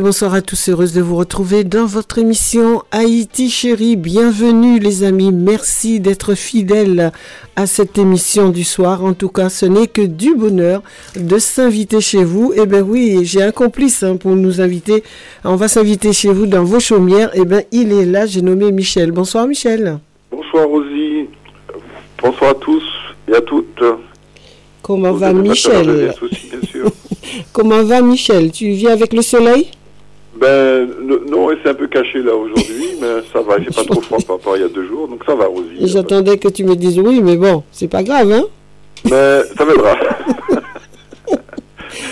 Bonsoir à tous, heureuse de vous retrouver dans votre émission Haïti chérie. Bienvenue les amis, merci d'être fidèles à cette émission du soir. En tout cas, ce n'est que du bonheur de s'inviter chez vous. Eh bien oui, j'ai un complice hein, pour nous inviter. On va s'inviter chez vous dans vos chaumières. Eh bien, il est là, j'ai nommé Michel. Bonsoir Michel. Bonsoir Rosie. Bonsoir à tous et à toutes. Comment va Michel aussi, bien sûr. Comment va Michel? Tu viens avec le soleil? Ben non, c'est un peu caché là aujourd'hui, mais ça va. Fait pas trop froid par rapport à il y a deux jours, donc ça va, Rosie. J'attendais que tu me dises oui, mais bon, c'est pas grave, hein Mais ça viendra.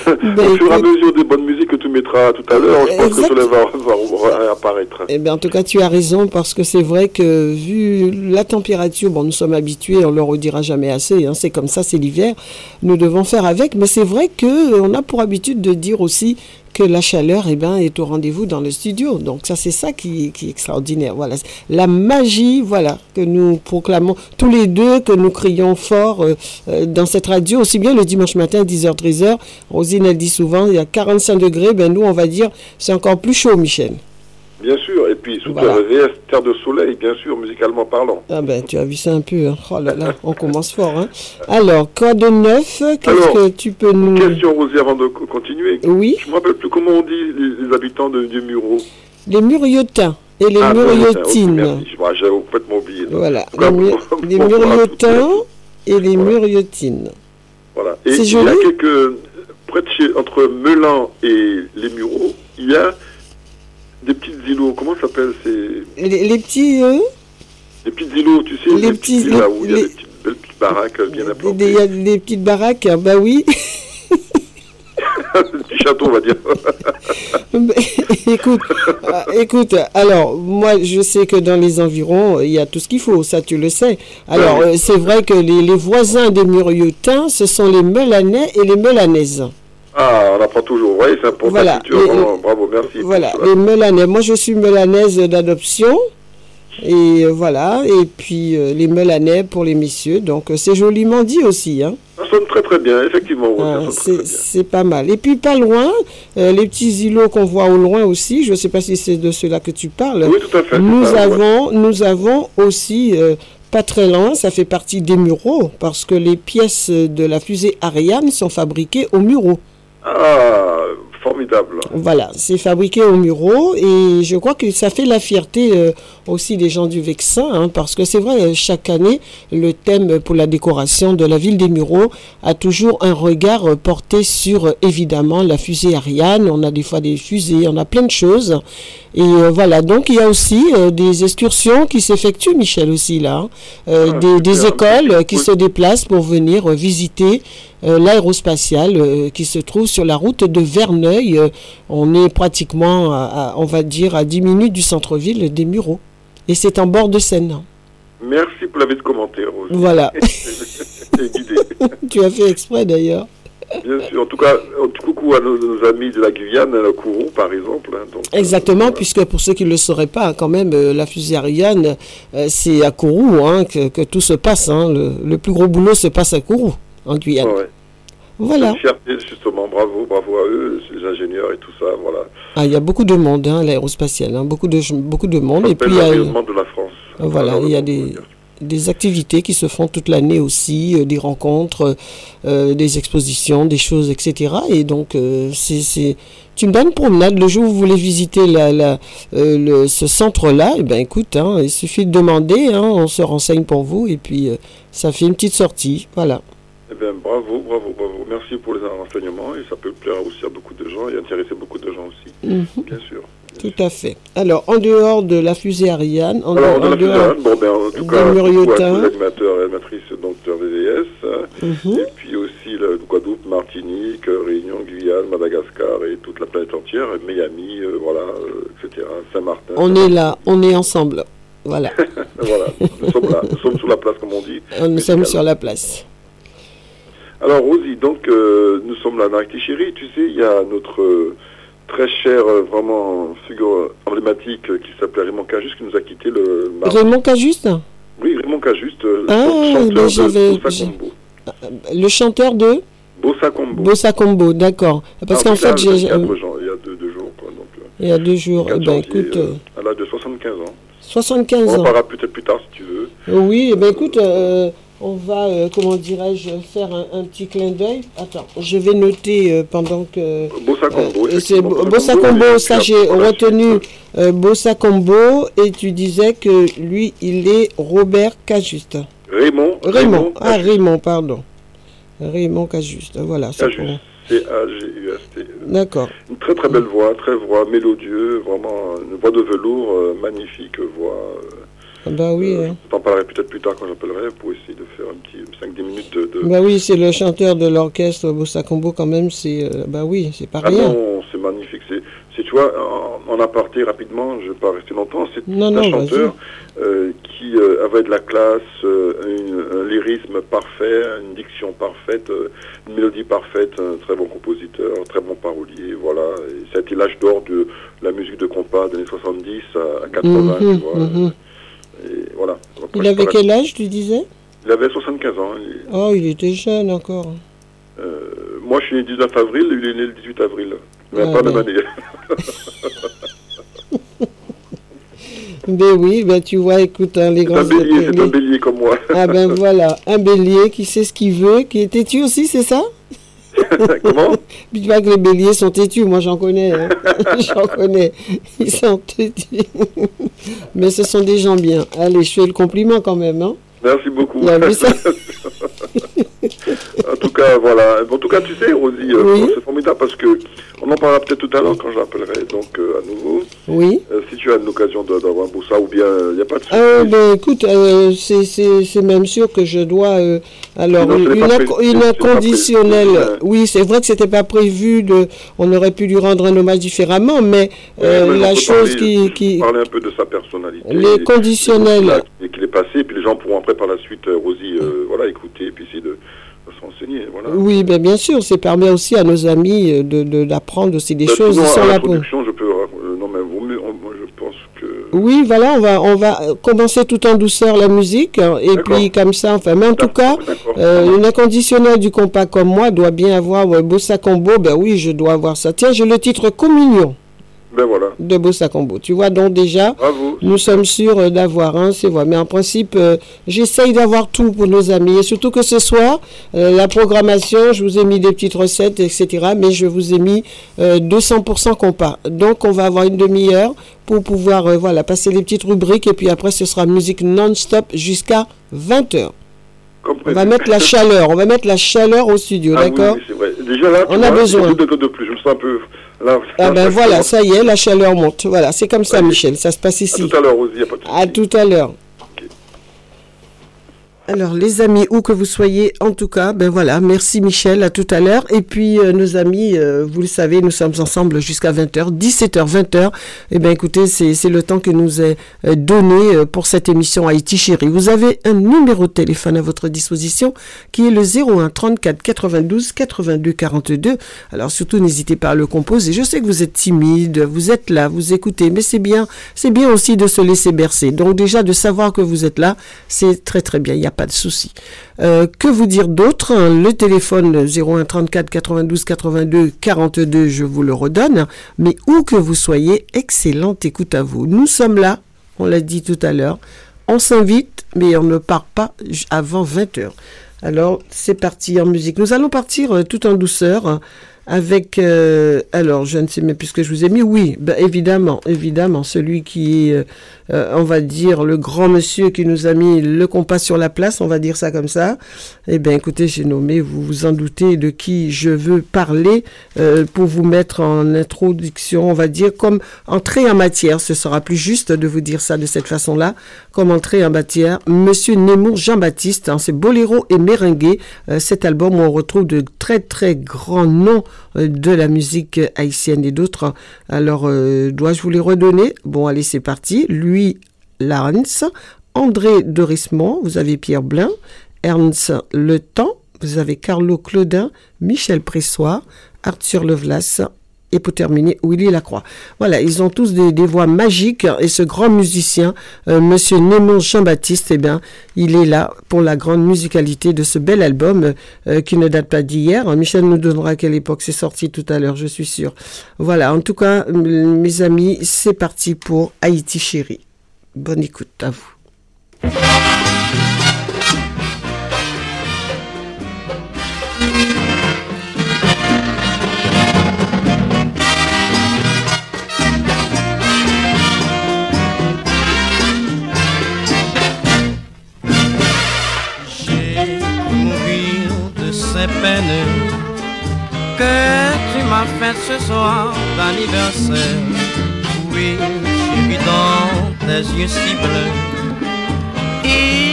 Ben, Au fur et à mesure des bonnes musiques que tu mettras tout à l'heure, je pense que le soleil va, va- va apparaître. Eh bien, en tout cas, tu as raison parce que c'est vrai que vu la température, bon, nous sommes habitués, on le redira jamais assez, hein, c'est comme ça, c'est l'hiver, nous devons faire avec, mais c'est vrai que on a pour habitude de dire aussi que la chaleur, eh ben, est au rendez-vous dans le studio. Donc ça, c'est ça qui, est extraordinaire. Voilà, la magie, voilà, que nous proclamons tous les deux, que nous crions fort euh, euh, dans cette radio, aussi bien le dimanche matin, 10h, 13h. Rosine, elle dit souvent, il y a 45 degrés, ben nous, on va dire, c'est encore plus chaud, Michel. Bien sûr, et puis sous Voilà. terre de soleil, bien sûr, musicalement parlant. Ah ben, tu as vu ça un peu. Hein. Oh là là, on commence fort. Hein. Alors, quoi de neuf? Qu'est-ce que tu peux nous... Question, Rosie, avant de co- continuer. Oui, Je me rappelle plus comment on dit les, les habitants de, du Muro. les muriotins et les Ah, muriotines. merci. Je- J'avais complètement oublié. Voilà, les, mu- muriotins et les Voilà. muriotines. Voilà. Et il y a quelques. Près de chez. Entre Melan et les Mureaux, il y a des petites îlots. Comment ça s'appelle Les, les petits... euh, des petites îlots, tu sais, Les petits- petits là où il y a les- des petites, belles petites baraques euh, bien implantées. Il y a des petites baraques, hein, bah oui. petits châteaux, on va dire. Ben, écoute, euh, écoute, alors moi je sais que dans les environs euh, il y a tout ce qu'il faut, ça tu le sais. Alors Ouais. euh, c'est vrai que les, les voisins des Muriotins, ce sont les Melanais et les Melanaises. Ah, on apprend toujours. Oui, c'est important. Voilà. bravo, merci. Voilà, les. Melanais. Moi je suis Melanaise d'adoption. Et euh, voilà, et puis euh, les Melanais pour les messieurs, donc euh, c'est joliment dit aussi. Hein. Ça sonne très très bien, effectivement. Ah, c'est pas mal. Et puis pas loin, euh, les petits îlots qu'on voit au loin aussi, je ne sais pas si c'est de cela que tu parles. Oui, tout à fait. Nous ouais. avons, nous avons aussi, euh, pas très loin, ça fait partie des Mureaux, parce que les pièces de la fusée Ariane sont fabriquées au Mureaux. Ah, formidable. Voilà, c'est fabriqué au Mureaux et je crois que ça fait la fierté euh, aussi des gens du Vexin, hein, parce que c'est vrai, euh, chaque année, le thème pour la décoration de la ville des Mureaux a toujours un regard euh, porté sur, évidemment, la fusée Ariane. On a des fois des fusées, on a plein de choses. Et euh, voilà, donc il y a aussi euh, des excursions qui s'effectuent, Michel, aussi là. hein. Ah, des, écoles qui Oui. se déplacent pour venir visiter l'aérospatiale euh, qui se trouve sur la route de Verneuil. Euh, on est pratiquement, à- à- on va dire, à 10 minutes du centre-ville des Mureaux. Et c'est en bord de Seine. Merci pour l'avis de commentaire. Voilà, tu as fait exprès d'ailleurs. Bien sûr. En tout cas, un petit coucou à nos, nos amis de la Guyane, à la Kourou, par exemple. hein, donc, euh, Exactement, voilà. puisque pour ceux qui ne le sauraient pas, quand même, euh, la fusée Ariane, euh, c'est à Kourou hein, que, que tout se passe. hein. Le, le plus gros boulot se passe à Kourou, en Guyane. Ouais. Voilà. Fierté, justement. Bravo, bravo à eux, les ingénieurs et tout ça. Voilà. Ah, il y a beaucoup de monde, hein, l'aérospatiale, hein, beaucoup, de, beaucoup de monde. Et puis, il y a de la France. Voilà, Alors, il y a des, des activités qui se font toute l'année aussi, euh, des rencontres, euh, des expositions, des choses, etc. Et donc, euh, c'est c'est une bonne promenade. Le jour où vous voulez visiter la, la, euh, le, ce centre-là, eh ben, écoute, hein, il suffit de demander, hein, on se renseigne pour vous, et puis euh, ça fait une petite sortie. Voilà. Eh bien, bravo, bravo, bravo. Merci pour les renseignements et ça peut plaire aussi à beaucoup de gens et intéresser beaucoup de gens aussi, Mhm, bien sûr. tout à fait. Alors, en dehors de la fusée Ariane, en, Alors, en a la dehors. Suzanne, bon, ben, en tout cas, animateurs et animatrices donc, de VVS, Mhm. et puis aussi le Guadeloupe, Martinique, euh, Réunion, Guyane, Madagascar et toute la planète entière, Miami, euh, voilà, euh, etc., Saint-Martin. On est là, on est ensemble. Voilà, voilà, nous sommes là, nous sommes sous la place, comme on dit. nous sommes sur la place. Alors Rosie, donc euh, nous sommes là dans Chérie, tu sais, il y a notre euh, très cher, euh, vraiment figure emblématique qui s'appelait Raymond Cajuste qui nous a quitté le mardi. Raymond Cajuste Oui, Raymond Cajuste, Ah, chanteur de Bossa Combo. Le chanteur de? Bossa Combo. Bossa Combo, d'accord. Parce Ah, qu'en oui, là, fait, j'ai- 4 jan- il y a deux, jours, quoi. Donc, il y a deux jours, 4 ben, écoute, à l'âge de 75 ans. 75 On en ans. parlera peut-être plus tard si tu veux. Oui, eh ben, écoute, on va, euh, comment dirais-je, faire un, un petit clin d'œil. Attends, je vais noter euh, pendant que... Bossa Combo. Euh, Bossa Combo, ça j'ai retenu euh, Bossa Combo et tu disais que lui il est Robert Cajuste. Raymond. Raymond, ah. Raymond, pardon. Raymond Cajuste, voilà. c'est Cajuste. C-A-G-U-S-T. D'accord. Une très très belle voix, très voix mélodieux, vraiment une voix de velours, magnifique voix. Ah Bah oui, euh, hein. je t'en parlerai peut-être plus tard quand j'appellerai pour essayer de faire un petit 5-10 minutes de. de- bah oui, c'est le chanteur de l'orchestre Bossa Combo quand même, c'est euh, bah oui, c'est pas Ah rien. non, c'est magnifique. C'est, c'est, tu vois, en, en aparté rapidement, je ne vais pas rester longtemps, c'est un chanteur euh, qui euh, avait de la classe, euh, une- un lyrisme parfait, une diction parfaite, une mélodie parfaite, un très bon compositeur, un très bon parolier, voilà. Et ça a été l'âge d'or de la musique de compas des années 70 à, à 80, Mhm, tu vois. mhm. Et voilà. Donc, Il avait quel âge, tu disais? Il avait 75 ans. Il- Oh, il était jeune encore. euh, moi, je suis né le 19 avril, il est né le 18 avril. Mais Ah, pas la même ben. année. Ben oui, ben tu vois, écoute, hein, les C'est un grands... bélier, c'est un bélier comme moi. Ah ben voilà, un bélier qui sait ce qu'il veut, qui est têtu aussi, c'est ça? Comment Puis tu vois que les béliers sont têtus, moi j'en connais, hein. j'en connais, ils sont têtus. Mais ce sont des gens bien. Allez, je fais le compliment quand même, hein. Merci beaucoup. Il a vu ça en tout cas, voilà. En tout cas, tu sais, Rosie, euh, Oui. c'est formidable parce que on en parlera peut-être tout à l'heure quand je l'appellerai, donc euh, à nouveau. Oui. Euh, si tu as l'occasion d'avoir un beau ça, ou bien il n'y a pas de souci. Euh, ben écoute, c'est- même sûr que je dois. alors, Non, une, inco- prévu, une inconditionnelle. Oui, c'est vrai que c'était pas prévu. De, on aurait pu lui rendre un hommage différemment, mais Ouais, mais la chose parler- qui. qui Parler un peu de sa personnalité. les conditionnels. Et qu'il est passé, et puis les gens pourront après par la suite, Rosie, voilà, écouter, et puis essayer de, renseigner. Voilà. Oui, ben bien sûr, ça permet aussi à nos amis euh, de de- d'apprendre aussi des Bah, choses. à là pour. l'introduction, je peux. euh, non, mais vaut mieux. on- moi, je pense que. Oui, voilà, on va, on va commencer tout en douceur la musique, hein, et puis comme ça, enfin, mais en tout cas, euh, une inconditionnelle du compas comme moi doit bien avoir ouais, Bossa Combo, ben oui, je dois avoir ça. Tiens, j'ai le titre Communion Ben voilà. de Bossa Combo. Tu vois, donc déjà, Bravo. nous sommes sûrs euh, d'avoir, hein, c'est vrai. Mais en principe, euh, j'essaye d'avoir tout pour nos amis. Et surtout que ce soir, euh, la programmation, je vous ai mis des petites recettes, etc. Mais je vous ai mis euh, 200% compas. Donc, on va avoir une demi-heure pour pouvoir voilà, passer les petites rubriques. Et puis après, ce sera musique non-stop jusqu'à 20h. Comme On va mettre la chaleur. On va mettre la chaleur au studio, Ah d'accord oui, c'est vrai. Déjà là, On a vois, besoin. j'ai deux degrés de plus. Je me sens un peu. Là, Ah ben voilà, ça y est, la chaleur monte. Voilà, c'est comme ça. Michel. Ça se passe À ici. tout à l'heure, Rosie, À tout à l'heure. Alors, les amis, où que vous soyez, en tout cas, ben voilà, merci Michel, à tout à l'heure. Et puis, euh, nos amis, euh, vous le savez, nous sommes ensemble jusqu'à 20h, 17h, 20h. Eh bien, écoutez, c'est le temps que nous est euh, donné pour cette émission Haïti Chérie. Vous avez un numéro de téléphone à votre disposition qui est le 01 34 92 82 42. Alors, surtout, n'hésitez pas à le composer. Je sais que vous êtes timide, vous êtes là, vous écoutez, mais c'est bien, c'est bien aussi de se laisser bercer. Donc, déjà, de savoir que vous êtes là, c'est très très bien, il n'y a de souci. Euh, que vous dire d'autre Le téléphone 01 34 92 82 42, je vous le redonne. Mais où que vous soyez, excellente écoute à vous. Nous sommes là, on l'a dit tout à l'heure. On s'invite, mais on ne part pas avant 20h. Alors, c'est parti en musique. Nous allons partir euh, tout en douceur hein, avec... euh, alors, je ne sais même plus ce que je vous ai mis. Oui, ben, évidemment, évidemment, celui qui est, euh, on va dire, le grand monsieur qui nous a mis le compas sur la place, on va dire ça comme ça. Eh bien, écoutez, j'ai nommé, vous vous en doutez, de qui je veux parler euh, pour vous mettre en introduction, on va dire, comme entrée en matière. Ce sera plus juste de vous dire ça de cette façon-là, comme entrée en matière. Monsieur Nemours Jean-Baptiste, hein, c'est Boléro et Merengue, euh, cet album où on retrouve de très très grands noms euh, de la musique haïtienne et d'autres. Alors, dois-je vous les redonner? Bon, allez, c'est parti. Lance, André Dorismont, vous avez Pierre Blin, Ernst Le Temps, vous avez Carlo Claudin, Michel Pressoir, Arthur Levlas et pour terminer, Willy Lacroix. Voilà, ils ont tous des, voix magiques et ce grand musicien, euh, Monsieur Némon Jean-Baptiste, eh bien, il est là pour la grande musicalité de ce bel album euh, qui ne date pas d'hier. Michel nous donnera à quelle époque c'est sorti tout à l'heure, je suis sûr. Voilà, en tout cas, mes amis, c'est parti pour Haïti chérie. Bonne écoute à vous. que tu m'as fait ce soir d'anniversaire. Oui,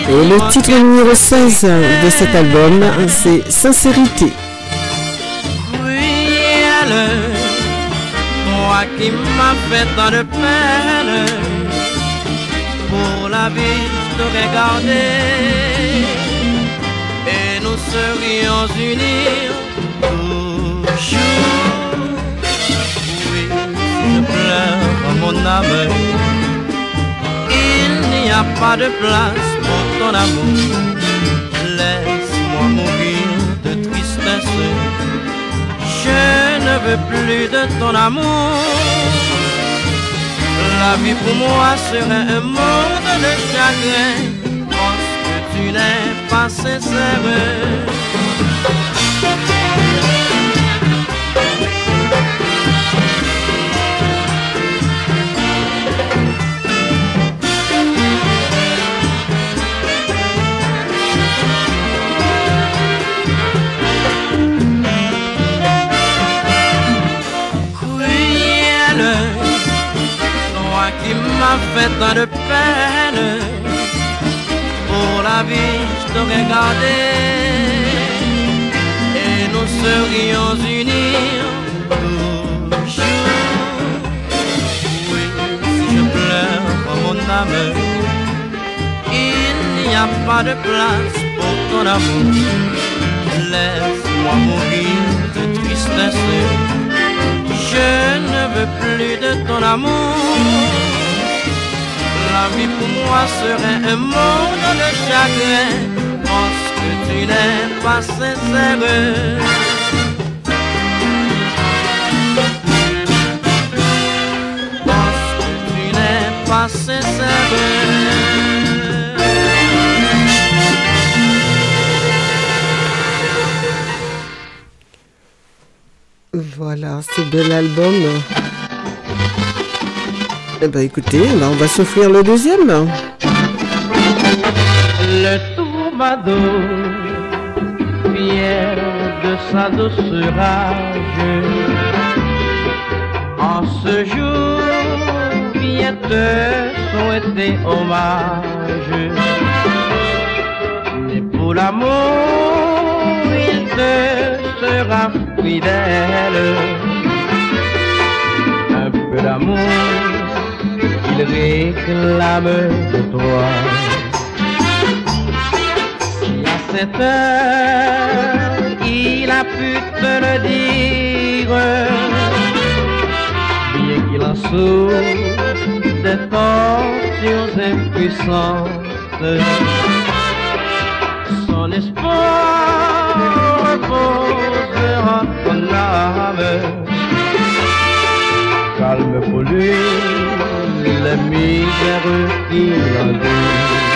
Et le titre numéro 16 de cet album, c'est Sincérité. Oui, elle, moi qui m'a fait tant de peine, pour la vie je t'aurais gardé serions unis toujours. Oui, je pleure mon âme. N'y a pas de place pour ton amour. Laisse-moi mourir de tristesse. Je ne veux plus de ton amour. La vie pour moi serait un monde de chagrin tu n'es pas sincère. M'as fait tant de peine pour la vie, je t'aurais gardé et nous serions unis toujours. Oui, je pleure pour mon âme, il n'y a pas de place pour ton amour. Laisse-moi mourir de tristesse, je ne veux plus de ton amour vie pour moi serait un monde de chagrin Parce que tu n'es pas sincère. Parce que tu n'es pas sincère. Voilà, c'est de l'album eh ben écoutez, on va s'offrir le deuxième. Le troubadour, fier de sa douce rage, en ce jour vient te souhaiter hommage. Et pour l'amour, il te sera fidèle. Un peu d'amour réclame de toi. Et à cette heure, il a pu te le dire, bien qu'il en souffre des tortures impuissantes. Son espoir repose en ton âme calme pour lui la misère qu'il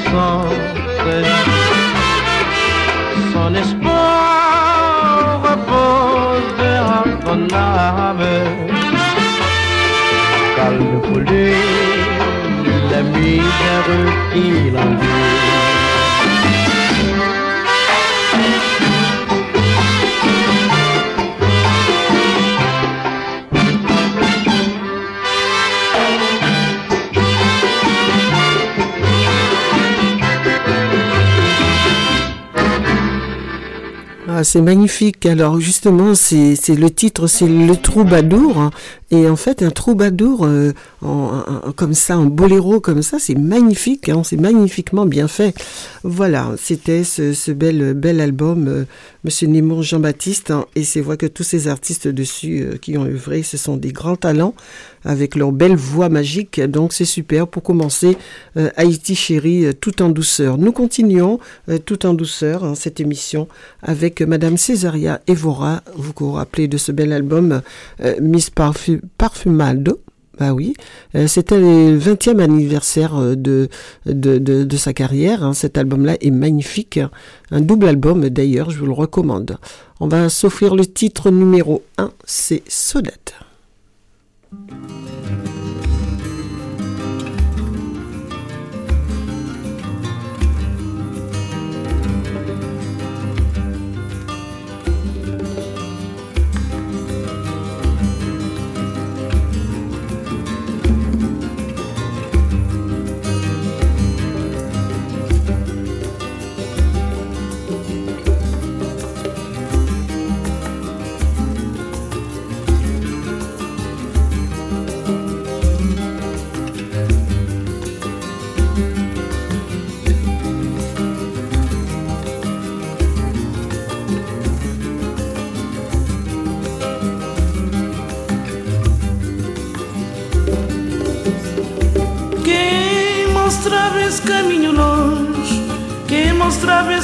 absence. Son espoir repose en ton âme. Calme foulée, l'ami d'un reptile en vie. C'est magnifique. Alors justement, c'est le titre, c'est le troubadour. Hein. Et en fait, un troubadour euh, comme ça, un boléro comme ça, c'est magnifique. Hein. c'est magnifiquement bien fait. Voilà, c'était ce, bel, bel album, euh, Monsieur Némon Jean-Baptiste. Hein. et c'est vrai que tous ces artistes dessus euh, qui ont œuvré, ce sont des grands talents avec leur belle voix magique. Donc c'est super pour commencer Haïti chérie tout en douceur. Nous continuons tout en douceur cette émission avec Madame Césaria Evora. Vous vous rappelez de ce bel album Miss Parfumado. Bah oui, euh, c'était le 20e anniversaire euh, de, de, sa carrière. Hein. Cet album-là est magnifique. Un double album d'ailleurs, je vous le recommande. On va s'offrir le titre numéro 1, c'est Sodette. Música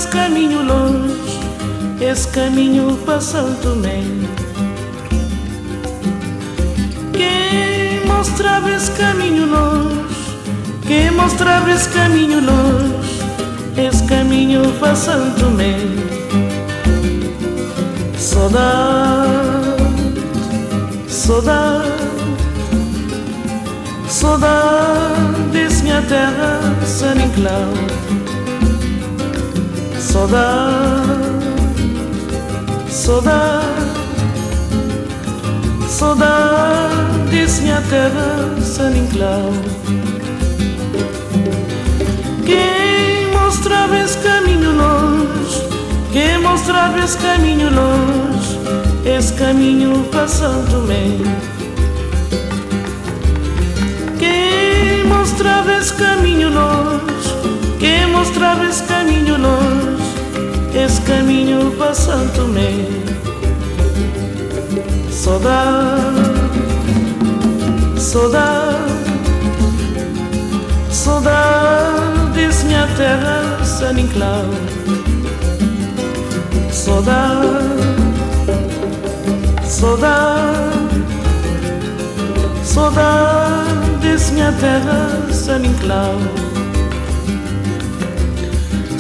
esse caminho longe, esse caminho para Tomé. Quem mostrava esse caminho longe, quem mostrava esse caminho longe, esse caminho para Santo Tomé. Saudade, saudade, saudade minha terra San Inclau Saudade, saudade Saudade minha terra San Inclau Quem mostrava esse caminho longe? Quem mostrava esse caminho longe? Esse caminho Santo Tomé. Mostrava esse caminho longe, quem mostrava esse caminho longe, esse caminho Tomé. Saudade, saudade, saudade, disse minha terra, San Inclau. Saudade, saudade, saudade desse minha terra San Inclau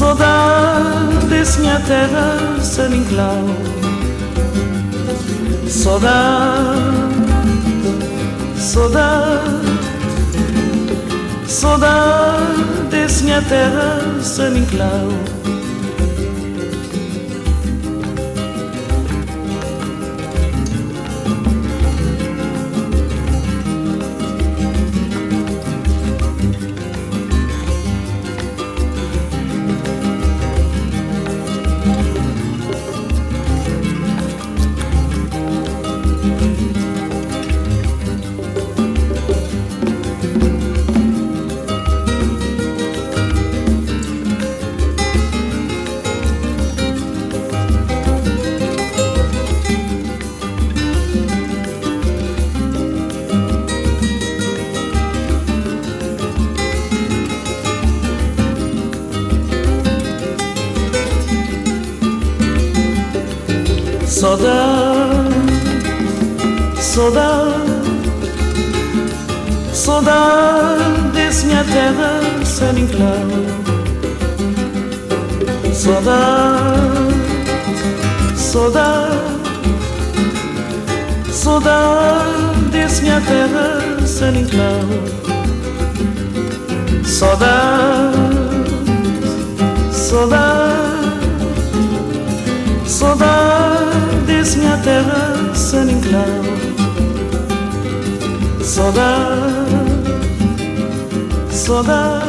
saudade minha terra San Inclau Saudade, saudade, saudade minha terra San Inclau soledad.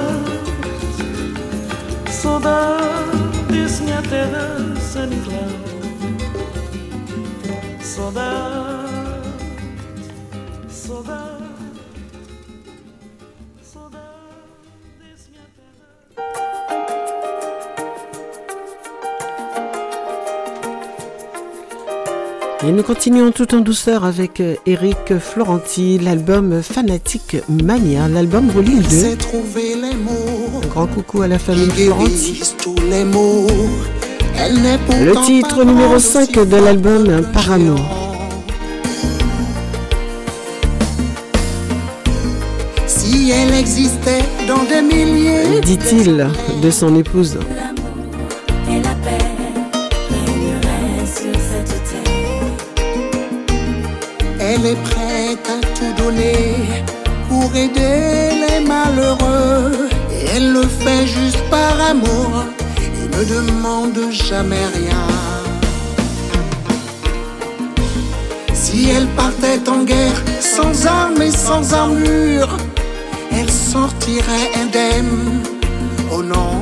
Et nous continuons tout en douceur avec euh, Eric Florenti, l'album Fanatique Mania, l'album volume 2. Un grand coucou à la famille Florenti. Le titre numéro 5 de l'album Par Si elle existait dans des milliers, dit-il de son épouse. Pour aider les malheureux. Et elle le fait juste par amour et ne demande jamais rien. Si elle partait en guerre sans armes et sans armure, elle sortirait indemne au nom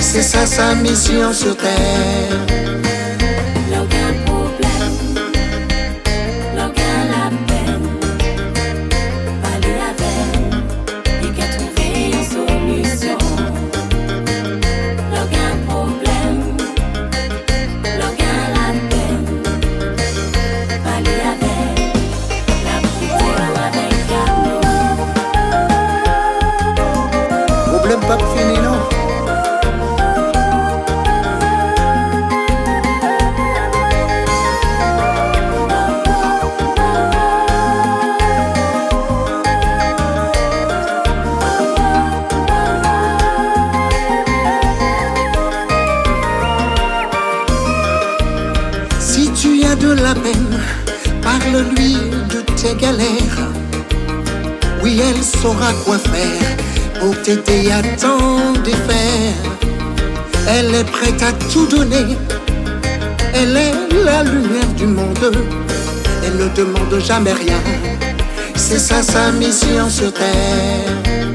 C'est ça sa mission sur terre. Elle est prête à tout donner. Elle est la lumière du monde. Elle ne demande jamais rien. C'est ça sa mission sur terre.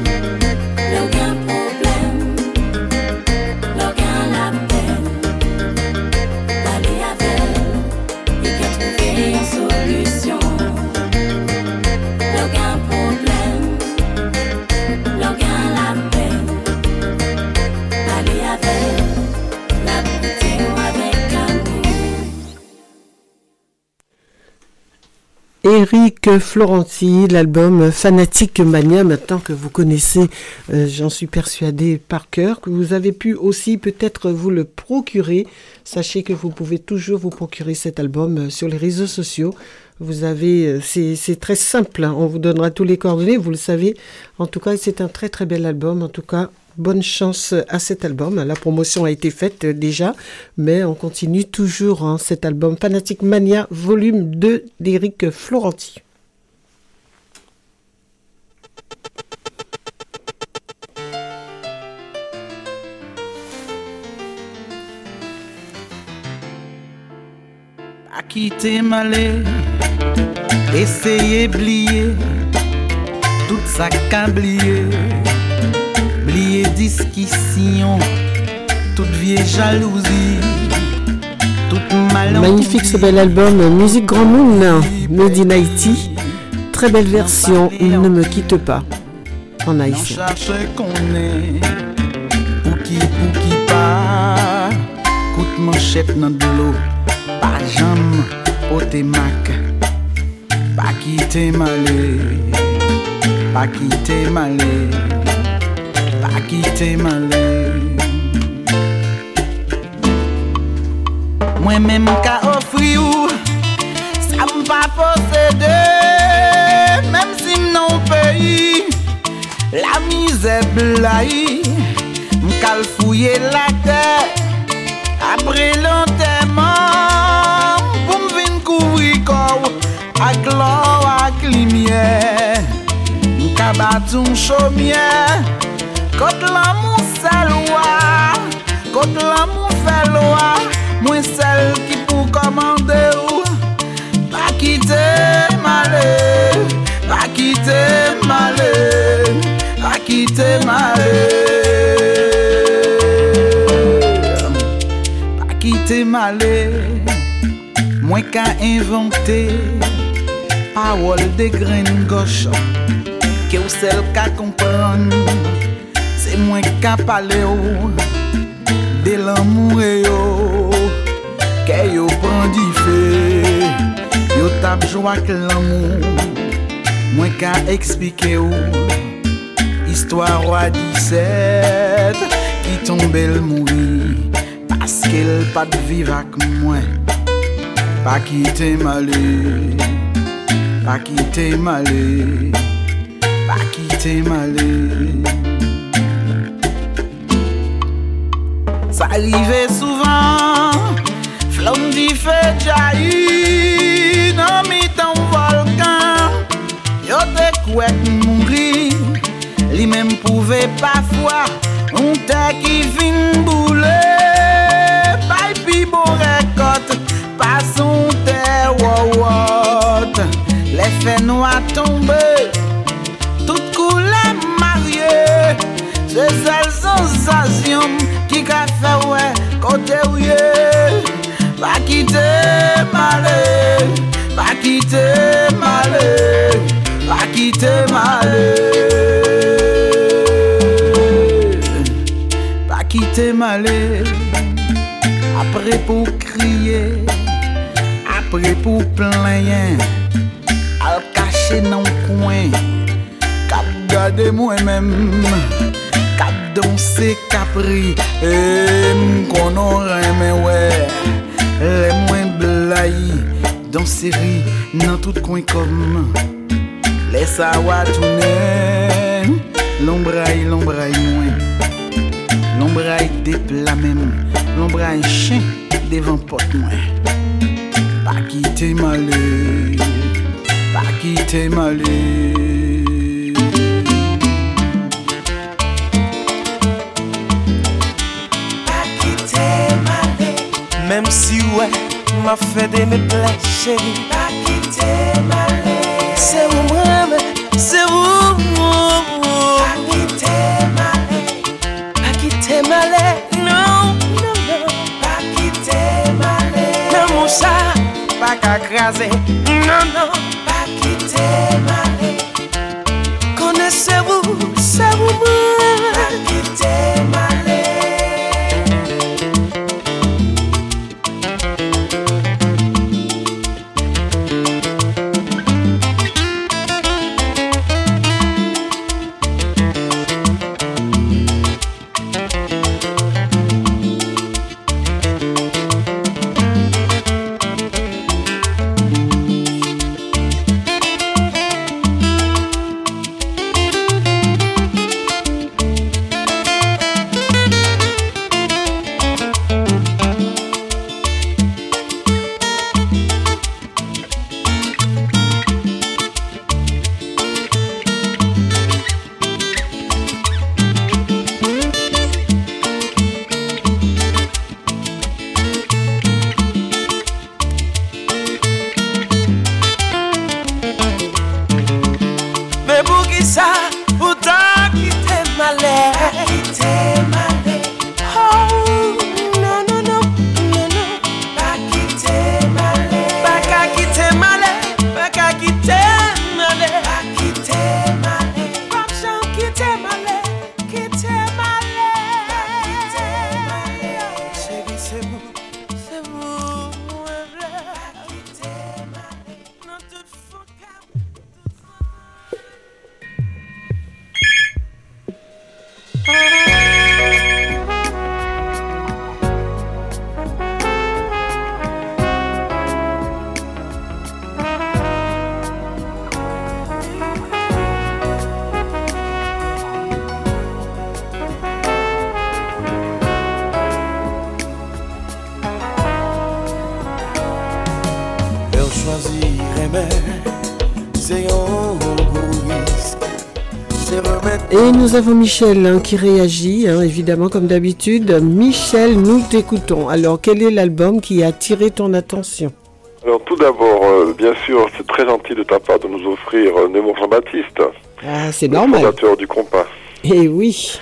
Florenti, l'album Fanatique Mania, maintenant que vous connaissez, euh, j'en suis persuadé par cœur, que vous avez pu aussi peut-être vous le procurer. Sachez que vous pouvez toujours vous procurer cet album euh, sur les réseaux sociaux. Vous avez, euh, c'est c'est très simple, hein. on vous donnera tous les coordonnées, vous le savez. En tout cas, c'est un très très bel album. En tout cas, bonne chance à cet album. La promotion a été faite euh, déjà, mais on continue toujours hein, cet album Fanatic Mania, volume 2 d'Éric Florenti. À quitter m'aller, essayer oublier tout oublier discussion, toute vieille jalousie, toute. Magnifique ce bel album, Musique Grand Moon, Made in Haïti. Très belle version, Il ne me quitte pas, en On haïtien. qu'on est Pour qui, pour qui pas Coup de manchette dans de l'eau Pas jam, pote mac Pas quitter malé Pas quitter malé ki te male. Mwen men m ka ofri ou Sa m pa posede. Mem si m nan peyi La mize blai M kal fouye la te Apre lanteman Pou m vin kouvri kou Ak lor ak limye M ka batou m chomye Kote la moun sel waa, kote la moun fel waa Mwen sel ki pou komande ou Pa kite male, pa kite male, pa kite male. Pa kite male, mwen ka invante Pawol de gren goch, ke ou sel ka kompran C'est moins qu'à parler ou De l'amour et yo Que yo prend du feu. Yo tap joie que l'amour. Moins qu'à expliquer ou Histoire roi 17 Qui tombe le mourir. Parce qu'elle pas de vivre avec moi. Pas quitter malé Pas quitter malé Pas quitter arrive souvan Flom di fe jayi Nan mitan volkan Yo te kouet mouri Li men pouve pafwa Un te ki fin boule Pay pi bo rekot Pason te wawot Le fe nou a tombe Tout kou la marye Se sel sensasyon Qui ka ouais côté ouye Pas quitter malé Pas quitter malé Pas quitter malé Pas quitter malé Après pour crier Après pour plaigner Al Cap danser capri. Et m'konon mais ouais Les moins Dans série Dans tout coin comme Laisse à tourner L'ombraille, l'ombraille moins. L'ombraille des plats même. L'ombraille chien devant porte moins. Pas quitter malé Pas quitter malé Si wè, ma fèdè me plè chèri Pa kitè ma lè. Se wè mwen mè, se wè mwen mwen Pa kitè ma lè. Pa kitè ma lè, non, non, non Pa kitè ma lè. Nan moun sa, pa kakrasè nous avons Michel hein, qui réagit, hein, évidemment comme d'habitude. Michel, nous t'écoutons. Alors, quel est l'album qui a attiré ton attention? Alors tout d'abord, euh, bien sûr, c'est très gentil de ta part de nous offrir euh, Nemo Jean-Baptiste, Ah, c'est le normal. fondateur du compas, Eh oui.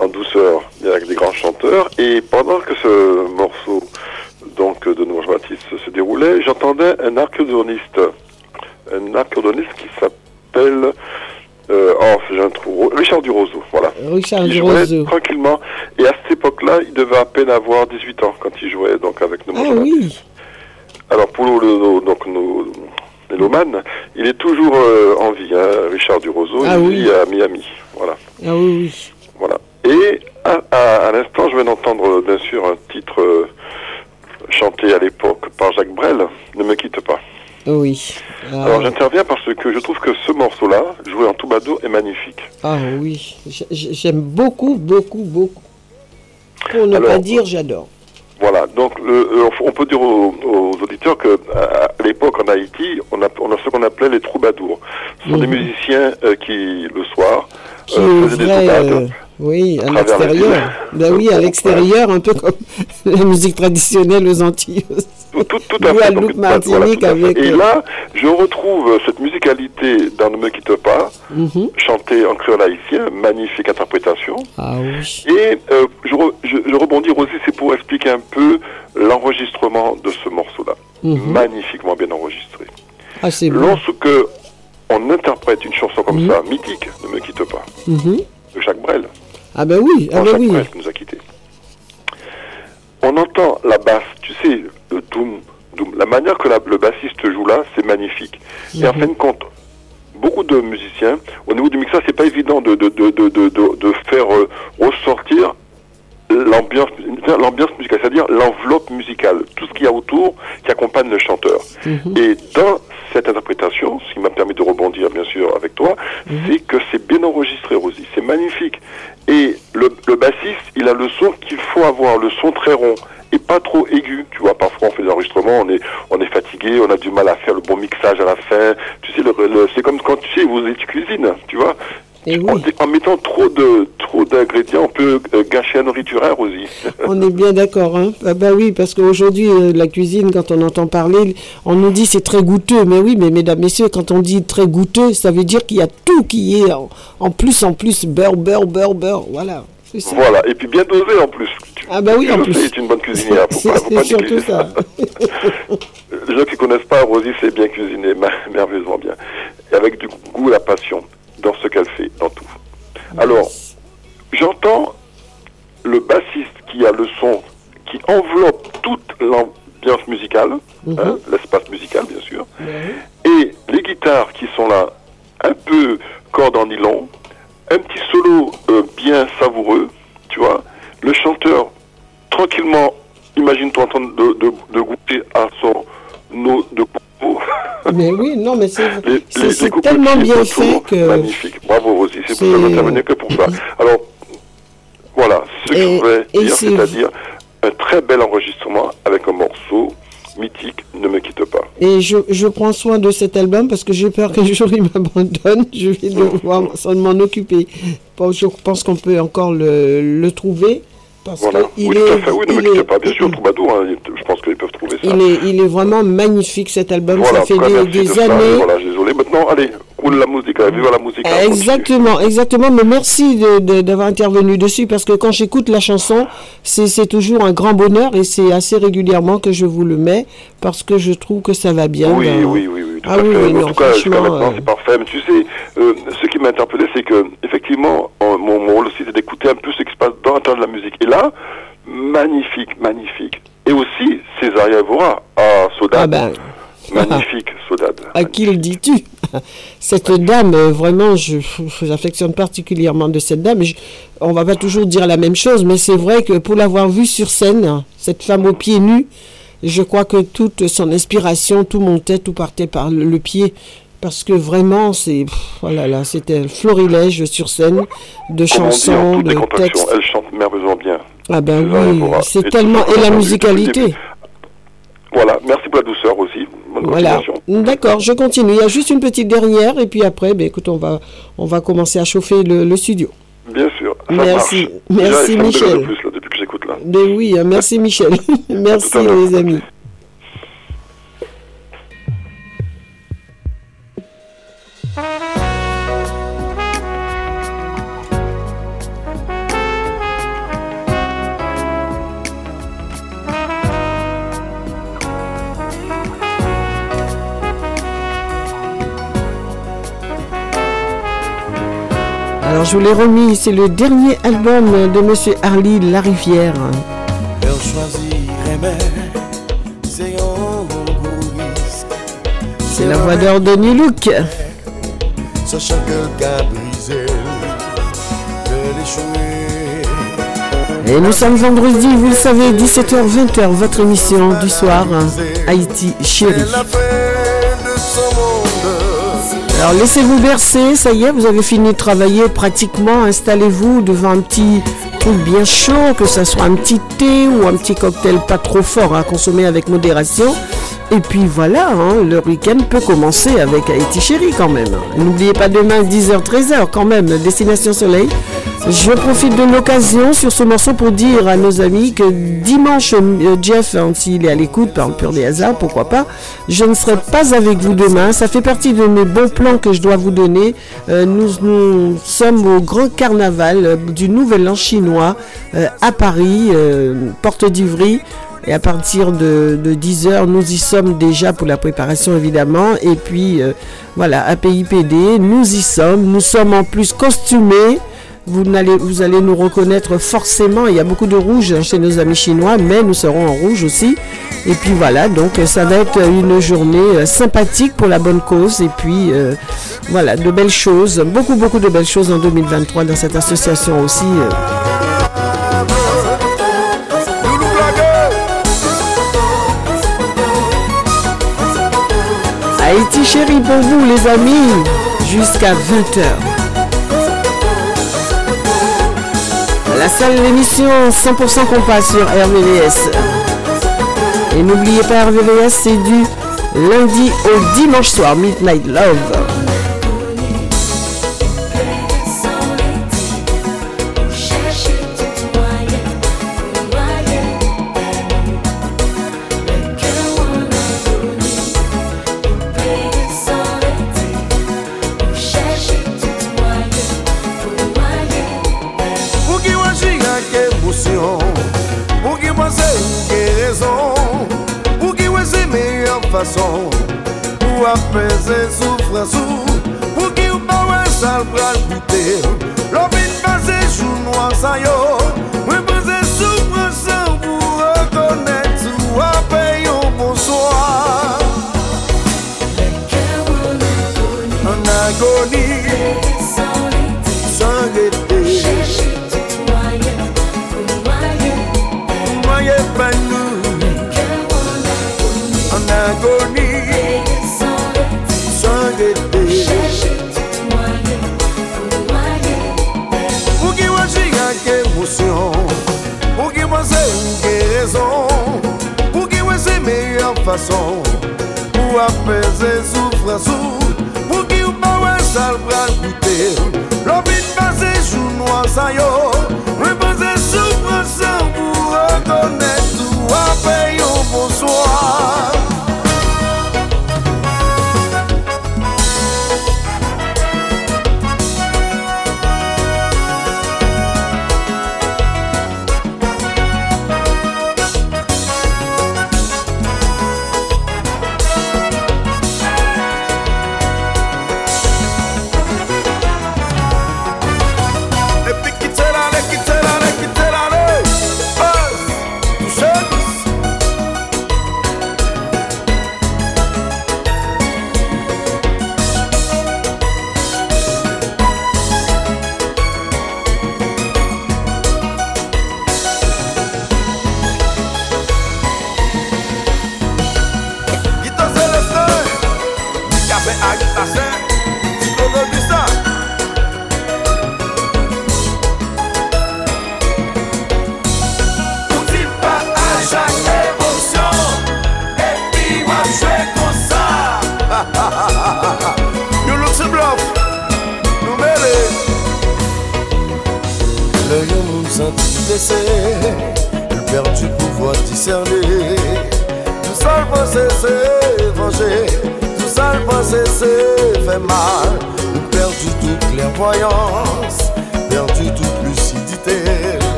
en douceur, avec des grands chanteurs. Et pendant que ce morceau donc de Nemo Jean-Baptiste se déroulait, j'entendais un accordéoniste, un accordéoniste qui s'appelle euh, oh, j'ai un trou, Richard Duroseau, voilà. Richard Il jouait Duroseau. tranquillement. Et à cette époque-là, il devait à peine avoir 18 ans quand il jouait donc avec Nemo Ah oui. Alors pour le- nos, donc nos mélomanes, il est toujours euh, en vie, hein, Richard Duroseau, Ah il oui. vit à Miami. Voilà. Ah oui, oui. voilà. Et à, à- à l'instant, je viens d'entendre euh, bien sûr un titre euh, chanté à l'époque par Jacques Brel, Ne me quitte pas. Oui. Ah, Alors j'interviens parce que je trouve que ce morceau-là, joué en toubado, est magnifique. ah oui. J'aime beaucoup, beaucoup, beaucoup. Pour ne Alors, pas dire j'adore. Voilà, donc le, euh, on peut dire aux, aux auditeurs que à, à l'époque en Haïti, on a, on a ce qu'on appelait les troubadours. Ce sont des Mhm. musiciens euh, qui, le soir, Qui euh, faisaient des euh, oui, à l'extérieur. Ben oui, à l'extérieur, un peu comme la musique traditionnelle aux Antilles. Tout, tout, tout à fait. Donc, voilà, Martinique tout à fait. avec, Et euh, là, je retrouve cette musicalité dans Ne me quitte pas, Mhm. chantée en créole haïtien, magnifique interprétation. Ah oui. Et euh, je, re- je, aussi, c'est pour expliquer un peu l'enregistrement de ce morceau-là. Mhm. Magnifiquement bien enregistré. Ah, bon. Lorsque on interprète une chanson comme ça, mythique, Ne me quitte pas, Mhm. de Jacques Brel, Ah ben oui, ah ben oui. Brel qui nous a quittés. On entend la basse, tu sais, le doum, doum. La manière que la- le bassiste joue là, c'est magnifique. Et en fin de compte, beaucoup de musiciens, au niveau du mixage, c'est pas évident de, de, de, de, de, de- de faire euh, ressortir l'ambiance l'ambiance musicale, c'est-à-dire l'enveloppe musicale, tout ce qu'il y a autour qui accompagne le chanteur. Et dans cette interprétation, ce qui m'a permis de rebondir bien sûr avec toi, c'est que c'est bien enregistré, Rosie, c'est magnifique. Et le, le bassiste, il a le son qu'il faut avoir, le son très rond et pas trop aigu. Tu vois, parfois on fait des enregistrements, on est, on est fatigué, on a du mal à faire le bon mixage à la fin. Tu sais, le, le- c'est comme quand tu sais, vous tu cuisines, tu vois. Et En, oui. en mettant trop de trop d'ingrédients, on peut euh, gâcher la nourriture, hein, Rosie On est bien d'accord, hein ah Bah oui, parce qu'aujourd'hui, euh, la cuisine, quand on entend parler, on nous dit c'est très goûteux. Mais oui, mais mesdames, messieurs, quand on dit très goûteux, ça veut dire qu'il y a tout qui est en, en plus, en plus, beurre, beurre, beurre, beurre. Voilà. Voilà, et puis bien dosé en plus. Ah bah oui, en plus. C'est une bonne cuisinière, C'est surtout ça. Les gens qui connaissent pas Rosie, c'est bien cuisiner, ma- merveilleusement bien. Et avec du goût, la passion dans ce qu'elle fait, dans tout. Alors, j'entends le bassiste qui a le son qui enveloppe toute l'ambiance musicale, hein, l'espace musical bien sûr, et les guitares qui sont là, un peu cordes en nylon, un petit solo euh, bien savoureux, tu vois, le chanteur tranquillement, imagine-toi en train de, de, de goûter à son eau de Mais oui, non, mais c'est tellement bien fait que. Magnifique, bravo Rosie, c'est pour ça que j'intervenais que pour ça. Alors, voilà, ce que Et- je voulais et dire, c'est- c'est-à-dire un très bel enregistrement avec un morceau mythique, Ne me quitte pas. Et je, je prends soin de cet album parce que j'ai peur qu'un jour il m'abandonne. Je vais devoir s'en m'en occuper. Je pense qu'on peut encore le, le trouver. Parce Voilà, qu'il oui, est, tout à fait, oui, Ne me il est- pas, bien sûr, Troubadour, hein, je pense qu'ils peuvent trouver ça. il est, il est vraiment magnifique cet album. Voilà, ça fait des, des années. Voilà. Maintenant, allez, roule la musique, allez, vive la musique. hein. Exactement, exactement. Mais merci d'avoir intervenu dessus parce que quand j'écoute la chanson, c'est toujours un grand bonheur et c'est assez régulièrement que je vous le mets parce que je trouve que ça va bien. Oui, dans- oui, oui, oui, tout Ah à oui, fait. oui, en non, tout cas, jusqu'à maintenant, euh, c'est parfait. Mais tu sais, euh, ce qui m'a interpellé, c'est que, effectivement, en- mon, mon rôle aussi, c'est d'écouter un peu ce qui se passe dans l'intérieur de la musique. Et là, magnifique, magnifique. Et aussi, Césaria Evora à Sodade. Ah ben. Magnifique, Sodade. À qui le dis-tu? Cette dame, euh, vraiment, je, j'affectionne particulièrement de cette dame. Je- on va pas toujours dire la même chose, mais c'est vrai que pour l'avoir vue sur scène, cette femme aux pieds nus, je crois que toute son inspiration, tout montait, tout partait par le, le pied. Parce que vraiment, c'est, voilà, là, c'était un florilège sur scène de chansons, de textes. elle chante merveilleusement bien. Ah ben oui, c'est tellement et la musicalité. Voilà, merci pour la douceur aussi. Bonne Voilà. D'accord, je continue. Il y a juste une petite dernière et puis après, ben, écoute, on va, on va commencer à chauffer le, le studio. Bien sûr, ça Merci. marche. Merci, Déjà, Michel. dérange plus, là, depuis que j'écoute là. Oui, hein, merci Michel. merci les amis. Alors je vous l'ai remis, c'est le dernier album de Monsieur Harley Larivière. C'est la voix d'or de l'échouer. Et nous sommes vendredi, vous le savez, 17h-20h, votre émission du soir, Haïti Chérie. Alors laissez-vous bercer, ça y est, vous avez fini de travailler pratiquement, installez-vous devant un petit truc bien chaud, que ce soit un petit thé ou un petit cocktail pas trop fort à consommer avec modération. Et puis voilà, hein, le week-end peut commencer avec Haïti Chérie quand même. N'oubliez pas demain 10h-13h quand même, Destination Soleil. Je profite de l'occasion sur ce morceau pour dire à nos amis que dimanche, euh, Jeff, hein, s'il est à l'écoute, par pur des hasards, pourquoi pas, je ne serai pas avec vous demain. Ça fait partie de mes bons plans que je dois vous donner. Euh, nous, nous sommes au grand carnaval euh, du Nouvel An chinois à Paris, porte d'Ivry. Et à partir de, de 10h, nous y sommes déjà pour la préparation évidemment. Et puis voilà, APIPD, nous y sommes. Nous sommes en plus costumés. Vous allez, vous allez nous reconnaître forcément. Il y a beaucoup de rouge chez nos amis chinois, mais nous serons en rouge aussi. Et puis voilà, donc ça va être une journée euh, sympathique pour la bonne cause. Et puis euh, voilà, de belles choses, beaucoup, beaucoup de belles choses en 2023 dans cette association aussi. euh. Haïti chérie pour vous les amis, jusqu'à 20h. La salle d'émission 100% compas sur RVVS. Et n'oubliez pas RVVS, c'est du lundi au dimanche soir, Midnight Love. fason Pou apese soufransou Pou ki ou pa wè sal pral koute Lopin pase chou nou an sayo fason Pou apese soufransou Pou ki ou pa wè sal pral koute Lopit pase chou nou an sayo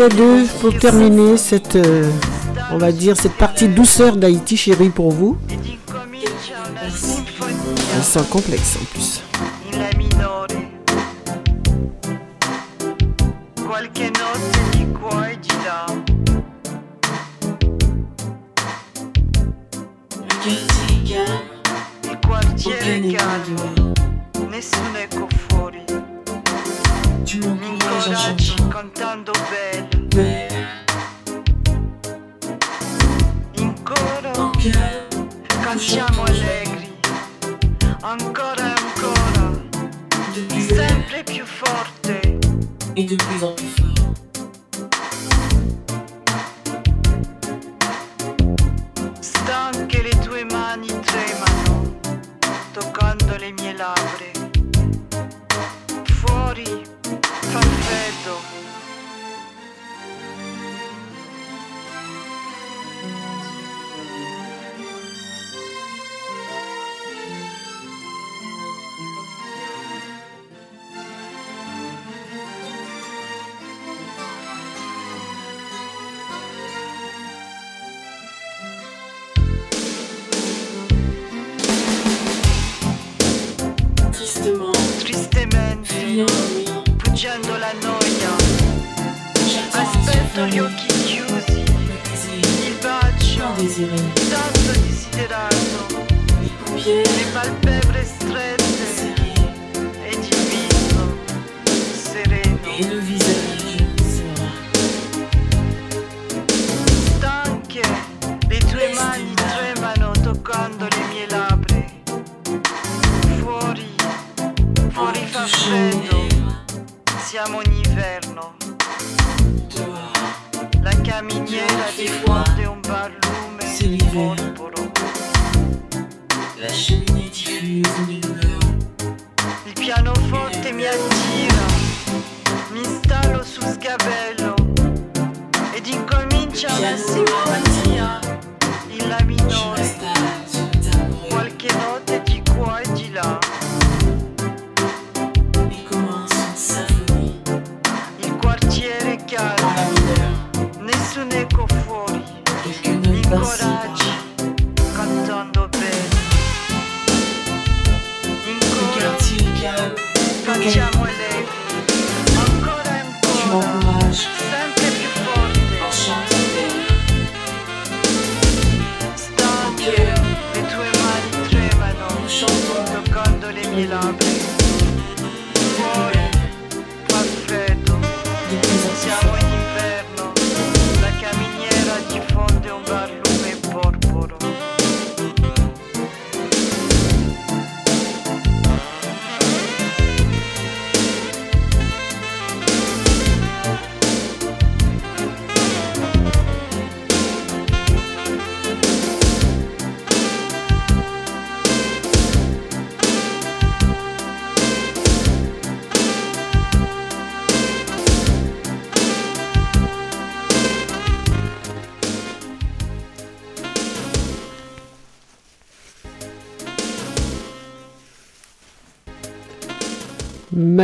à deux pour terminer cette, euh, on va dire, cette partie douceur d'Haïti chérie pour vous. Sans complexe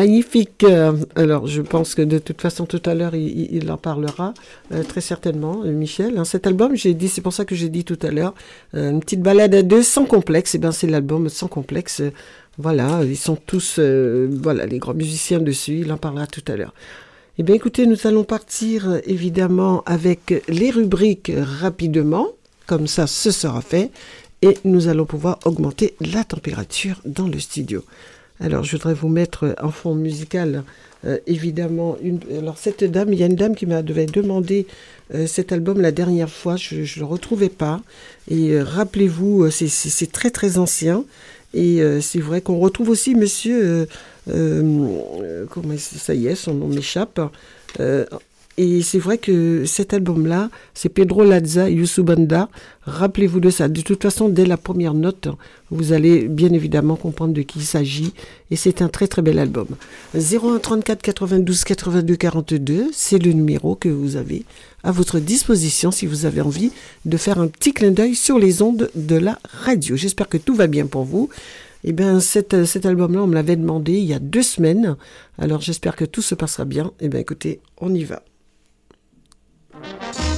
Magnifique. Euh, Alors, je pense que de toute façon, tout à l'heure, il, en parlera euh, très certainement, euh, Michel. Hein, cet album, j'ai dit, c'est pour ça que j'ai dit tout à l'heure, une petite balade à deux sans complexe. Et bien, c'est l'album sans complexe. Voilà, ils sont tous, voilà, les grands musiciens dessus. Il en parlera tout à l'heure. Eh bien, écoutez, nous allons partir évidemment avec les rubriques rapidement. Comme ça, ce sera fait. Et nous allons pouvoir augmenter la température dans le studio. Alors, je voudrais vous mettre en fond musical, euh, évidemment. Alors, cette dame, il y a une dame qui m'avait demandé euh, cet album la dernière fois, je ne le retrouvais pas. Et euh, rappelez-vous, c'est- très très ancien. Et c'est vrai qu'on retrouve aussi monsieur, comment ça y est, son nom m'échappe. Et c'est vrai que cet album-là, c'est Pedro Lazza, Youssou Banda. Rappelez-vous de ça. De toute façon, dès la première note, vous allez bien évidemment comprendre de qui il s'agit. Et c'est un très très bel album. 01 34 92 82 42, c'est le numéro que vous avez à votre disposition si vous avez envie de faire un petit clin d'œil sur les ondes de la radio. J'espère que tout va bien pour vous. Eh bien, cet, cet album-là, on me l'avait demandé il y a deux semaines. Alors, j'espère que tout se passera bien. Eh bien, écoutez, on y va. Thank you.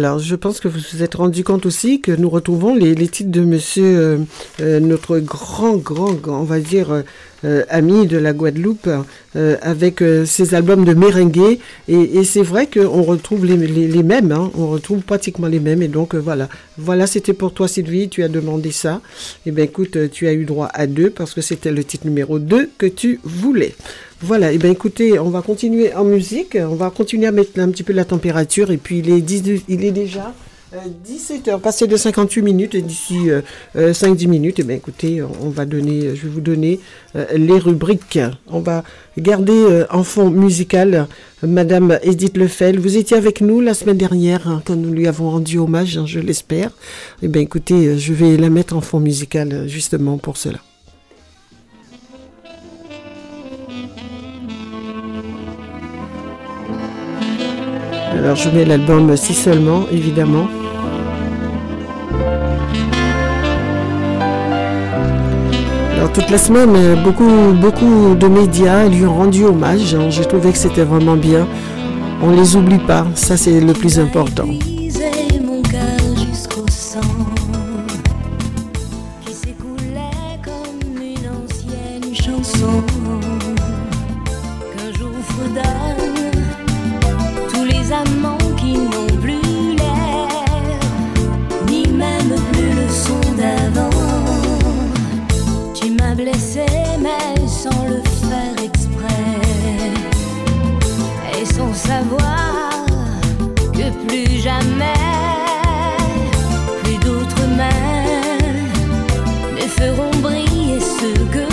Alors, je pense que vous vous êtes rendu compte aussi que nous retrouvons les, les titres de monsieur, euh, euh, notre grand, grand, grand, on va dire, euh, ami de la Guadeloupe, euh, avec euh, ses albums de merengue. Et, et c'est vrai qu'on retrouve les, mêmes, hein, on retrouve pratiquement les mêmes. Et donc, euh, voilà. Voilà, c'était pour toi, Sylvie, tu as demandé ça. Eh bien, écoute, euh, tu as eu droit à deux parce que c'était le titre numéro 2 que tu voulais. Voilà, et bien écoutez, on va continuer en musique, on va continuer à mettre un petit peu la température et puis il est, 10 il est déjà 17h, passé de 58 minutes d'ici 5-10 minutes, et bien écoutez, on va donner, je vais vous donner euh, les rubriques. On va garder euh, en fond musical Madame Edith Lefel. Vous étiez avec nous la semaine dernière hein, quand nous lui avons rendu hommage, hein, je l'espère. Et bien écoutez, euh, je vais la mettre en fond musical euh, justement pour cela. Alors je mets l'album Si seulement, évidemment. Alors toute la semaine, euh, beaucoup, beaucoup de médias lui ont rendu hommage. hein. J'ai trouvé que c'était vraiment bien. On les oublie pas, ça c'est le plus important. Briller ce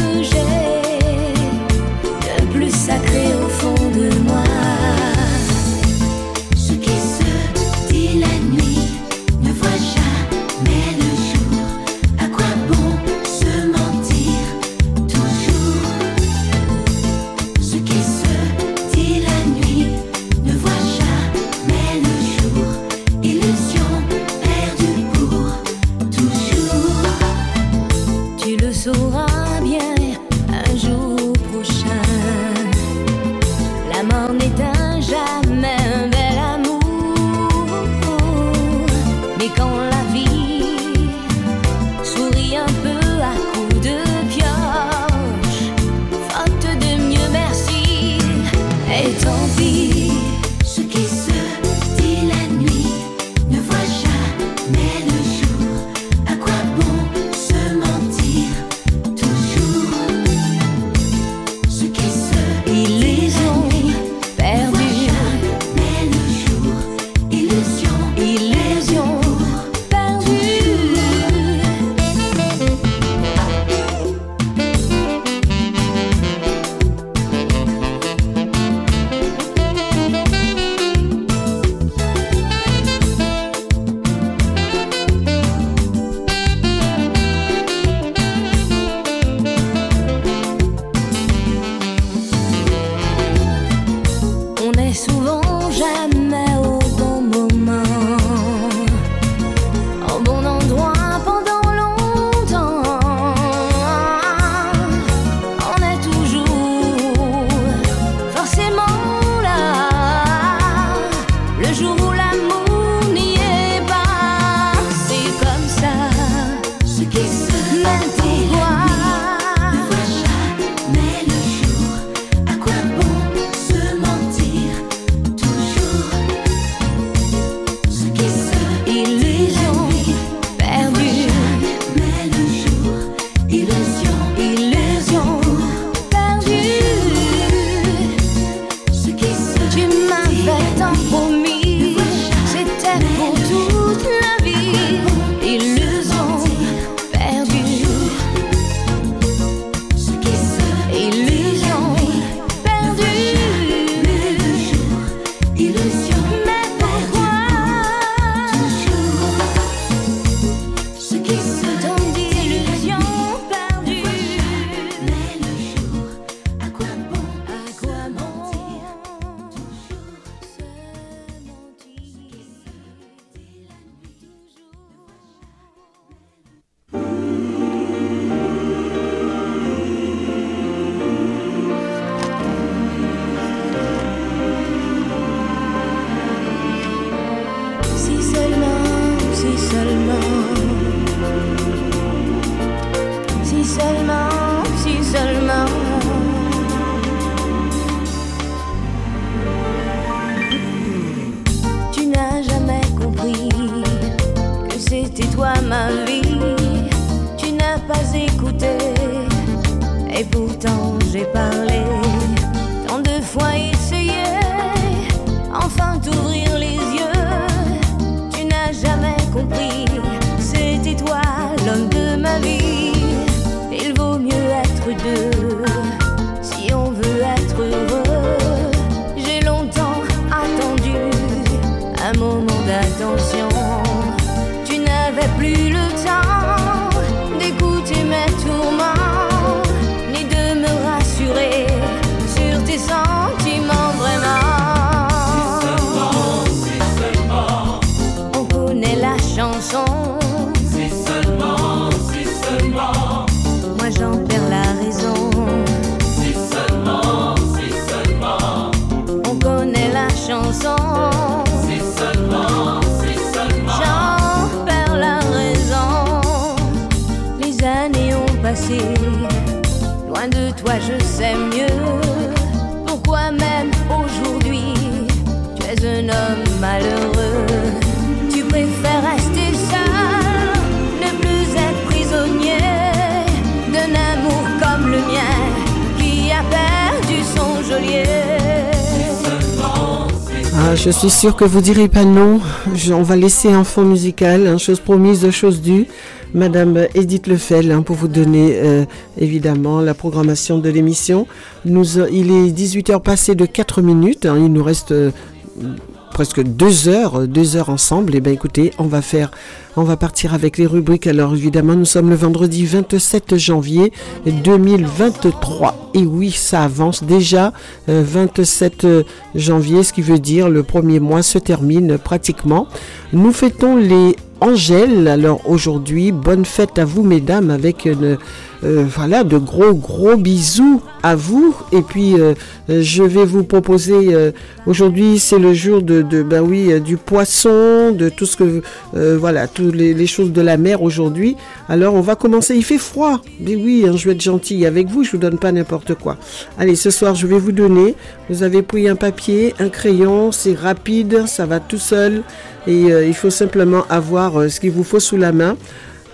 je suis sûre que vous direz pas non. On va laisser un fond musical, hein, chose promise, chose due. Madame Edith Lefel, hein, pour vous donner euh, évidemment la programmation de l'émission. Euh, il est 18h passé de 4 minutes. hein, il nous reste euh, presque deux heures, euh, deux heures ensemble. Et bien écoutez, on va faire, on va partir avec les rubriques. Alors évidemment, nous sommes le vendredi 27 janvier 2023. Et oui, ça avance déjà. euh, 27 janvier, ce qui veut dire le premier mois se termine pratiquement. Nous fêtons les Angèle. Alors aujourd'hui, bonne fête à vous mesdames avec une, euh, voilà de gros gros bisous à vous. Et puis euh, euh, je vais vous proposer euh, aujourd'hui c'est le jour de, de ben oui euh, du poisson, de tout ce que euh, voilà toutes les, choses de la mer aujourd'hui. Alors on va commencer. Il fait froid, mais oui, hein, je vais être gentille avec vous. Je vous donne pas n'importe quoi. Allez, ce soir je vais vous donner. Vous avez pris un papier, un crayon, c'est rapide, ça va tout seul. Et euh, il faut simplement avoir euh, ce qu'il vous faut sous la main.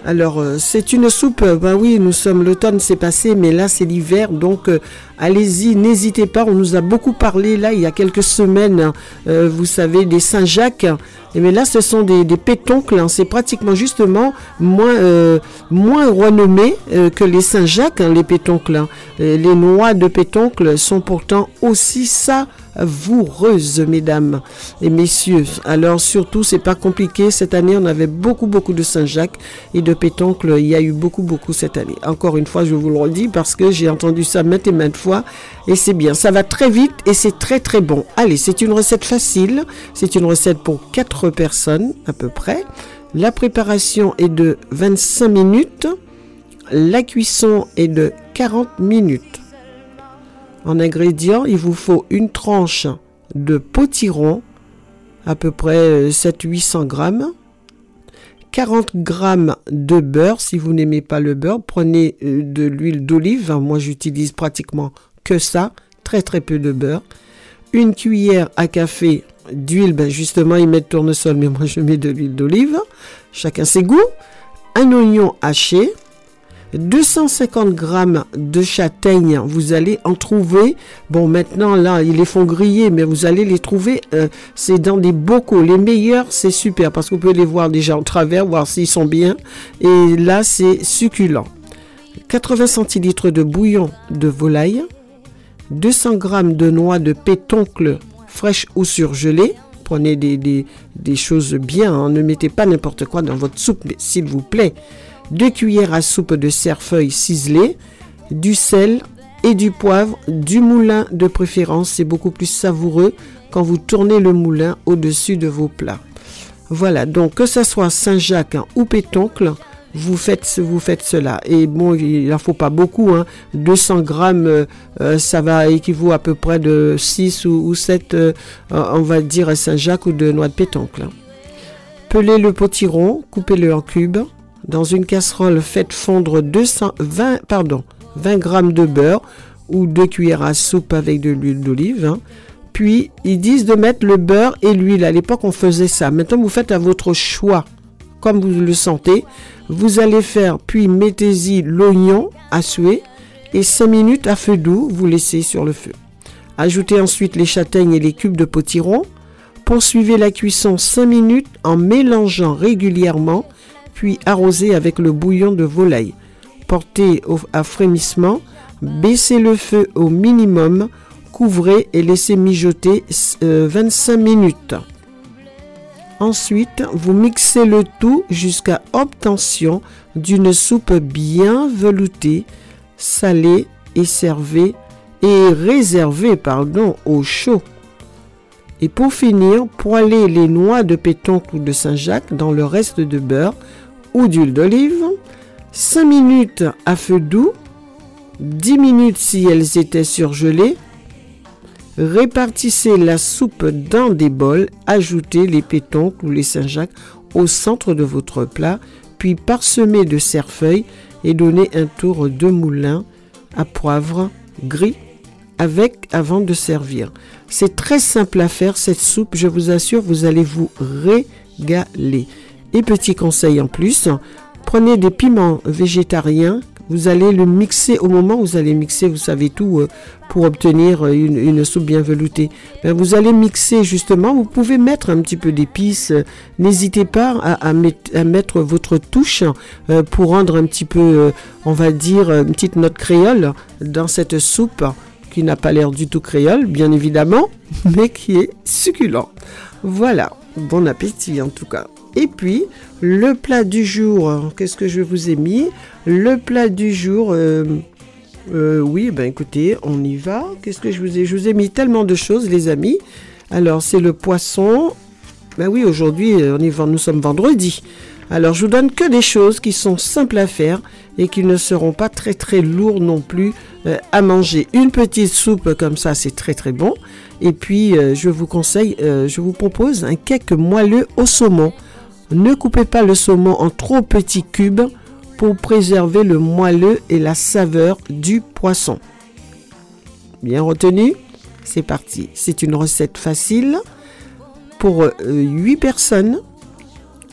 Alors, euh, c'est une soupe, ben oui, nous sommes, l'automne c'est passé, mais là c'est l'hiver, donc allez-y, n'hésitez pas, on nous a beaucoup parlé là il y a quelques semaines, hein, euh, vous savez, des Saint-Jacques, mais là ce sont des, pétoncles, hein, c'est pratiquement justement moins, euh, renommé euh, que les Saint-Jacques, hein, les pétoncles. hein. Les noix de pétoncle sont pourtant aussi savoureuses, mesdames et messieurs. Alors surtout, c'est pas compliqué. Cette année, on avait beaucoup, beaucoup de Saint-Jacques et de pétoncle. Il y a eu beaucoup, beaucoup cette année. Encore une fois, je vous le redis parce que j'ai entendu ça maintes et maintes et c'est bien. Ça va très vite et c'est très, très bon. Allez, c'est une recette facile. C'est une recette pour 4 personnes à peu près. La préparation est de 25 minutes. La cuisson est de 40 minutes. En ingrédients, il vous faut une tranche de potiron, à peu près 700-800 grammes, 40 grammes de beurre, si vous n'aimez pas le beurre, prenez euh, de l'huile d'olive, moi j'utilise pratiquement que ça, très très peu de beurre, une cuillère à café d'huile, ben justement ils mettent tournesol, mais moi je mets de l'huile d'olive, chacun ses goûts, un oignon haché, 250 grammes de châtaignes, vous allez en trouver. Bon, maintenant, là, ils les font griller, mais vous allez les trouver, euh, c'est dans des bocaux. Les meilleurs, c'est super, parce que vous pouvez les voir déjà en travers, voir s'ils sont bien. Et là, c'est succulent. 80 centilitres de bouillon de volaille, 200 grammes de noix de pétoncle fraîche ou surgelée. Prenez des, des, des choses bien, hein. ne mettez pas n'importe quoi dans votre soupe, s'il vous plaît. 2 cuillères à soupe de cerfeuil ciselé, du sel et du poivre, du moulin de préférence. C'est beaucoup plus savoureux quand vous tournez le moulin au-dessus de vos plats. Voilà, donc que ce soit Saint-Jacques hein, ou Pétoncle, vous faites, cela. Et bon, il n'en faut pas beaucoup. Hein. 200 grammes, euh, euh, ça va équivaut à peu près de 6 ou, ou 7, euh, on va dire, Saint-Jacques ou de noix de pétoncle. Pelez le potiron, coupez-le en cubes. Dans une casserole, faites fondre 220, pardon, 20 grammes de beurre ou 2 cuillères à soupe avec de l'huile d'olive. hein. Puis, ils disent de mettre le beurre et l'huile. À l'époque, on faisait ça. Maintenant, vous faites à votre choix, comme vous le sentez. Vous allez faire, puis mettez-y l'oignon à souhait, et 5 minutes à feu doux, vous laissez sur le feu. Ajoutez ensuite les châtaignes et les cubes de potiron. Poursuivez la cuisson 5 minutes en mélangeant régulièrement, puis arrosez avec le bouillon de volaille. Portez à frémissement, baissez le feu au minimum, couvrez et laissez mijoter euh, 25 minutes. Ensuite, vous mixez le tout jusqu'à obtention d'une soupe bien veloutée, salée et servée et réservée pardon, au chaud. Et pour finir, poêlez les noix de pétoncle ou de Saint-Jacques dans le reste de beurre ou d'huile d'olive. 5 minutes à feu doux, 10 minutes si elles étaient surgelées. Répartissez la soupe dans des bols, ajoutez les pétoncles ou les Saint-Jacques au centre de votre plat, puis parsemez de cerfeuil et donnez un tour de moulin à poivre gris avec avant de servir. C'est très simple à faire cette soupe, je vous assure, vous allez vous régaler. Et petit conseil en plus, prenez des piments végétariens, vous allez le mixer au moment où vous allez mixer, vous savez tout, euh, pour obtenir euh, une, soupe bien veloutée. Ben, vous allez mixer justement, vous pouvez mettre un petit peu d'épices, n'hésitez pas à, à met- à mettre votre touche euh, pour rendre un petit peu, on va dire, une petite note créole dans cette soupe qui n'a pas l'air du tout créole, bien évidemment, mais qui est succulent. Voilà, bon appétit en tout cas. Et puis, le plat du jour, hein, qu'est-ce que je vous ai mis? Le plat du jour, euh, euh, oui, ben écoutez, on y va. Qu'est-ce que je vous ai? Je vous ai mis tellement de choses, les amis. Alors, c'est le poisson. Ben oui, aujourd'hui, nous sommes vendredi. Alors, je vous donne que des choses qui sont simples à faire et qui ne seront pas très très lourds non plus euh, à manger. Une petite soupe comme ça, c'est très très bon. Et puis, je vous conseille, je vous propose un cake moelleux au saumon. Ne coupez pas le saumon en trop petits cubes pour préserver le moelleux et la saveur du poisson. Bien retenu? C'est parti. C'est une recette facile pour 8 personnes.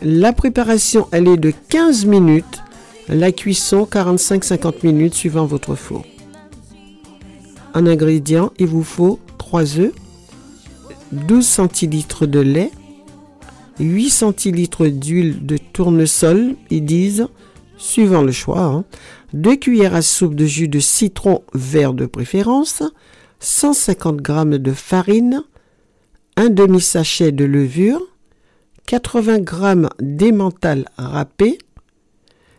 La préparation, elle est de 15 minutes. La cuisson, 45-50 minutes suivant votre four. En ingrédients, il vous faut 3 œufs, 12 centilitres de lait, 8 centilitres d'huile de tournesol, ils disent, suivant le choix, 2 cuillères à soupe de jus de citron vert de préférence, 150 g de farine, un demi-sachet de levure, 80 g d'emmental râpé,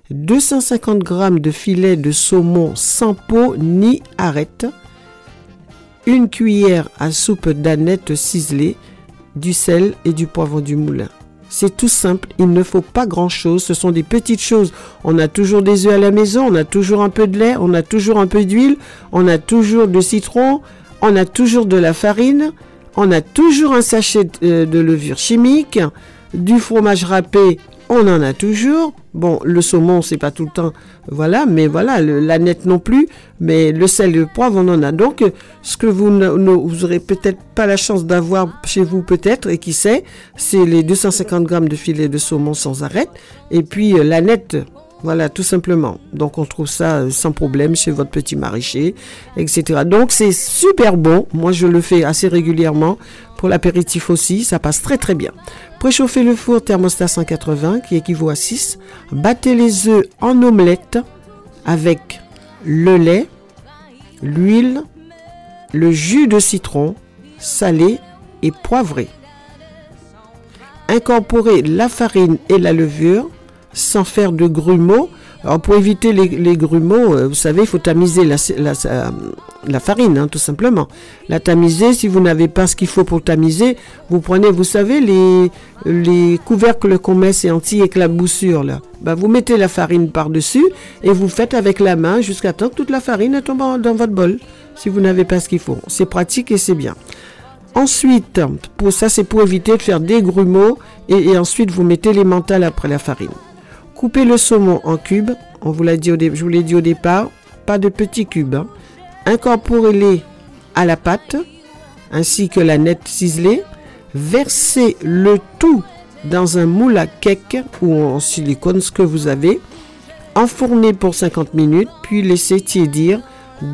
250 g de filet de saumon sans peau ni arête, une cuillère à soupe d'aneth ciselée, du sel et du poivre du moulin. C'est tout simple, il ne faut pas grand-chose, ce sont des petites choses. On a toujours des œufs à la maison, on a toujours un peu de lait, on a toujours un peu d'huile, on a toujours de citron, on a toujours de la farine, on a toujours un sachet de, de levure chimique, du fromage râpé, on en a toujours. Bon, le saumon, c'est pas tout le temps, voilà, mais voilà, le- la nette non plus, mais le sel et le poivre, on en a. Donc, ce que vous ne, ne- vous aurez peut-être pas la chance d'avoir chez vous, peut-être, et qui sait, c'est les 250 grammes de filet de saumon sans arrêt, et puis euh, la nette, voilà, tout simplement. Donc, on trouve ça euh, sans problème chez votre petit maraîcher, etc. Donc, c'est super bon. Moi, je le fais assez régulièrement. Pour l'apéritif aussi, ça passe très très bien. Préchauffez le four thermostat 180 qui équivaut à 6. Battez les œufs en omelette avec le lait, l'huile, le jus de citron salé et poivré. Incorporez la farine et la levure sans faire de grumeaux. Alors pour éviter les, grumeaux, euh, vous savez, il faut tamiser la, farine, hein, tout simplement. La tamiser, si vous n'avez pas ce qu'il faut pour tamiser, vous prenez, vous savez, les, les couvercles qu'on met, c'est anti-éclaboussure, là. Ben, vous mettez la farine par-dessus et vous faites avec la main jusqu'à temps que toute la farine tombe dans votre bol, si vous n'avez pas ce qu'il faut. C'est pratique et c'est bien. Ensuite, pour ça, c'est pour éviter de faire des grumeaux et, et ensuite vous mettez les mentales après la farine. Coupez le saumon en cubes. On vous l'a dit je vous l'ai dit au départ, pas de petits cubes. hein. Incorporez-les à la pâte ainsi que la nette ciselée. Versez le tout dans un moule à cake ou en silicone, ce que vous avez. Enfournez pour 50 minutes, puis laissez tiédir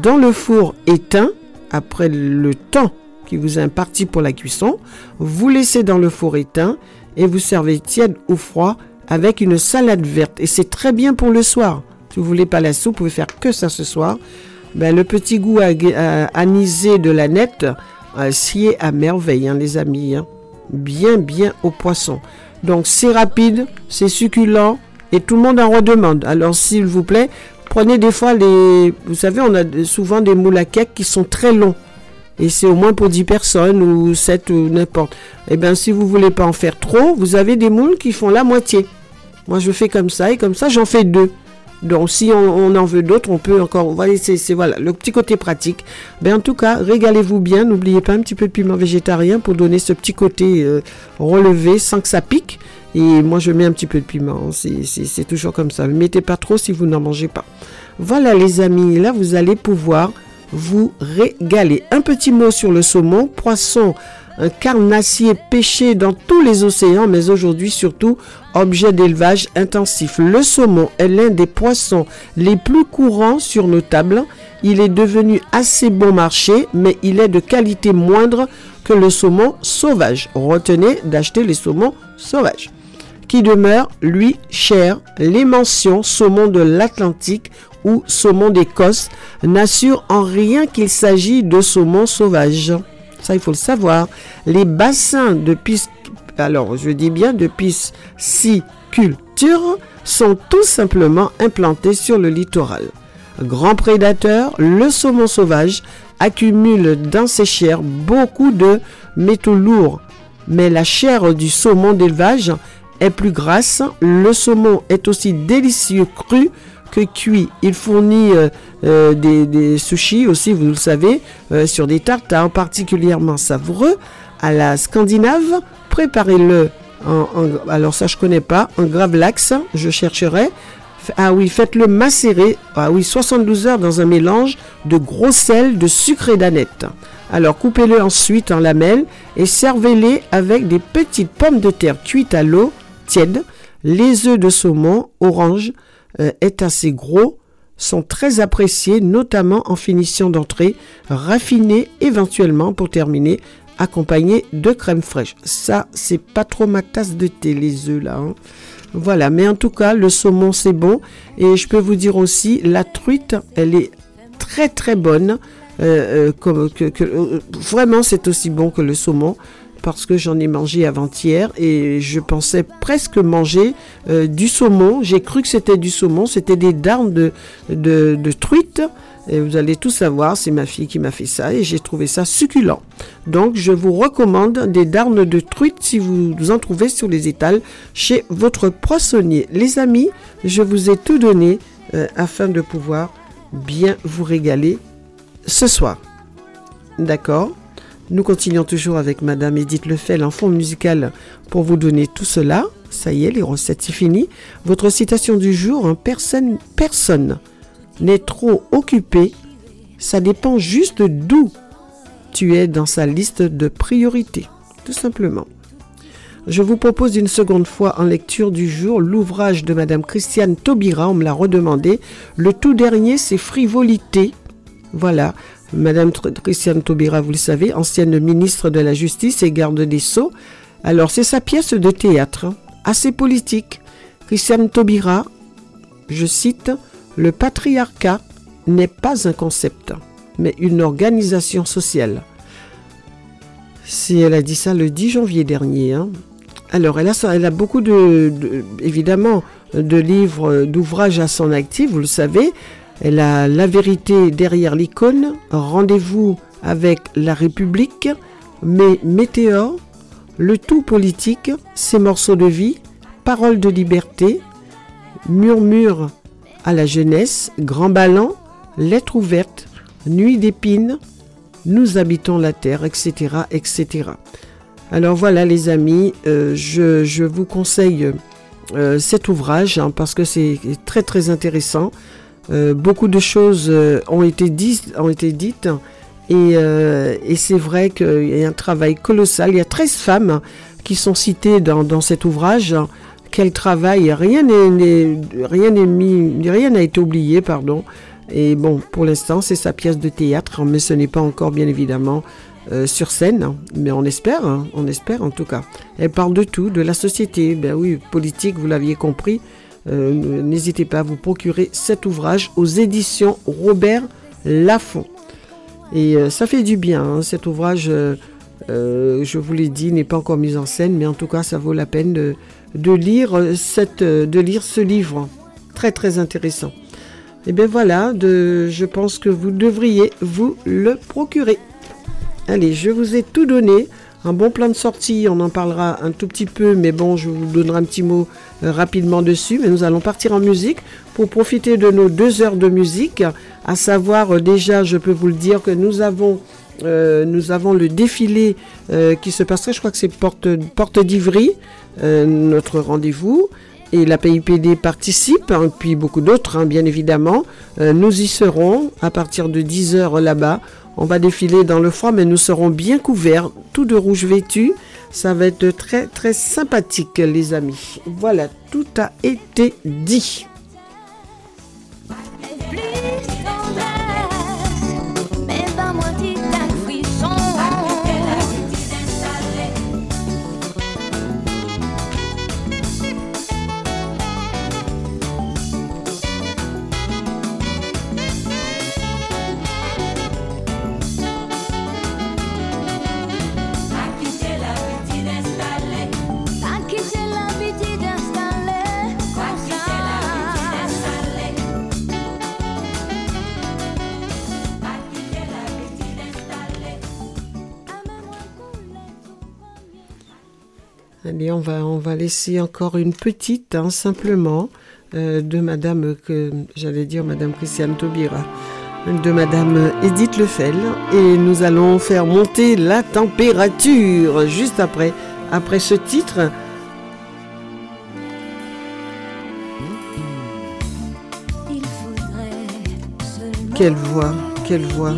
dans le four éteint, après le temps qui vous est imparti pour la cuisson, vous laissez dans le four éteint et vous servez tiède ou froid avec une salade verte. Et c'est très bien pour le soir. Si vous voulez pas la soupe, vous pouvez faire que ça ce soir. Ben, le petit goût anisé de la nette, euh, à merveille, hein, les amis. hein. Bien, bien au poisson. Donc c'est rapide, c'est succulent et tout le monde en redemande. Alors s'il vous plaît, prenez des fois les... Vous savez, on a souvent des moules à cake qui sont très longs. Et c'est au moins pour 10 personnes ou 7 ou n'importe. Eh bien, si vous voulez pas en faire trop, vous avez des moules qui font la moitié. Moi, je fais comme ça et comme ça, j'en fais deux. Donc, si on, en veut d'autres, on peut encore. Voilà, c'est voilà le petit côté pratique. Ben, en tout cas, régalez-vous bien. N'oubliez pas un petit peu de piment végétarien pour donner ce petit côté euh, relevé sans que ça pique. Et moi, je mets un petit peu de piment. C'est- toujours comme ça. Ne mettez pas trop si vous n'en mangez pas. Voilà, les amis. Là, vous allez pouvoir vous régaler. Un petit mot sur le saumon, poisson, carnassier pêché dans tous les océans, mais aujourd'hui surtout objet d'élevage intensif. Le saumon est l'un des poissons les plus courants sur nos tables. Il est devenu assez bon marché, mais il est de qualité moindre que le saumon sauvage. Retenez d'acheter les saumons sauvages qui demeure, lui, cher. Les mentions saumon de l'Atlantique ou saumon d'Écosse n'assurent en rien qu'il s'agit de saumon sauvage. Il faut le savoir. Les bassins de piste, alors je dis bien de pisciculture, sont tout simplement implantés sur le littoral. Grand prédateur, le saumon sauvage accumule dans ses chairs beaucoup de métaux lourds. Mais la chair du saumon d'élevage est plus grasse. Le saumon est aussi délicieux cru cuit. Il fournit euh, euh, des, des sushis aussi, vous le savez, euh, sur des tartares particulièrement savoureux. À la scandinave, préparez-le en, en- alors ça je connais pas, en gravlax, je chercherai. Ah oui, faites-le macérer, ah oui, 72 heures dans un mélange de gros sel, de sucre et d'aneth. Alors coupez-le ensuite en lamelles et servez-les avec des petites pommes de terre cuites à l'eau tiède. Les œufs de saumon orange euh, est assez gros, sont très appréciés, notamment en finition d'entrée, raffinés éventuellement pour terminer, accompagnés de crème fraîche. Ça, c'est pas trop ma tasse de thé, les œufs là. hein. Voilà, mais en tout cas, le saumon c'est bon. Et je peux vous dire aussi, la truite, elle est très très bonne. Euh, euh, vraiment, c'est aussi bon que le saumon parce que j'en ai mangé avant-hier et je pensais presque manger euh, du saumon. J'ai cru que c'était du saumon, c'était des darnes de, truite. Et vous allez tout savoir, c'est ma fille qui m'a fait ça et j'ai trouvé ça succulent. Donc je vous recommande des darnes de truite si vous en trouvez sur les étals chez votre poissonnier. Les amis, je vous ai tout donné euh, afin de pouvoir bien vous régaler ce soir. D'accord? Nous continuons toujours avec Madame Edith Lefel en fond musical pour vous donner tout cela. Ça y est, les recettes, c'est fini. Votre citation du jour, hein, personne, personne n'est trop occupé. Ça dépend juste d'où tu es dans sa liste de priorités. Tout simplement. Je vous propose une seconde fois en lecture du jour l'ouvrage de Madame Christiane Taubira, on me l'a redemandé. Le tout dernier, c'est Frivolité. Voilà, Madame Christiane Taubira, vous le savez, ancienne ministre de la Justice et garde des Sceaux. Alors, c'est sa pièce de théâtre, hein, assez politique. Christiane Taubira, je cite, Le patriarcat n'est pas un concept, mais une organisation sociale. Si elle a dit ça le 10 janvier dernier. hein. Alors, elle a, beaucoup de, de- évidemment, de livres, d'ouvrages à son actif, vous le savez. Elle a La vérité derrière l'icône, Rendez-vous avec la République, mais Météore, Le tout politique, Ses morceaux de vie, Paroles de liberté, Murmure à la jeunesse, Grand ballon, Lettre ouverte, Nuit d'épines, Nous habitons la terre, etc., etc. Alors voilà les amis, euh, je, je vous conseille euh, cet ouvrage hein, parce que c'est très très intéressant. Euh, beaucoup de choses euh, ont, été dites, ont été dites et, euh, et c'est vrai qu'il y a un travail colossal. Il y a 13 femmes qui sont citées dans, cet ouvrage. Quel travail, rien n'est- mis, rien n'a été oublié, pardon. Et bon, pour l'instant, c'est sa pièce de théâtre, mais ce n'est pas encore, bien évidemment, euh, sur scène. Mais on espère, hein, on espère en tout cas. Elle parle de tout, de la société, ben oui, politique, vous l'aviez compris. Euh, N'hésitez pas à vous procurer cet ouvrage aux éditions Robert Laffont. Et euh, ça fait du bien, hein, cet ouvrage, euh, je vous l'ai dit, n'est pas encore mis en scène, mais en tout cas, ça vaut la peine de, lire, ce livre. Très, très intéressant. Et bien voilà, je pense que vous devriez vous le procurer. Allez, je vous ai tout donné. Un bon plan de sortie, on en parlera un tout petit peu, mais bon, je vous donnerai un petit mot euh, rapidement dessus. Mais nous allons partir en musique pour profiter de nos deux heures de musique. À savoir, euh, déjà, je peux vous le dire que nous avons, euh, nous avons le défilé qui se passerait, je crois que c'est Porte, Porte d'Ivry, notre rendez-vous. Et la PIPD participe, hein, puis beaucoup d'autres, hein, bien évidemment. Nous y serons à partir de 10h là-bas. On va défiler dans le froid, mais nous serons bien couverts, tout de rouge vêtu. Ça va être très très sympathique, les amis. Voilà, tout a été dit. Allez, on va, on va laisser encore une petite, hein, simplement, euh, de Madame, que j'allais dire Madame Christiane Taubira, de Madame Edith Lefel, et nous allons faire monter la température juste après, après ce titre. Quelle voix, quelle voix.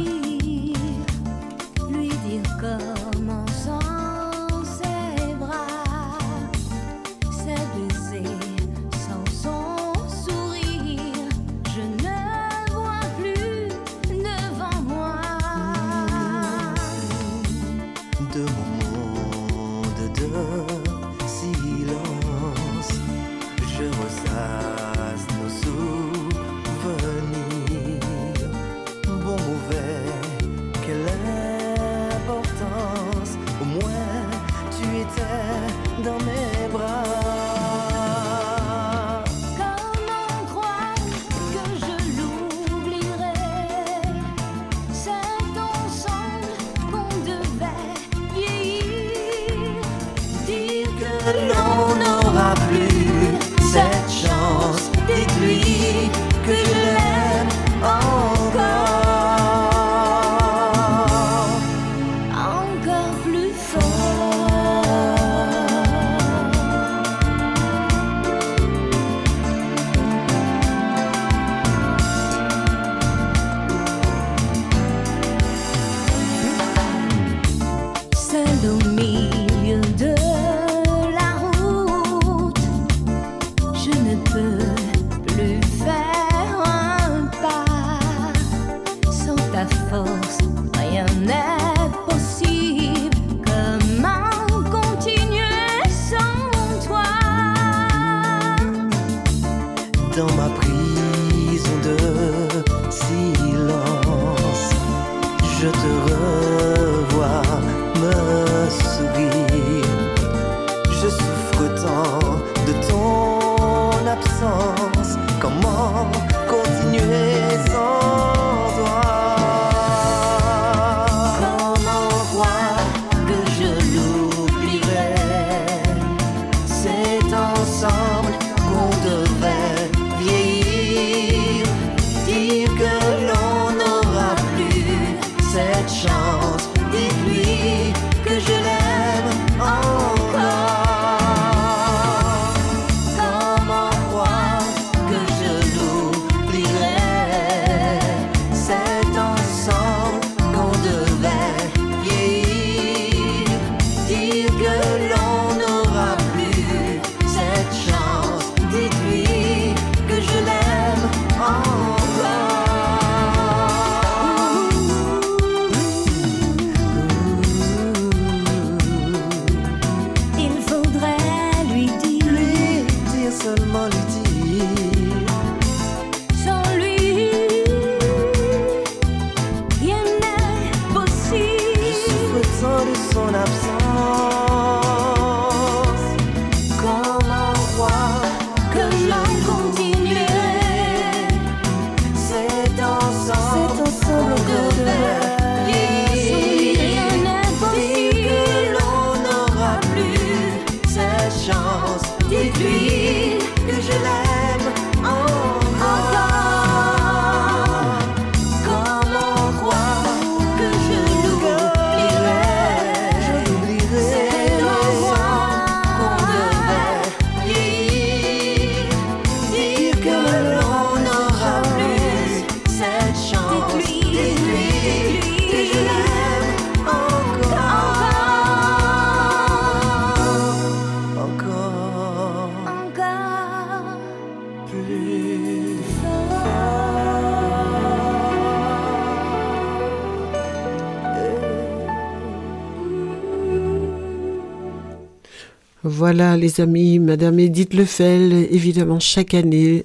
Voilà les amis, Madame Edith Lefel, évidemment chaque année,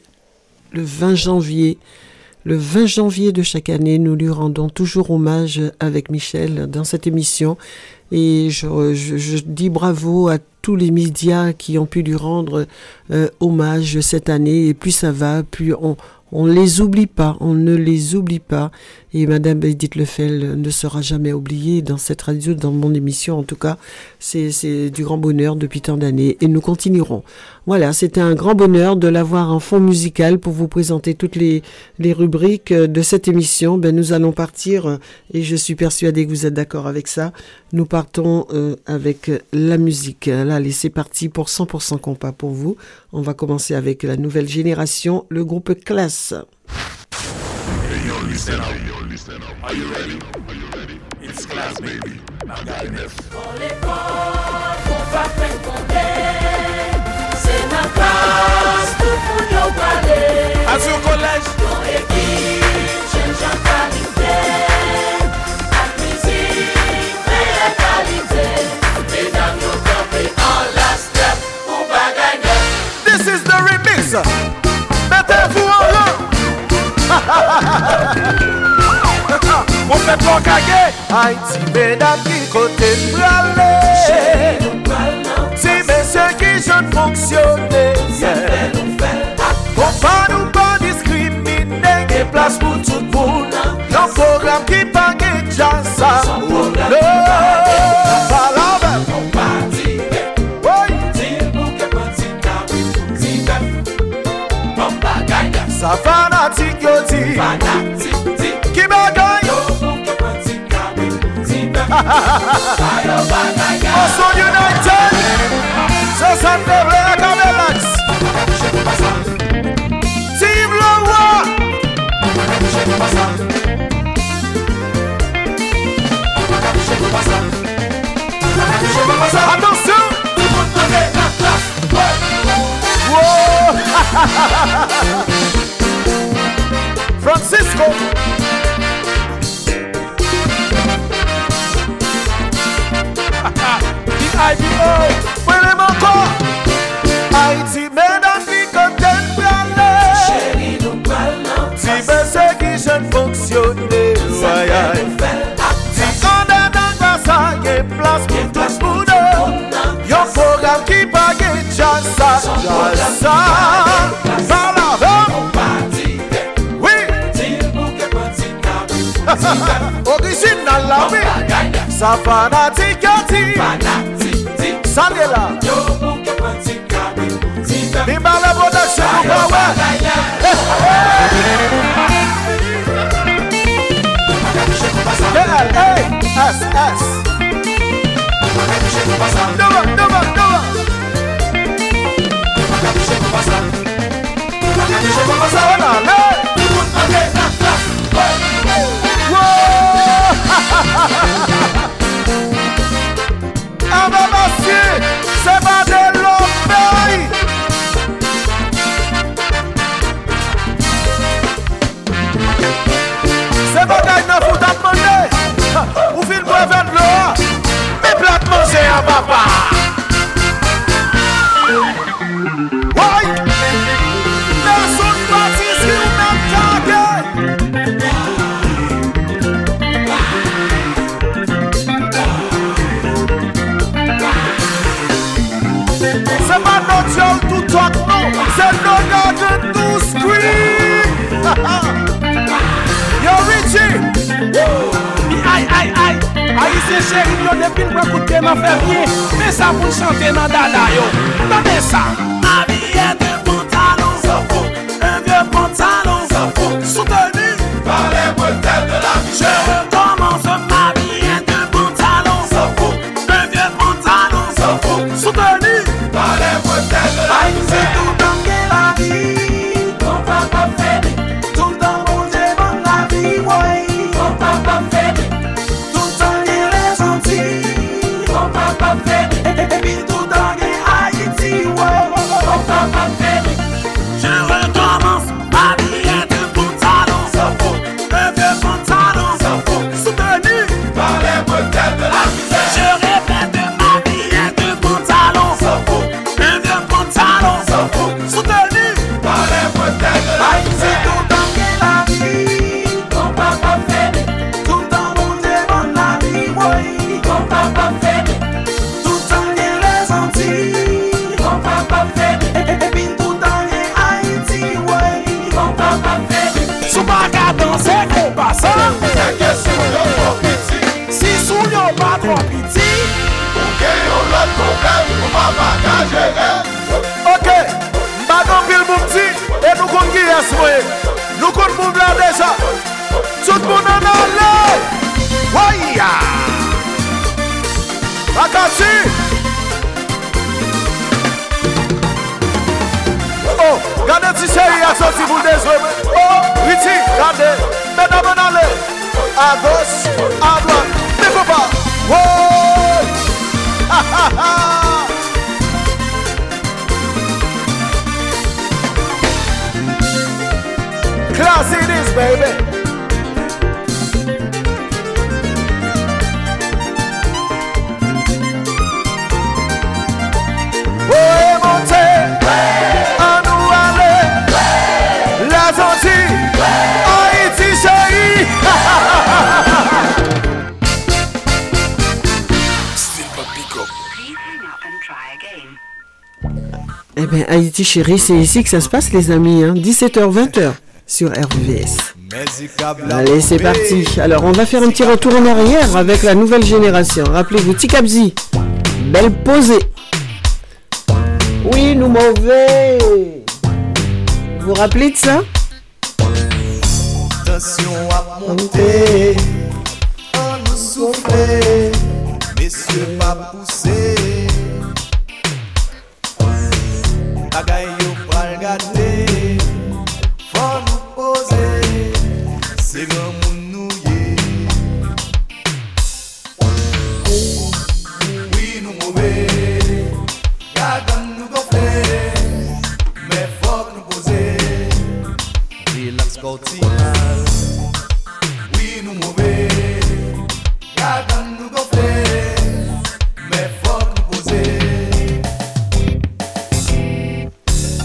le 20 janvier, le 20 janvier de chaque année, nous lui rendons toujours hommage avec Michel dans cette émission. Et je, je- je dis bravo à tous les médias qui ont pu lui rendre euh, hommage cette année. Et plus ça va, plus on, les oublie pas, on ne les oublie pas. Et Madame Edith Lefel ne sera jamais oubliée dans cette radio, dans mon émission en tout cas. C'est du grand bonheur depuis tant d'années et nous continuerons. Voilà, c'était un grand bonheur de l'avoir en fond musical pour vous présenter toutes les, rubriques euh, de cette émission. Ben, nous allons partir euh, et je suis persuadée que vous êtes d'accord avec ça. Nous partons avec la musique. Allez, c'est parti pour 100% compas pour vous. On va commencer avec la nouvelle génération, le groupe Classe. Mwen fè plon kage Haiti menam ki kote prale Chéri nou pral nan Si mesye ki jen fonksyone Se fè nou fè Mwen pa nou pa diskrimine Gen plas pou tout moun Nan program ki pa gen jasa Son program Sa fanatik yo di. Fanatik di. Ki bagay? Yo moun ki pati kame Ti pe Ayo bagay Oso United Se san devre akame max Team Lowa Attention Tout moun kone la klas Wow Ha ha ha ha ha Francisco. B.I.B.O. Pwene moko Haiti menan ki kontemplale Cheri nou pral nan Ti bese ki jen fonksyonne Sanpe nou fel ak Ti konde nan grasa gen plas Gen plas moun Yon program ki pa gen jasa Jasa Original la oui Ça fanatique y'a dit Ça y est là Bimba la production ou pas ouais L-A-S-S Nova, Nova, Nova Voilà, say ah, a papa. Why? Nelson Batis, you them target. Say man not young to talk no. Say no garden to scream. Yo Richie. Woo. Alisyen cheri yo depil prekoute nan ferye Mè sa pou chante nan dada yo. Tande sa Eh bien, Haïti chérie, c'est ici que ça se passe, les amis. Hein. 17h-20h sur RVS. Allez, c'est parti. Alors, on va faire un petit retour en arrière avec la nouvelle génération. Rappelez-vous, Tikabzi, belle posée. Oui, nous mauvais. Vous vous rappelez de ça? Attention à monter, on nous souffler, messieurs pas pousser. Bagay yo pral gade Fò nou pose Se gwa moun nou ye Oui nou mouve Gagan nou gofle Mè fòk nou pose Relax kouti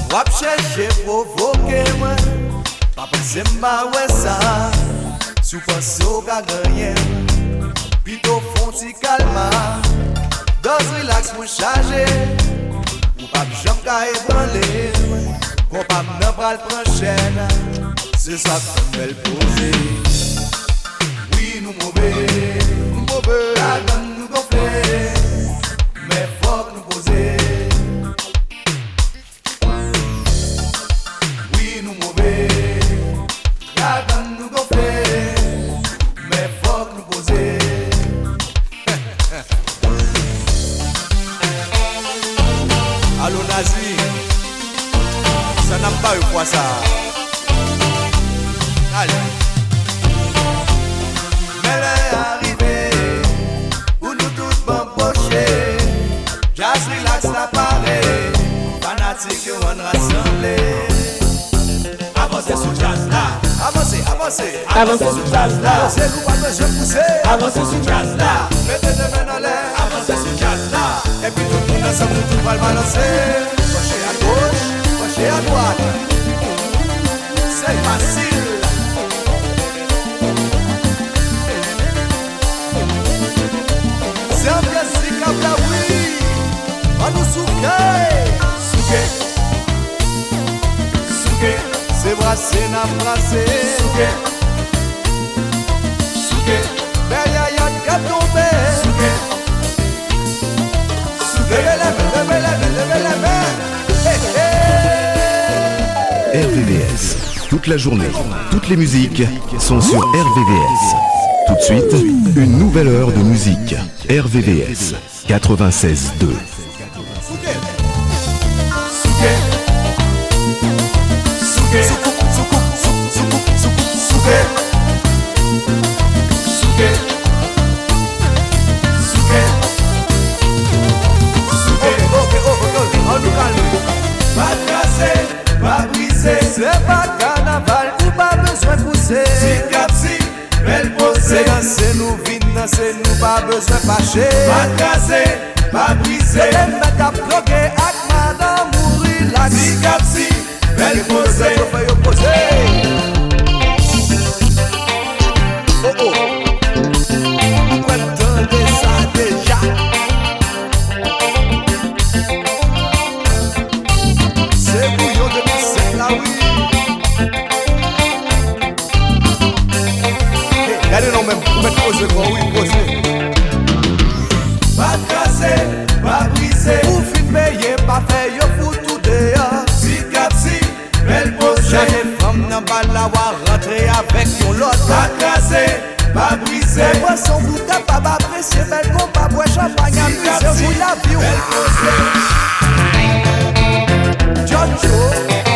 Wap chèche provoke mwen Pa pense mba wè sa. Sou pense ou ka ganyen Pito fon ti kalma. Dos relax mwen chaje Ou pap jom ka ebranle Kon pap nan pral pran chèn Se sa fèmèl pose. Oui nou mwobe Mwobe Kagan nou gonfle. pa yo kwa sa Ale Mè lè arrive Ou nou tout bamboche Jazz relax la pare Fanatik yo an rassemble Avanse sou jazz la Avanse, avanse Avanse sou jazz la Avanse nou pa mwen je pousse Avanse sou jazz la Mè te demen ale Avanse sou jazz la Epi tout moun asan pou tout pal balanse C'est à droite. C'est facile. C'est un plastique à oui. On nous souquer. Souquer. Souquer. C'est brasser, n'a brasser. Souquer. Souquer. Derrière, y'a qu'à tomber. Toute la journée, toutes les musiques sont sur RVVS. Tout de suite, une nouvelle heure de musique. RVVS 96.2. Souke kase Se nou vin nan se nou pa bezwen fache Pat kase, pa brise Se met ap kloge ak madan mouri lak Si kap si, bel pose Se yo fay yo pose men Mwen pose kon, wè pose Pa kase, pa brise Ou fin peye, pa feye, foutou deya Si kap si, bel pose. Jane fom nan bala wa rentre avèk yon lot. Pa kase, pa brise Mwen pose son bouta, pa ba presye Bel kon, pa bwe champagne Si kap si, bel pose. Jojo.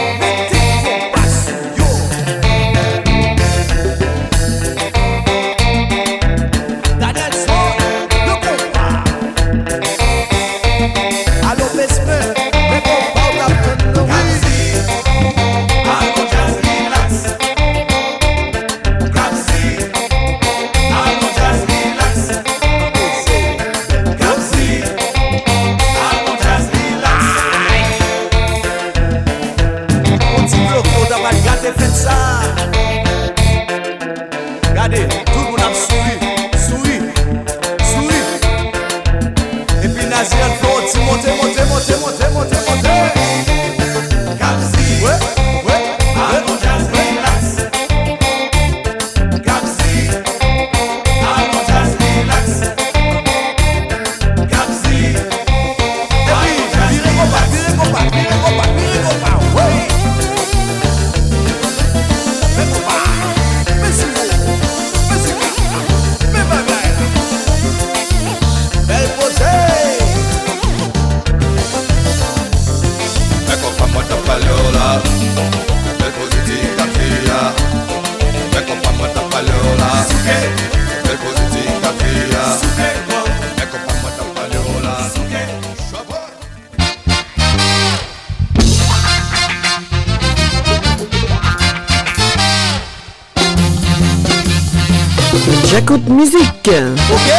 écoute musique. Ok?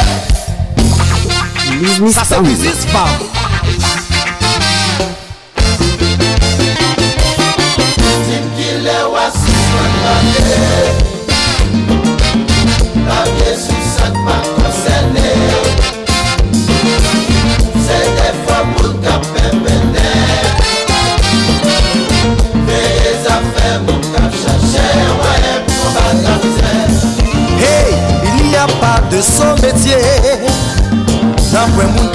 Business Ça, c'est Business Spam.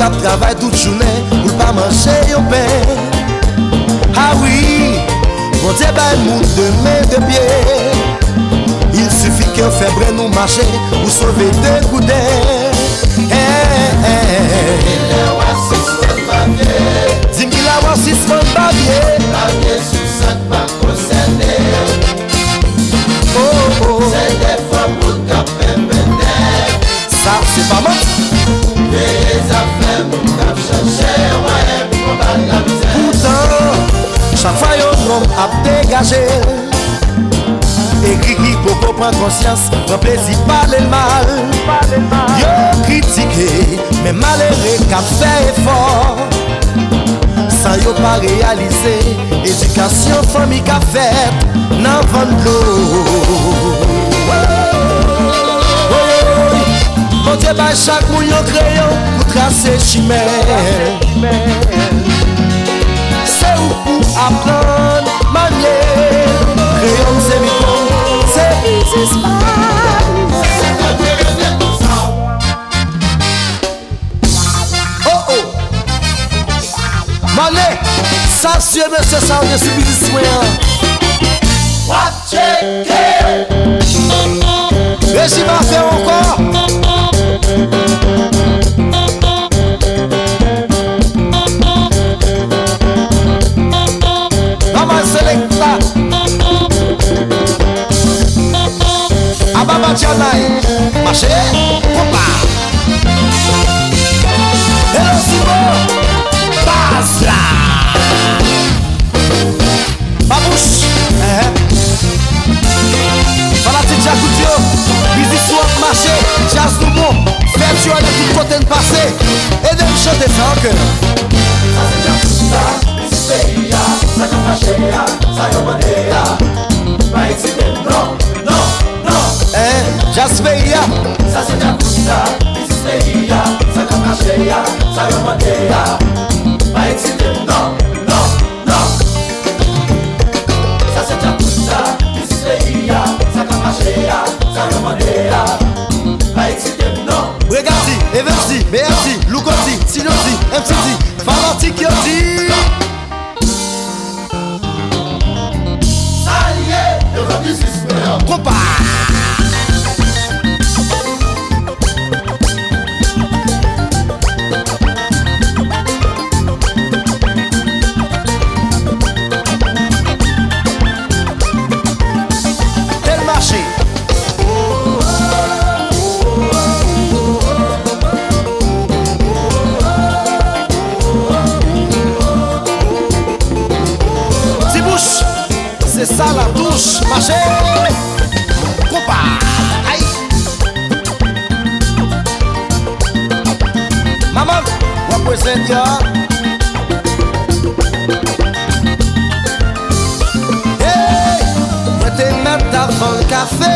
ap travay tout jounen Ou l'pa manche yon pen Ah oui, bon diye bay moun de men de pie Il sufi ke febre nou mache Ou sove de koude Eh, eh, eh Dingila wasis kon bavye Dingila wasis kon bavye Bavye sou sak pa konsene Oh, oh Se defan moun kapen bende Sa, se pa manche Sa fay yo nom ap degaje E kri ki poko pran konsyans Pran plezi pale l mal. Yo kritike Men malere kap fe efor Sa yo pa realize Edukasyon fami ka fet Nan vando oh, oh, oh, Mon diye bay chak moun yo kreyon trase chimè. Se ou pou apren manye Kreyon se vivan, se izispan. Se kote revle pou sa Oh oh. Manye, sa sye mè se sa ou de se biziswen Wacheke Rejima fè ankon. samba bateada aí. Machê, opa. Eu sou Basra Vamos. É. Fala de Tiago Diogo. Bizi suave Jazz do bom Fais tu à tout côté de passé Et de chanter ça encore Espelha, saiu maneira, vai se dentro. Jaspeya Sasenya kusa, bisipeya Sakamashaya, sayomateya Baitite, no, no, no. Sasenya kusa, bisipeya Sakamashaya, sayomateya Baitite, no. Regardi, everdi, merdi, loukoti, sinodi, mcdi Famanti kyodi Salye, evadi sispeya Kompa marché. Compas. Aïe. Maman, représente Hey, moi t'es mettre avant le café.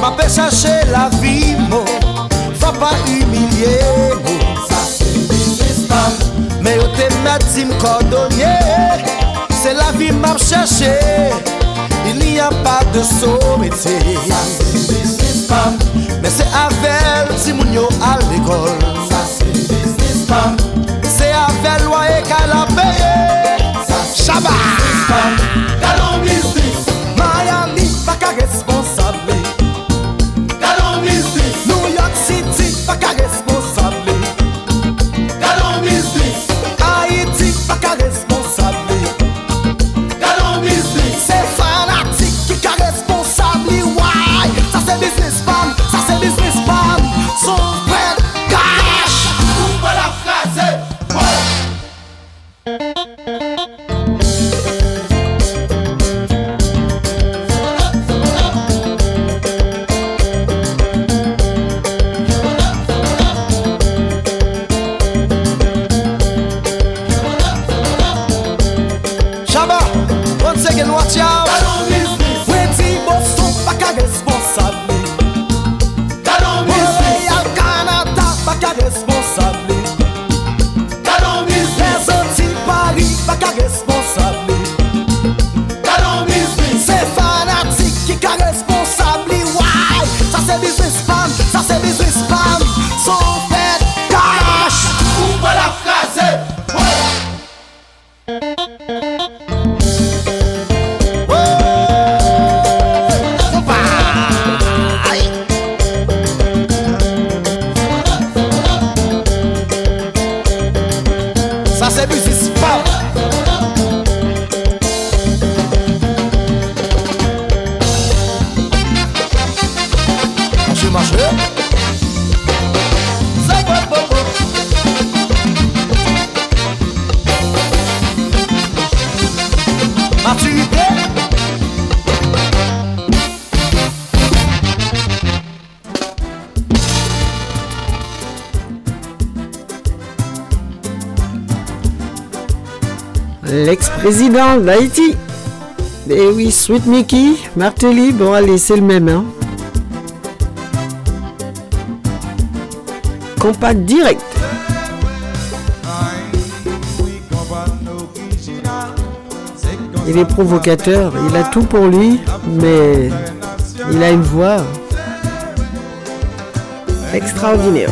Ma paix chercher la vie, mon. Faut pas humilier, mon. Ça c'est business, Mais yo t'es mettre, me cordonnier. C'est la vie m'a cherché. de somete Sa se bizis pam Mè se avèl si moun yo al l'ekol L'ex-président d'Haïti. Eh oui, Sweet Mickey, Martelly, bon allez, c'est le même. Hein. Compact direct. Il est provocateur, il a tout pour lui, mais Il a une voix extraordinaire.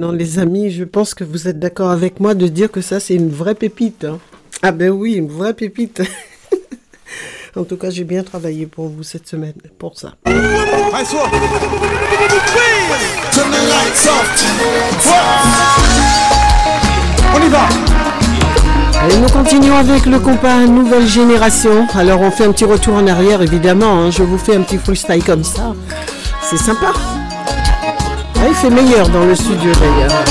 Non, les amis, je pense que vous êtes d'accord avec moi de dire que ça, c'est une vraie pépite. hein. Ah ben oui, une vraie pépite. en tout cas, j'ai bien travaillé pour vous cette semaine, pour ça. On y va. Allez, nous continuons avec le compas Nouvelle Génération. Alors, on fait un petit retour en arrière, évidemment. hein. Je vous fais un petit freestyle comme ça. C'est sympa. Ah, il fait meilleur dans le studio d'ailleurs.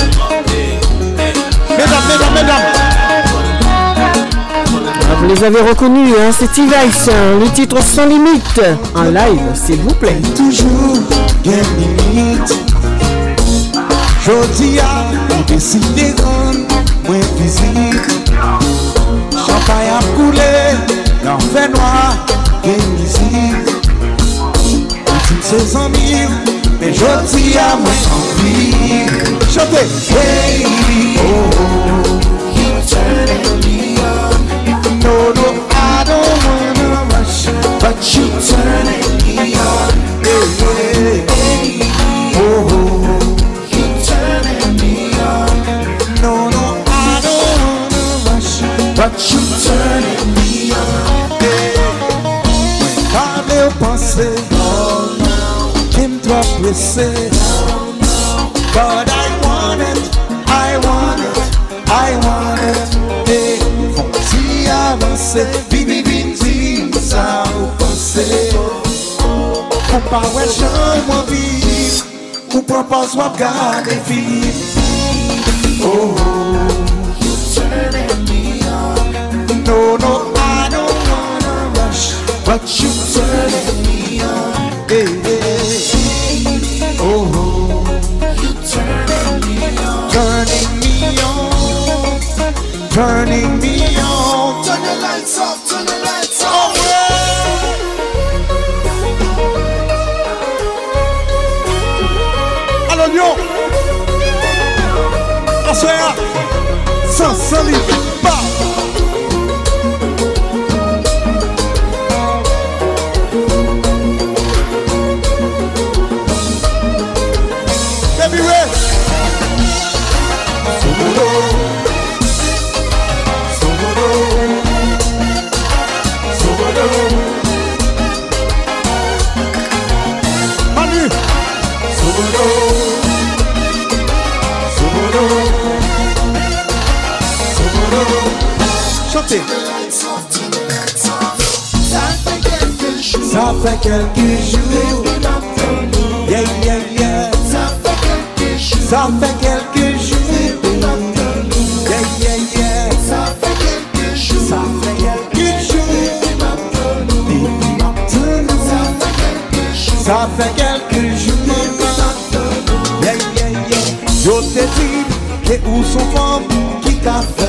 Mesdames, mesdames, mesdames. Ah, vous les avez reconnus, hein, c'est T-Vice, hein, le titre sans limite. En live, s'il vous plaît. Toujours gen limite Jodi a, ou deside ran mwen vizit Champay ap koule, nan fe noa gen mizik Mwen tout se zanmi, men jodi a mwen anvi Chante! Baby, oh, you turning me on No, no, I don't wanna rush. But you turning me on. Hey, hey, oh, Kim doit But I want it, I want it, I want it. Hey, fon ti avanse Vini, vini, sa ou pense Ou pa wè jan mwen viv Ou propos wap gade viv Oh, you Assoya Sans sali Ba Baby Chantez Ça fait quelques jours Yeah, yeah, yeah Ça fait quelques jours Ça fait quelques jours Yeah, yeah, yeah Ça fait quelques jours Ça fait quelques jours Ça fait quelques jours Yeah, yeah, yeah Yo te di que ou son femme qui t'a fait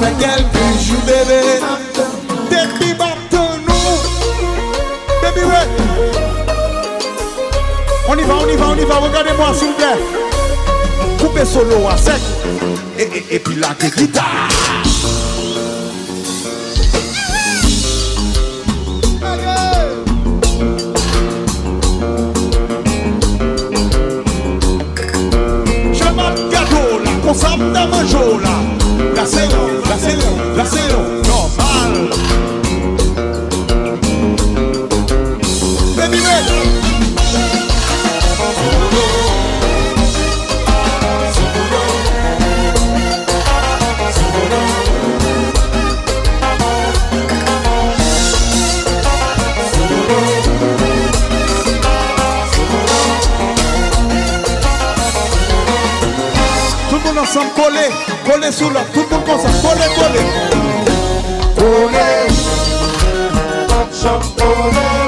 fè kelpi jou bebe Depi batan nou. Depi we On y va, on y va, on y va, regardez moi s'il vous plaît. Coupé solo à sec. Et, et, et puis la guitare. Je m'en gâteau, la consomme d'un kole, kole sou lop, tout moun konsa, kole, kole Kole, chok kole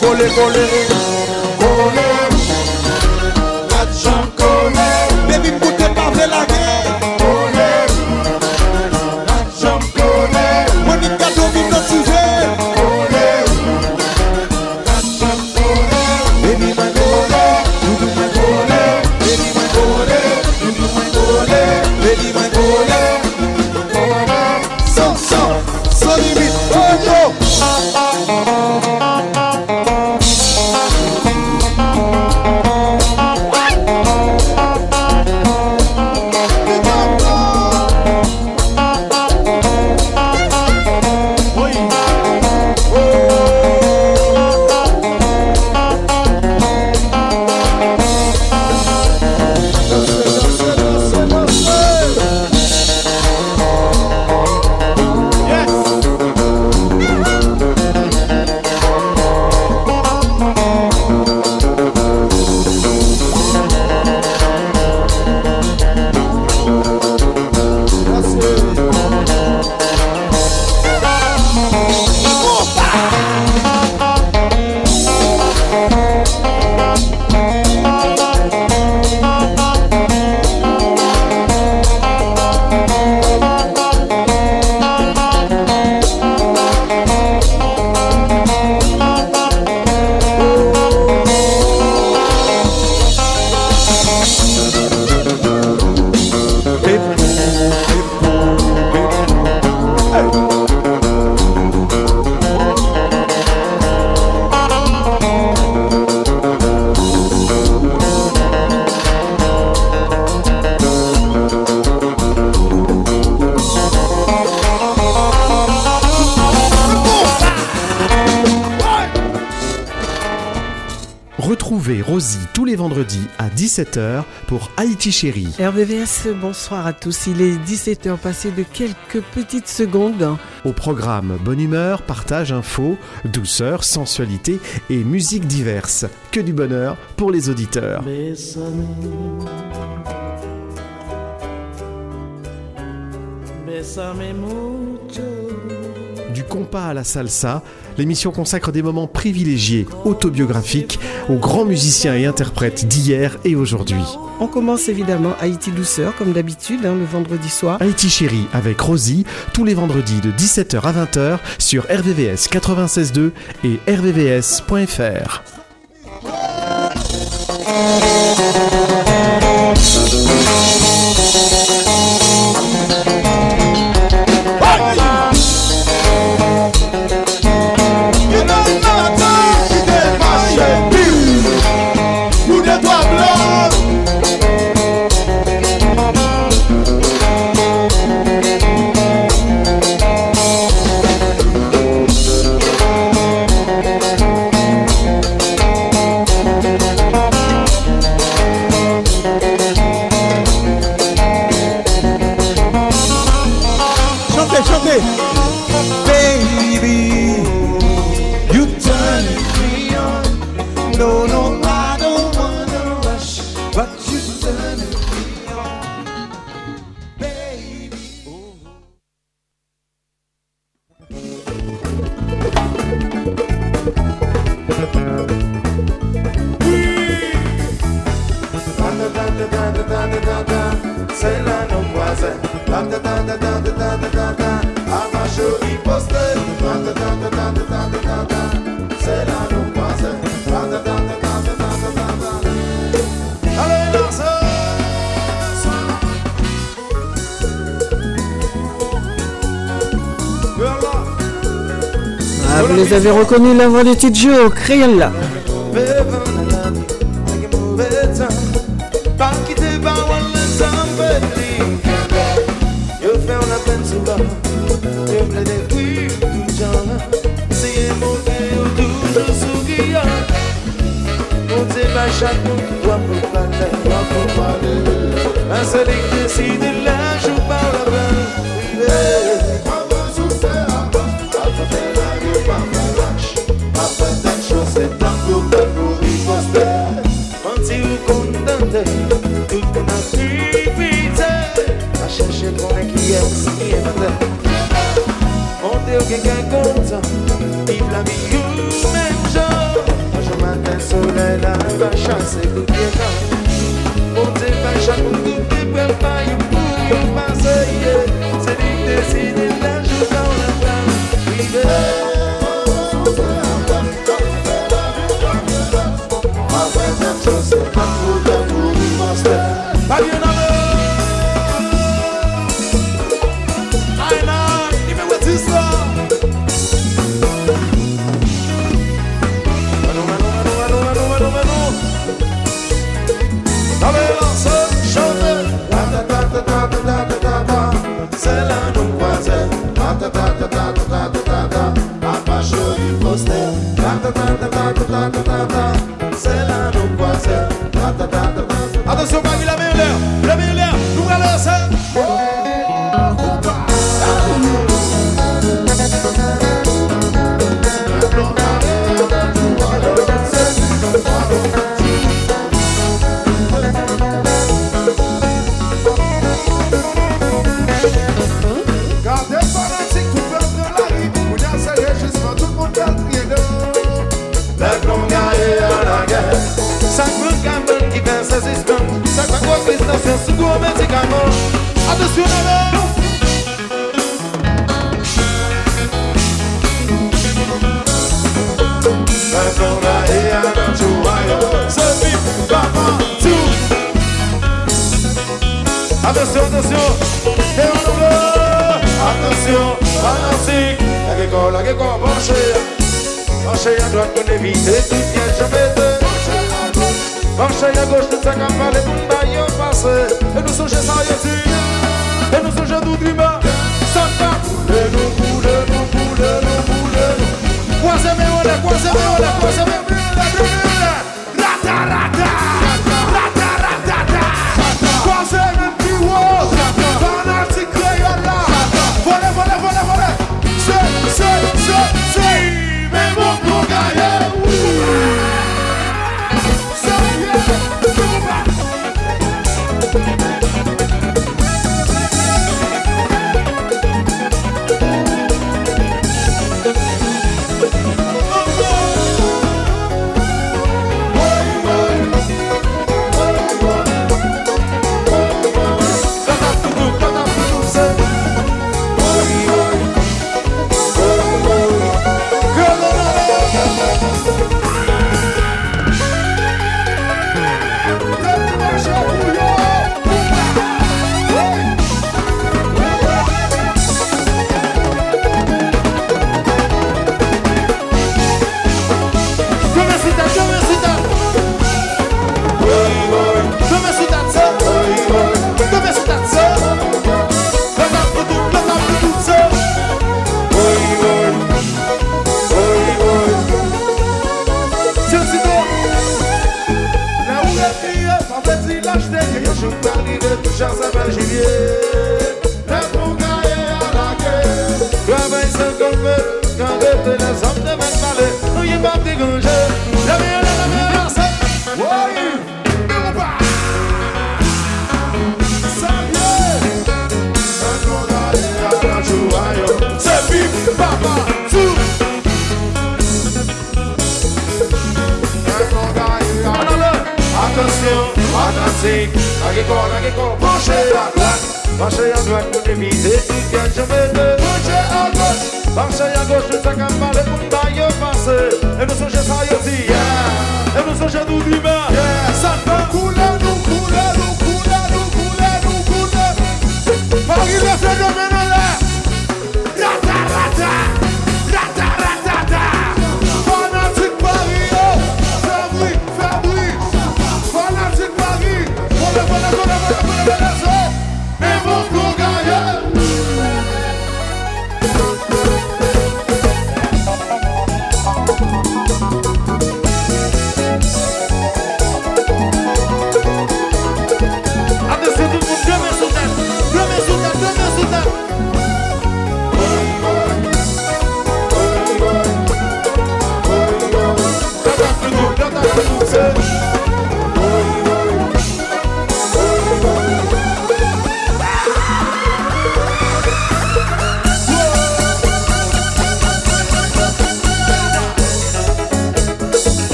gole, gole, gole. Chérie. RVVS, bonsoir à tous. Il est 17h passé de quelques petites secondes. Au programme Bonne humeur, partage, info, douceur, sensualité et musique diverse. Que du bonheur pour les auditeurs. Bésame. Bésame mucho. Du compas à la salsa, l'émission consacre des moments privilégiés, autobiographiques, aux grands musiciens et interprètes d'hier et aujourd'hui. On commence évidemment Haïti Douceur, comme d'habitude, hein, le vendredi soir. Haïti Chérie avec Rosie, tous les vendredis de 17h à 20h sur RVVS 96.2 et rvvs.fr. Ah, vous les avez reconnu la voix du titre jeu au Chak nou wapou plane, wapou plane An selik deside la chou pa la ban Wapou sou te apou, wapou te la ge wapou lach Wapou tak chose tankou, tankou riposte Manti ou kondante, tout kon aktivite A chèche konen ki yè, si yè mante Monte ou gen kakon by you. reputação seguramente ganhou Adicionado Mas não na ia não te uaio Sempre vamos La que la chien Marche ya goch, nou tak ap pale pou mba yo pase E nou souje sa yo ti E nou souje nou grima San pa Poule nou, poule nou, poule nou, poule nou Kwa se me ole, kwa se me ole, kwa se me ole, poule nou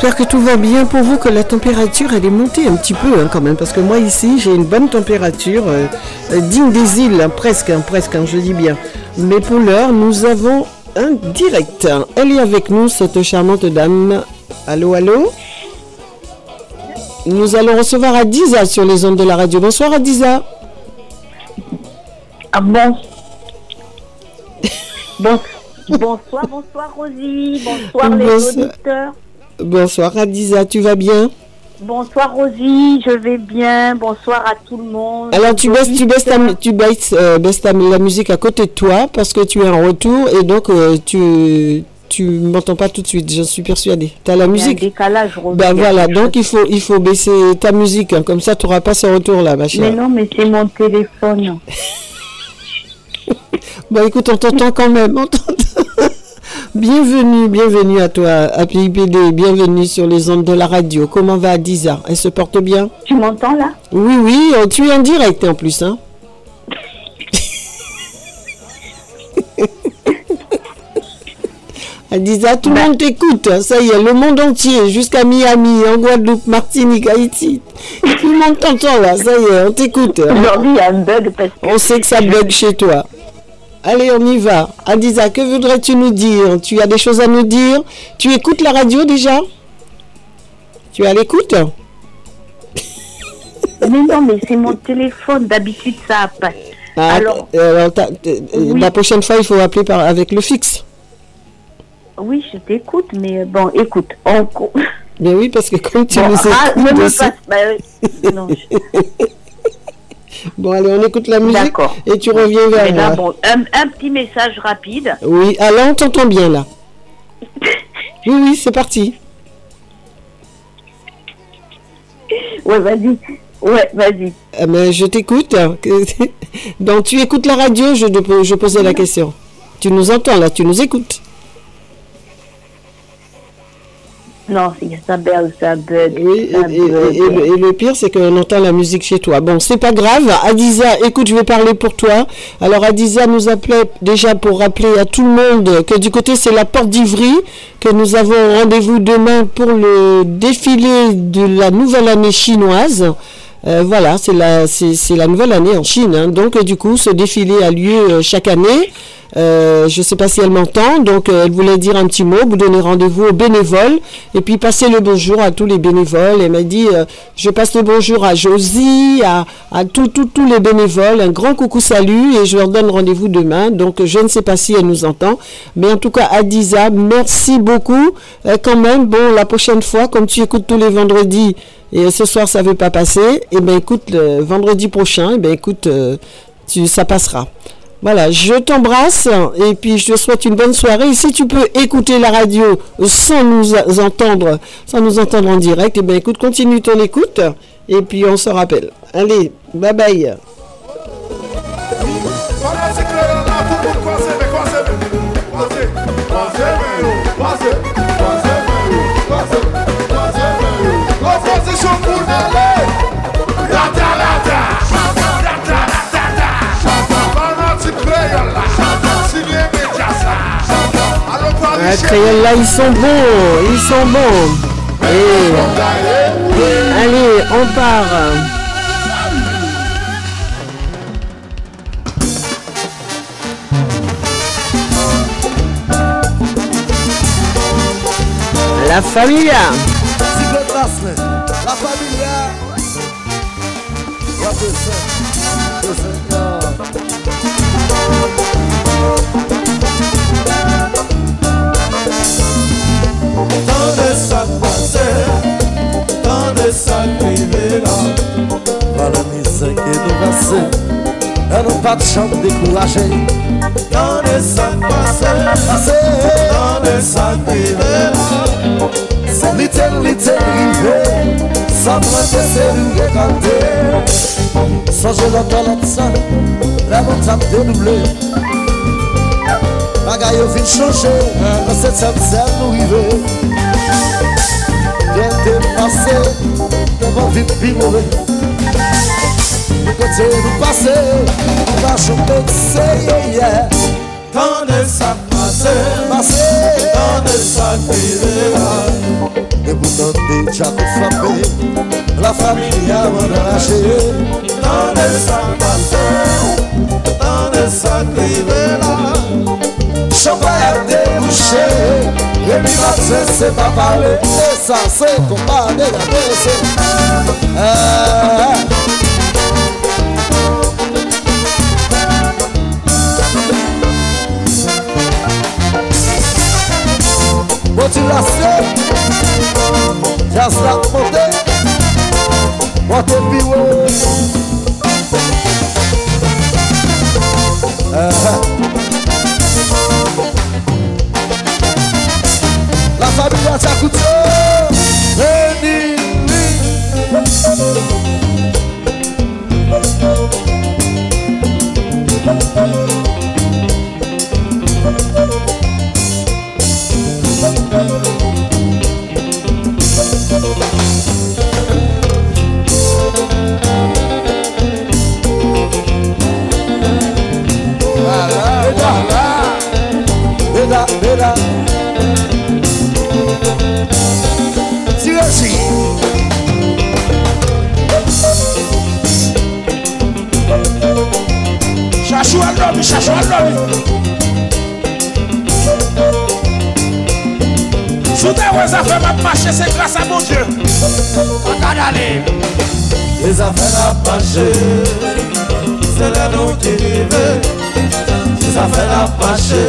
j'espère que tout va bien pour vous, que la température elle est montée un petit peu hein, quand même, parce que moi ici j'ai une bonne température, euh, euh, digne des îles, hein, presque, hein, presque, je dis bien. Mais pour l'heure, nous avons un direct. Elle est avec nous, cette charmante dame. Allô, allô? Nous allons recevoir Adiza sur les ondes de la radio. Bonsoir Adiza. Ah bon? Bon- Bonsoir, bonsoir Rosie, bonsoir les Bonsoir. auditeurs. Bonsoir Adiza, tu vas bien? Bonsoir Rosie, je vais bien. Bonsoir à tout le monde. Alors tu baisses, tu baisses, ta, tu baisses, euh, baisses ta- la musique à côté de toi parce que tu es en retour et donc euh, tu tu m'entends pas tout de suite, je suis persuadée. Tu as la a un musique? décalage, Rosie. Ben voilà, donc il faut, il faut baisser ta musique, hein, comme ça tu n'auras pas ce retour-là, ma chose. chère. Mais non, mais c'est mon téléphone. Bon écoute, on t'entend quand même. on t'entend. Bienvenue, bienvenue à toi, à PIPD, bienvenue sur les ondes de la radio. Comment va Adiza Elle se porte bien? Tu m'entends là? Oui, oui, euh, tu es en direct en plus. Hein Adiza, tout le monde t'écoute, hein, ça y est, le monde entier, jusqu'à Miami, en Guadeloupe, Martinique, Haïti. Tout le monde t'entend là, ça y est, on t'écoute. hein. Aujourd'hui, il y a un bug parce que. On sait que ça bug chez toi. Allez, on y va. Adiza, que voudrais-tu nous dire? Tu as des choses à nous dire? Tu écoutes la radio déjà? Tu es à l'écoute? Mais non, mais c'est mon téléphone. D'habitude, ça passe. Ah, Alors, euh, alors, Oui. La prochaine fois, il faut appeler par, avec le fixe. oui, je t'écoute, mais euh, bon, écoute. On... Mais oui, parce que comme tu Bon, nous ah, écoutes ne me passe pas. euh, non, je- Bon, allez, on écoute la musique et tu reviens vers Mais là, moi. bon, un, un petit message rapide. Oui, alors on t'entend bien là. Oui, oui, c'est parti. Ouais, vas-y. Ouais, vas-y. Eh ben, je t'écoute. Donc, tu écoutes la radio, je, je posais la question. Tu nous entends là, tu nous écoutes. Non, c'est ça bug, ça bug. Oui, ça et, bug. et- et le, et le pire, c'est qu'on entend la musique chez toi. Bon, c'est pas grave. Adiza, écoute, je vais parler pour toi. Alors, Adiza nous appelait déjà pour rappeler à tout le monde que du côté, c'est la porte d'Ivry, que nous avons rendez-vous demain pour le défilé de la nouvelle année chinoise. Euh, voilà, c'est la, c'est, la nouvelle année en Chine. hein. Donc, euh, du coup, ce défilé a lieu euh, chaque année. Je ne sais pas si elle m'entend, donc elle voulait dire un petit mot, vous donner rendez-vous aux bénévoles et puis passer le bonjour à tous les bénévoles. Elle m'a dit, je passe le bonjour à Josie, à, à tous tous les bénévoles, un grand coucou salut et je leur donne rendez-vous demain. Donc je ne sais pas si elle nous entend, mais en tout cas Adiza, merci beaucoup. Quand même, bon, la prochaine fois, comme tu écoutes tous les vendredis et ce soir ça ne veut pas passer, et ben écoute, le vendredi prochain, et ben écoute, euh, ça passera. Voilà, je t'embrasse et puis je te souhaite une bonne soirée. Et si tu peux écouter la radio sans nous entendre, sans nous entendre en direct, et bien écoute, continue ton écoute et puis on se rappelle. Allez, bye bye. Ah? Créole, là, ils sont bons, ils sont bons. Allez, on part. La familia. La familia. De Tande sak pase, tande sak prive la. Vale mize ke nou vase, e nou pat chan dekouraje Tande sak pase, tande sak prive la. Se liten liten rive, sa mwen te se nou rekante Sanje lantan lantan, la montan denouble Bagay yo vin chanje, nan se tsem tsem nou rive. pase Devan vit pi mouve Nou kote nou pase Nou va chante se ye ye Tande sa pase Pase Tande sa krive E pou tante tchako frape La familia manage Tande sa pase Tande sa krive la Chapa yap debouche E mi matse se pa pale E sa se kompane la mese euh. Motivasyon Jaz la monte Wote piwe Uh-huh. Montée, montée puis ouais. Ah, La Jersey. Chachou al lobby, chachou al lobby. Souten wè zafè map mache, se grasa bon Diyo. Akad ale. Wè zafè map mache, se lè nou ki rive. Wè zafè map mache,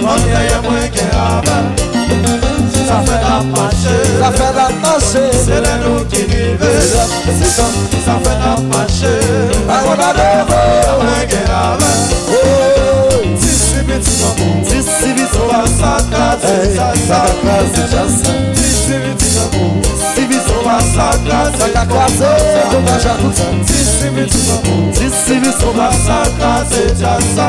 mwen yè yè mwen ke rave. sa fè la pache Sa fè la pache Se lè nou ki vive Sa fè la pache A yon adeve A mwen gen ave Disi bit nan pou Disi bit nan pou Sa sa ka Disi sa ka Disi bit nan pou Disi bit nan pou Sa ka Sa ka kwa se Sa ka jakouta Disi bit nan pou Disi bit nan pou Sa sa ka Disi sa ka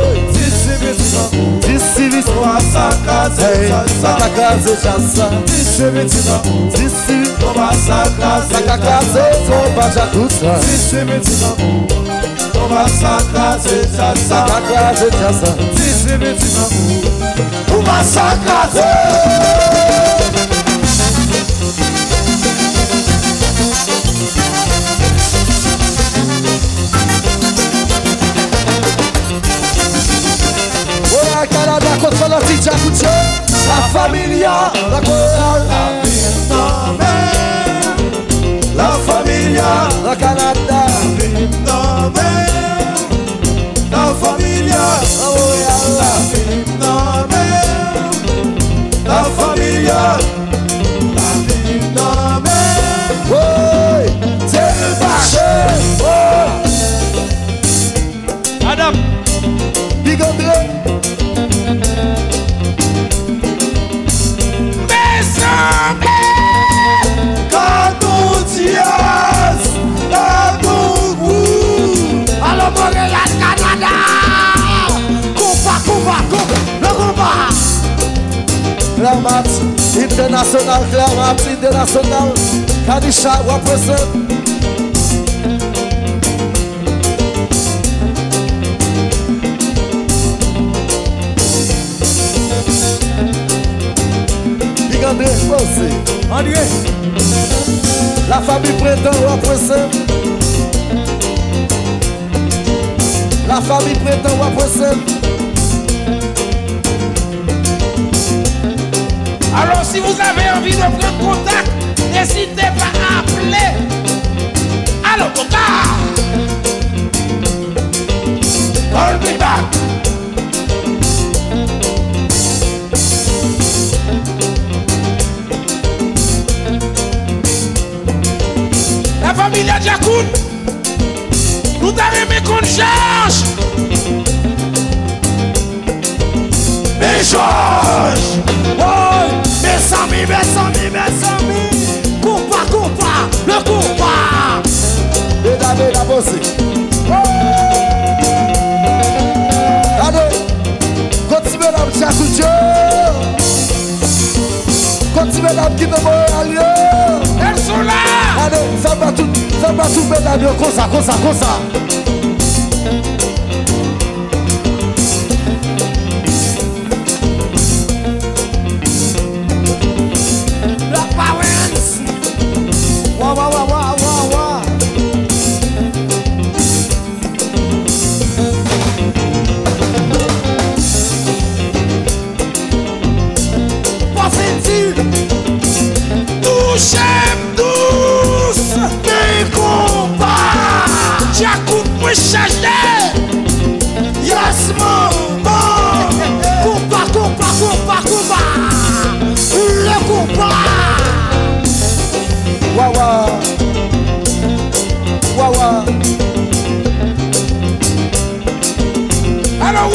Sakakaze chasa Dishemetina Disi Toma sakaze Sakakaze Toma jakuta Dishemetina Toma sakaze chasa Sakakaze chasa Dishemetina Toma sakaze contre la petite jacuzzi La familia, la chorale La familia, La Canada la Clarmat, International Clarmat, International Kadisha represent. Big André Fosse, André, la famille Printemps represent. La famille Printemps represent. Alors si vous avez envie de prendre contact, n'hésitez pas à appeler. Allô, Coca me back. La famille Adjakoun, nous t'avons aimé qu'on cherche. Mais Oh mes amis, mes amis, mes amis. Combat, combat, le combat. Et d'aller la bosser. Allez, continuez la chasse au Dieu. Continuez la petite moyenne. Elles sont là. Allez, ça va tout, ça va tout mettre à Dieu. Comme ça, comme ça, comme ça.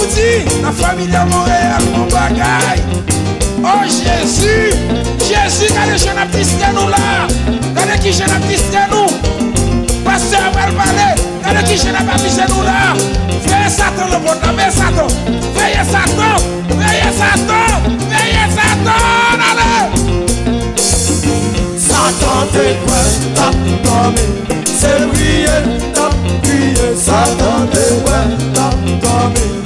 Mouti, nan familya moure ak moun bagay Oh Jezu, Jezu gade jen ap disne nou la Gade ki jen ap disne nou Pase aval pale, gade ki jen ap disne nou la Veye satan le bon la, veye satan Veye satan, veye satan, veye satan Ale Satan te kwen tap tome Se priye tap priye Satan te kwen tap tome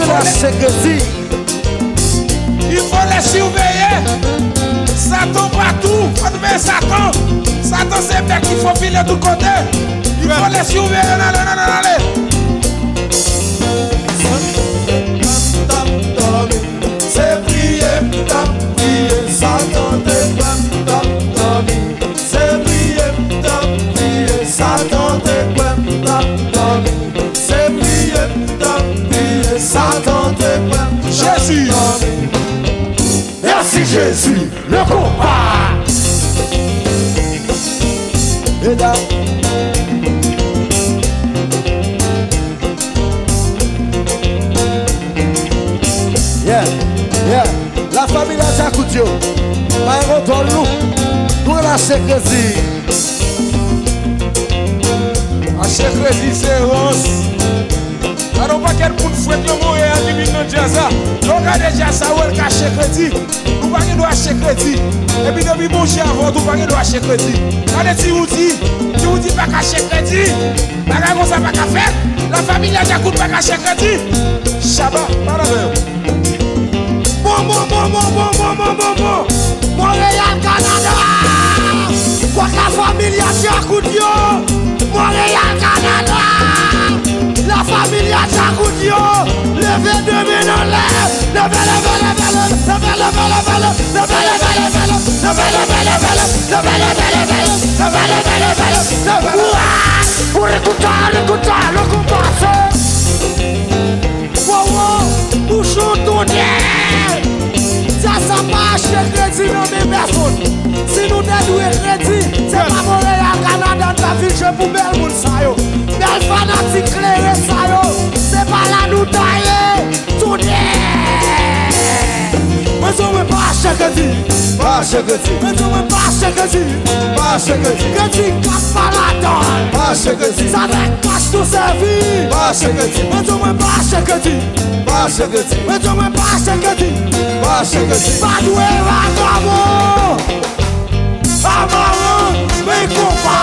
de la sécurité. Il faut les surveiller. Satan partout, on Satan. Satan c'est mec qu'il faut filer de côté. Il faut les surveiller. Allez, allez, allez. C'est prier, tap, prier, Satan. Jésus le combat. Mesdames, yeah, yeah, la famille de Zakoutio, par contre nous, nous la sécrésie. La sécrésie c'est rose. Alors pas quel coup de fouet le mot et à l'imine de Jaza. Donc à déjà ça, on cache crédit. pari do ache kredi Epi debi bonje avon tou pari do ache kredi Kade ti ou di, ti ou di baka ache kredi Baga kon sa baka fet, la familia jakout baka ache kredi Chaba, para be Bon, bon, bon, bon, bon, bon, bon, bon, bon, bon. Montreal, Kanada Kwa ka familia jakout yo. Montreal, Kanada La familia Akout yo, leve deme nan lè Leve, leve, leve, leve Leve, leve, leve, leve Leve, leve, leve, leve Leve, leve, leve, leve Leve, leve, leve, leve Leve, leve, leve, leve Ouè, ou rekouta, rekouta, rekoupase Ouè, ou choutou diè pa ache kredi nan mi person Si nou dedwe kredi Se pa Montreal, Kanada, ta vil che pou bel moun sayo Bel fanatik lere sayo Se pa la nou daye Tounye Mwen sou mwen pa ache kredi Pa ache kredi Mwen sou mwen pa ache kredi Pa ache kredi Kredi kap pa la da baixa que ti Sa vek pas tou se vi Baixa que ti Mwen tou mwen baixa que ti Baixa que ti Mwen tou mwen baixa que ti Baixa que ti Pa dwe la kamo Amaran Mwen kompa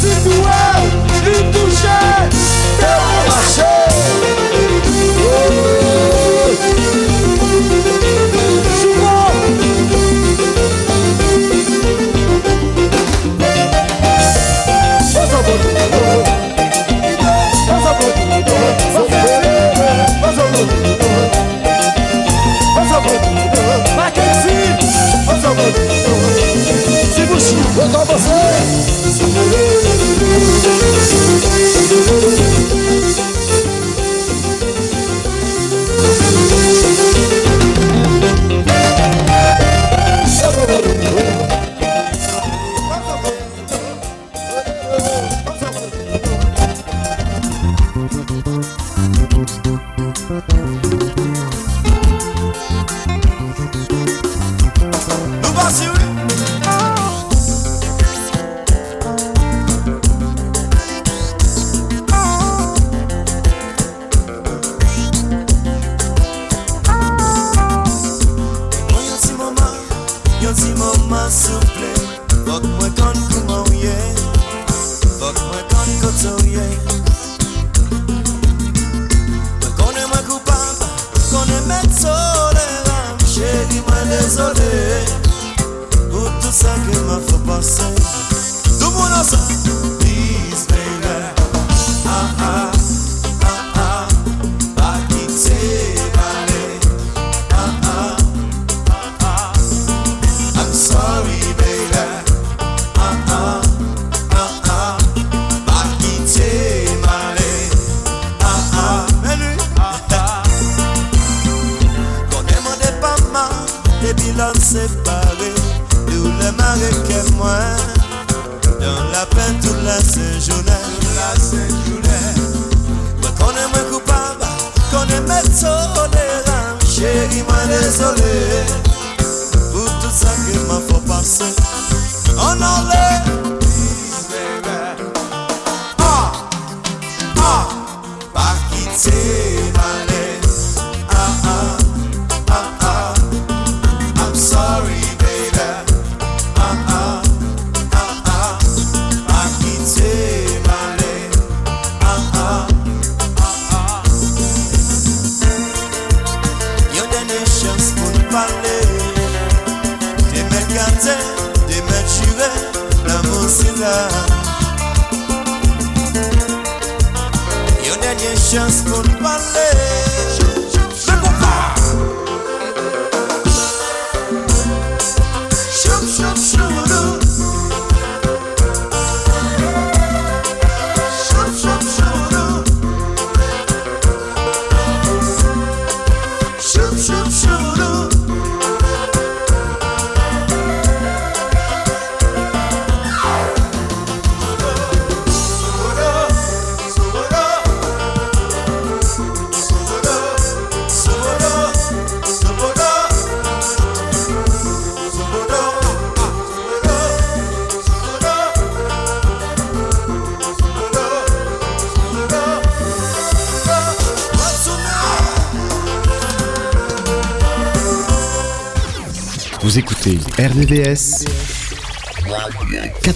Si dwe Li touche Te ou baixa você!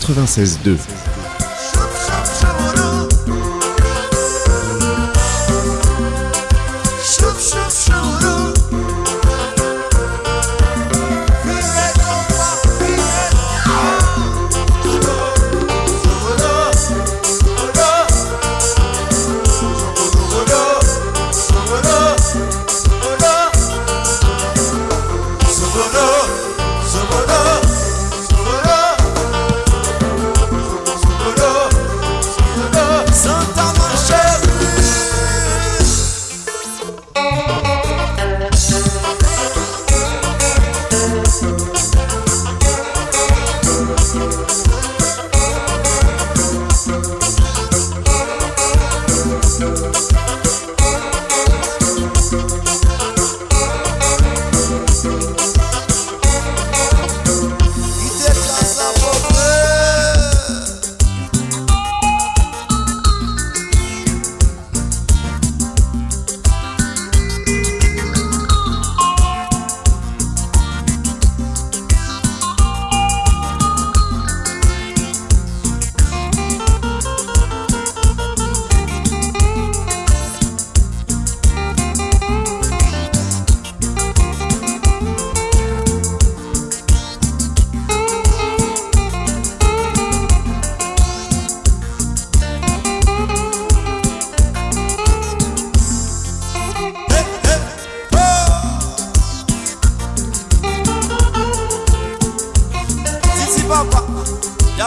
96.2.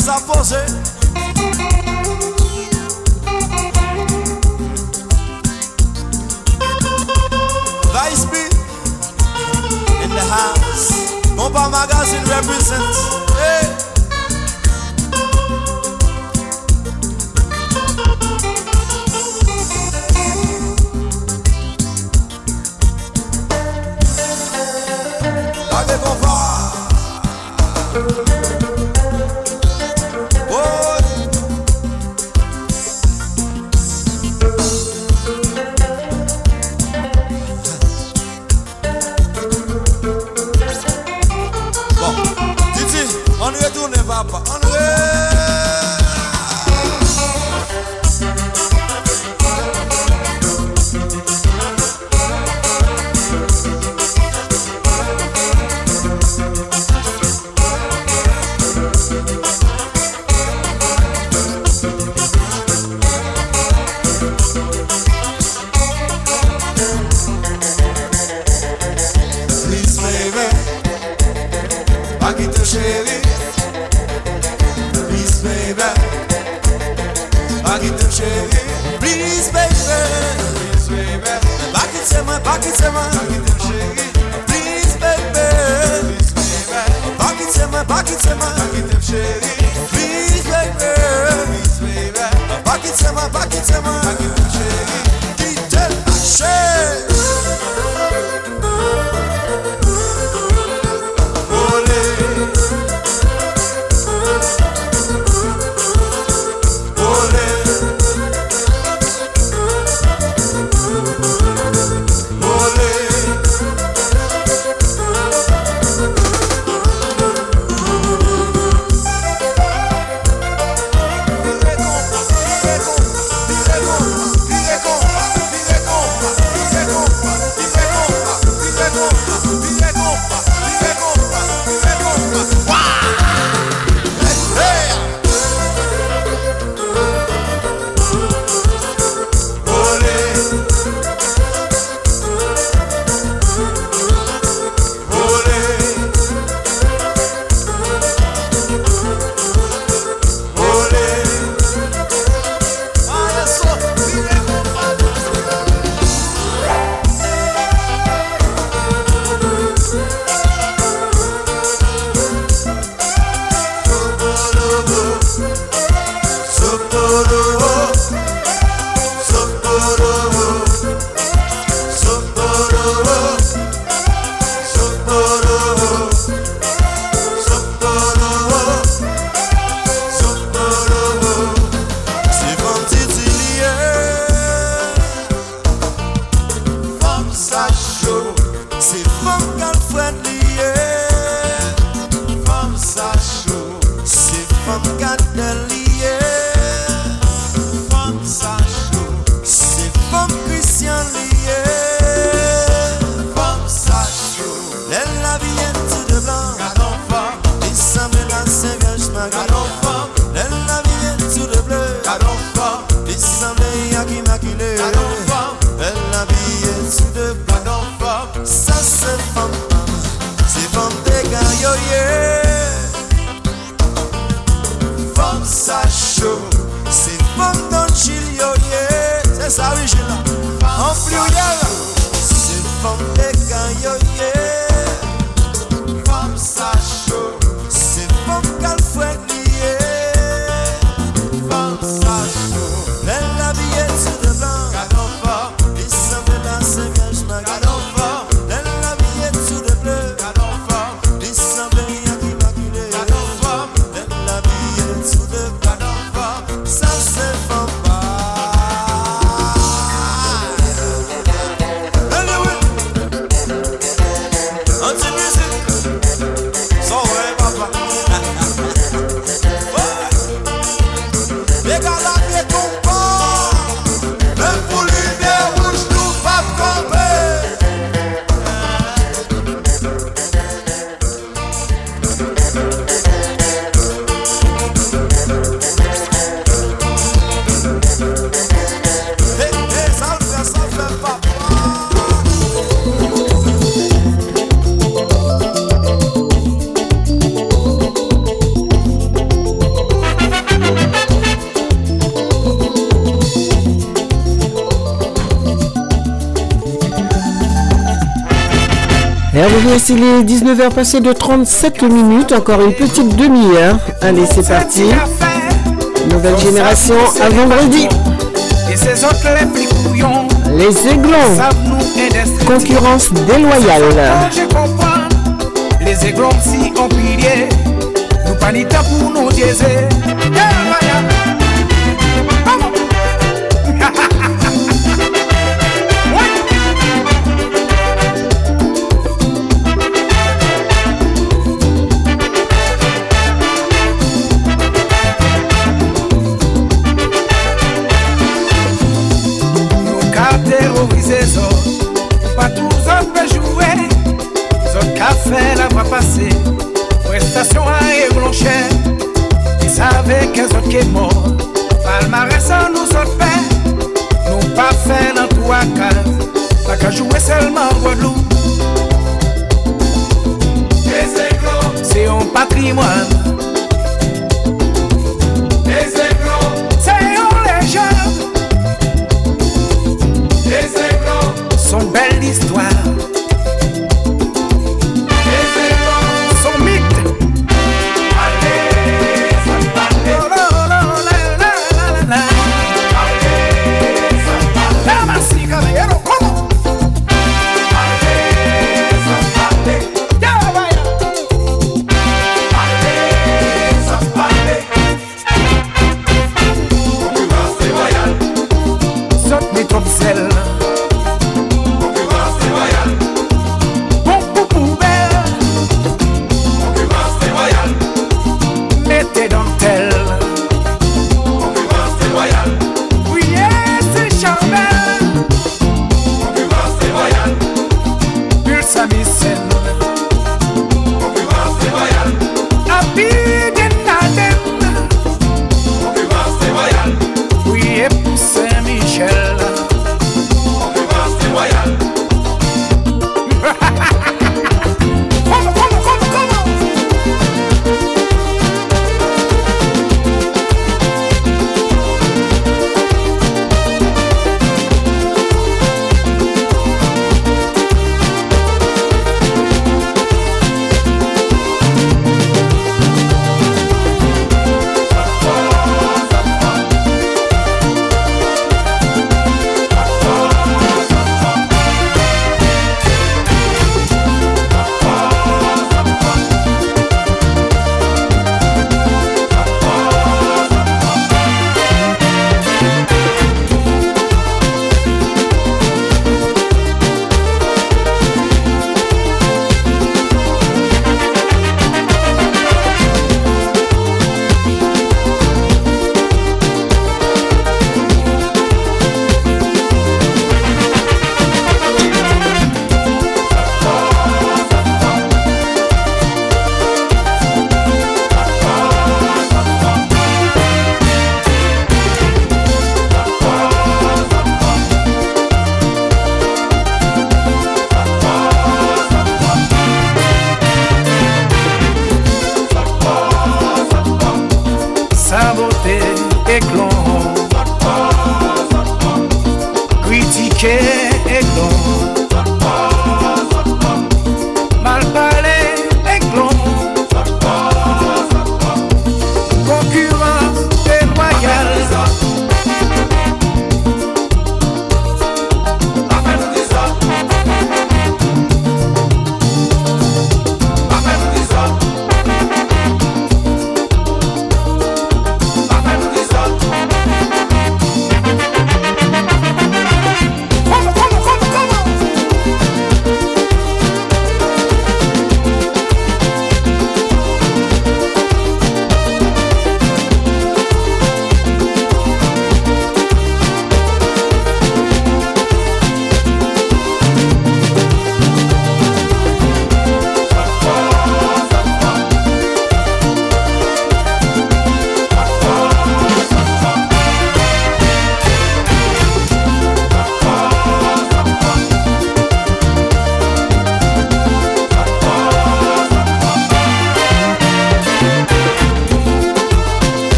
commence à poser. Vice B in the house. Bomba Magazine represents. 19h passé de 37 minutes, encore une petite demi-heure. Allez, c'est parti. Nouvelle génération à vendredi. Les aiglons. Concurrence déloyale. Les aiglons si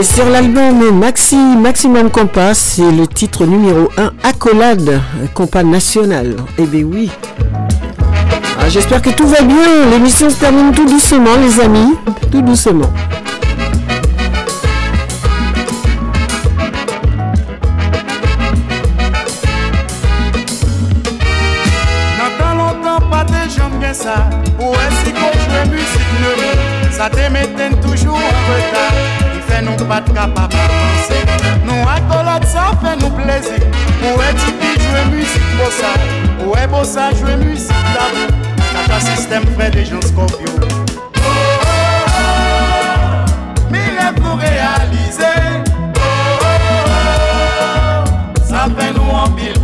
Et sur l'album Maxi Maximum Compas, c'est le titre numéro 1, Accolade, compas national. Eh bien oui. Ah, j'espère que tout va bien. L'émission se termine tout doucement, les amis. Tout doucement. kapap danse Nou ak dolat sa fe nou pleze Ou e tipi jwe müzik bosa Ou e bosa jwe müzik tabou Kaka sistem fre de jan skopyo Oh oh oh Mi rev nou realize Oh oh oh Sa fe nou anpil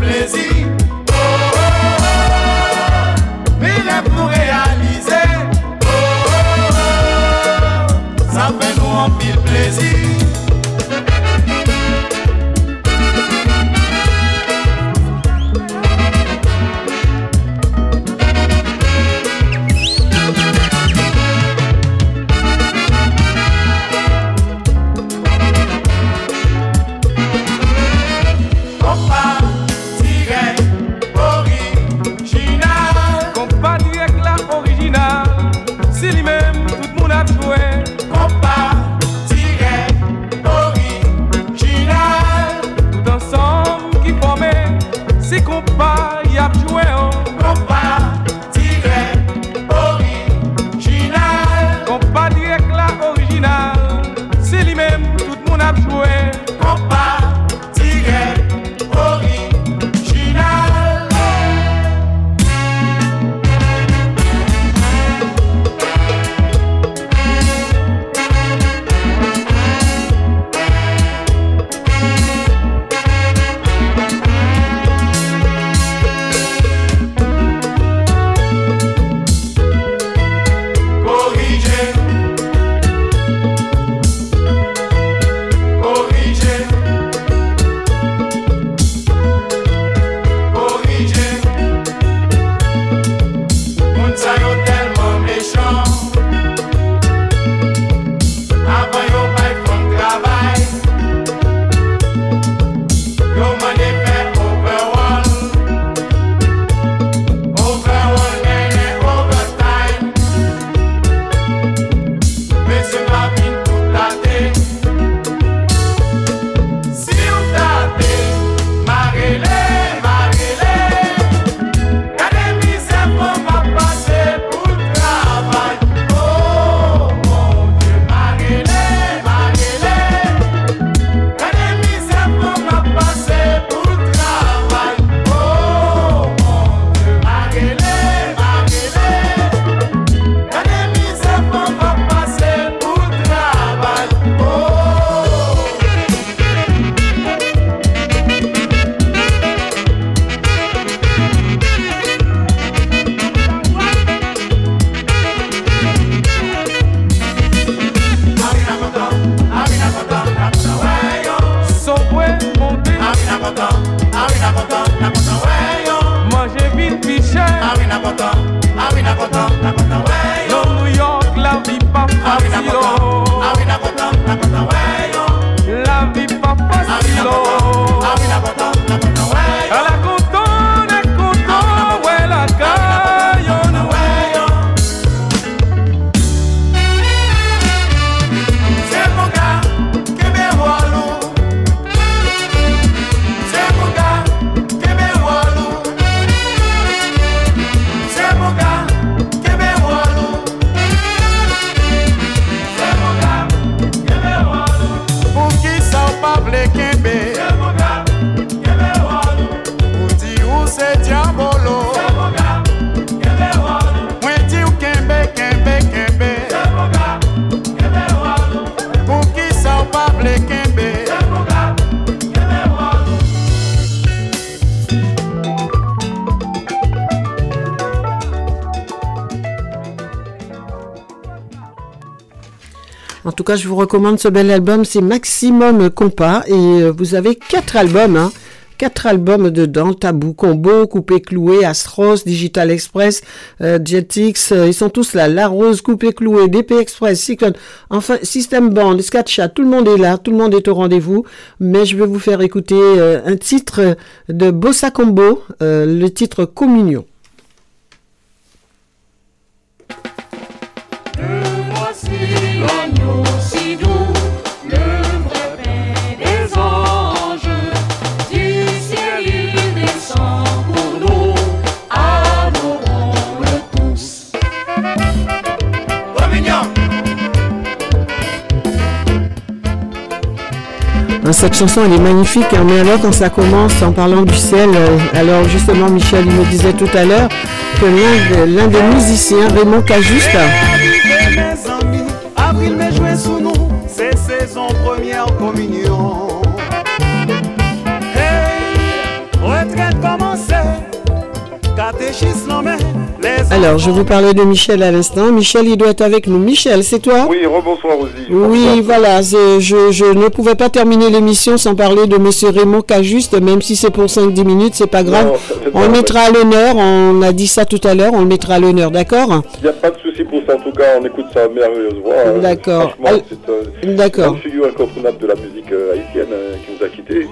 recommande ce bel album, c'est Maximum Compas et euh, vous avez quatre albums. Hein quatre albums dedans, Tabou Combo, Coupé Cloué, Astros, Digital Express, euh, Jetix, euh, ils sont tous là, La Rose, Coupé Cloué, DP Express, Cyclone, enfin System Band, Scatcha, tout le monde est là, tout le monde est au rendez-vous, mais je vais vous faire écouter un titre de Bossa Combo, le titre Communion. Cette chanson, elle est magnifique, hein, mais alors quand ça commence en parlant du ciel, euh, alors justement Michel, il me disait tout à l'heure que l'un de- l'un des musiciens, Raymond Cajuste, alors je vous parlais de Michel à l'instant, Michel il doit être avec nous. Michel, c'est toi Oui, rebonsoir Rosie. Oui, voilà, je, je ne pouvais pas terminer l'émission sans parler de Monsieur Raymond Cajuste, même si c'est pour 5-10 minutes, c'est pas grave. Non, on le mettra à l'honneur, on a dit ça tout à l'heure, on le mettra à l'honneur, d'accord Il n'y a pas de souci pour ça, en tout cas, on écoute sa merveilleuse voix. D'accord. Franchement, Al- c'est euh, D'accord. une figure incontournable de la musique euh, haïtienne euh, qui nous a quittés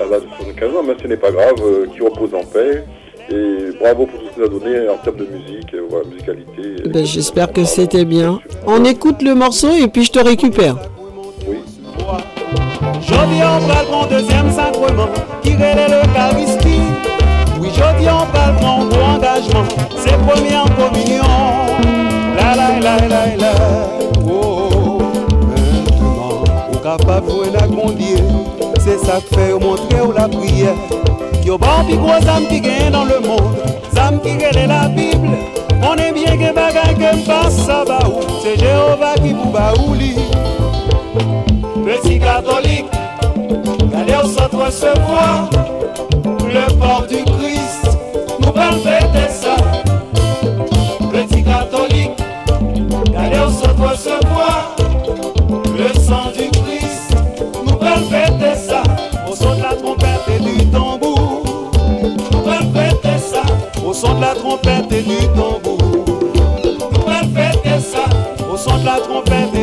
à l'âge de 75 ans, mais ce n'est pas grave, qui repose en paix. Et bravo pour tout ce qu'il a donné en termes de musique, euh, voilà, musicalité. Ben, J'espère que c'était bien. On écoute le morceau et puis je te récupère. Jodi on pral prend deuxième sacrement qui relève l'Eucharistie. Oui, jodi on pral prend gros engagement, c'est première communion. La la la la la. Oh, oh, maintenant, ou capable de jouer la gondier. C'est ça que fait montrer ou la prière. Yo bon pi âme qui gagne dans le monde, âme qui relève la Bible. On est bien que bagay que m'passe ça ba ou, c'est Jéhovah qui vous ba ou li. Petit catholique, allez au centre recevoir le port du Christ, nous allons fêter ça. Petit catholique, allez au centre recevoir le Au son de la trompette et du tambour, nous allons fêter ça. Au son de la trompette et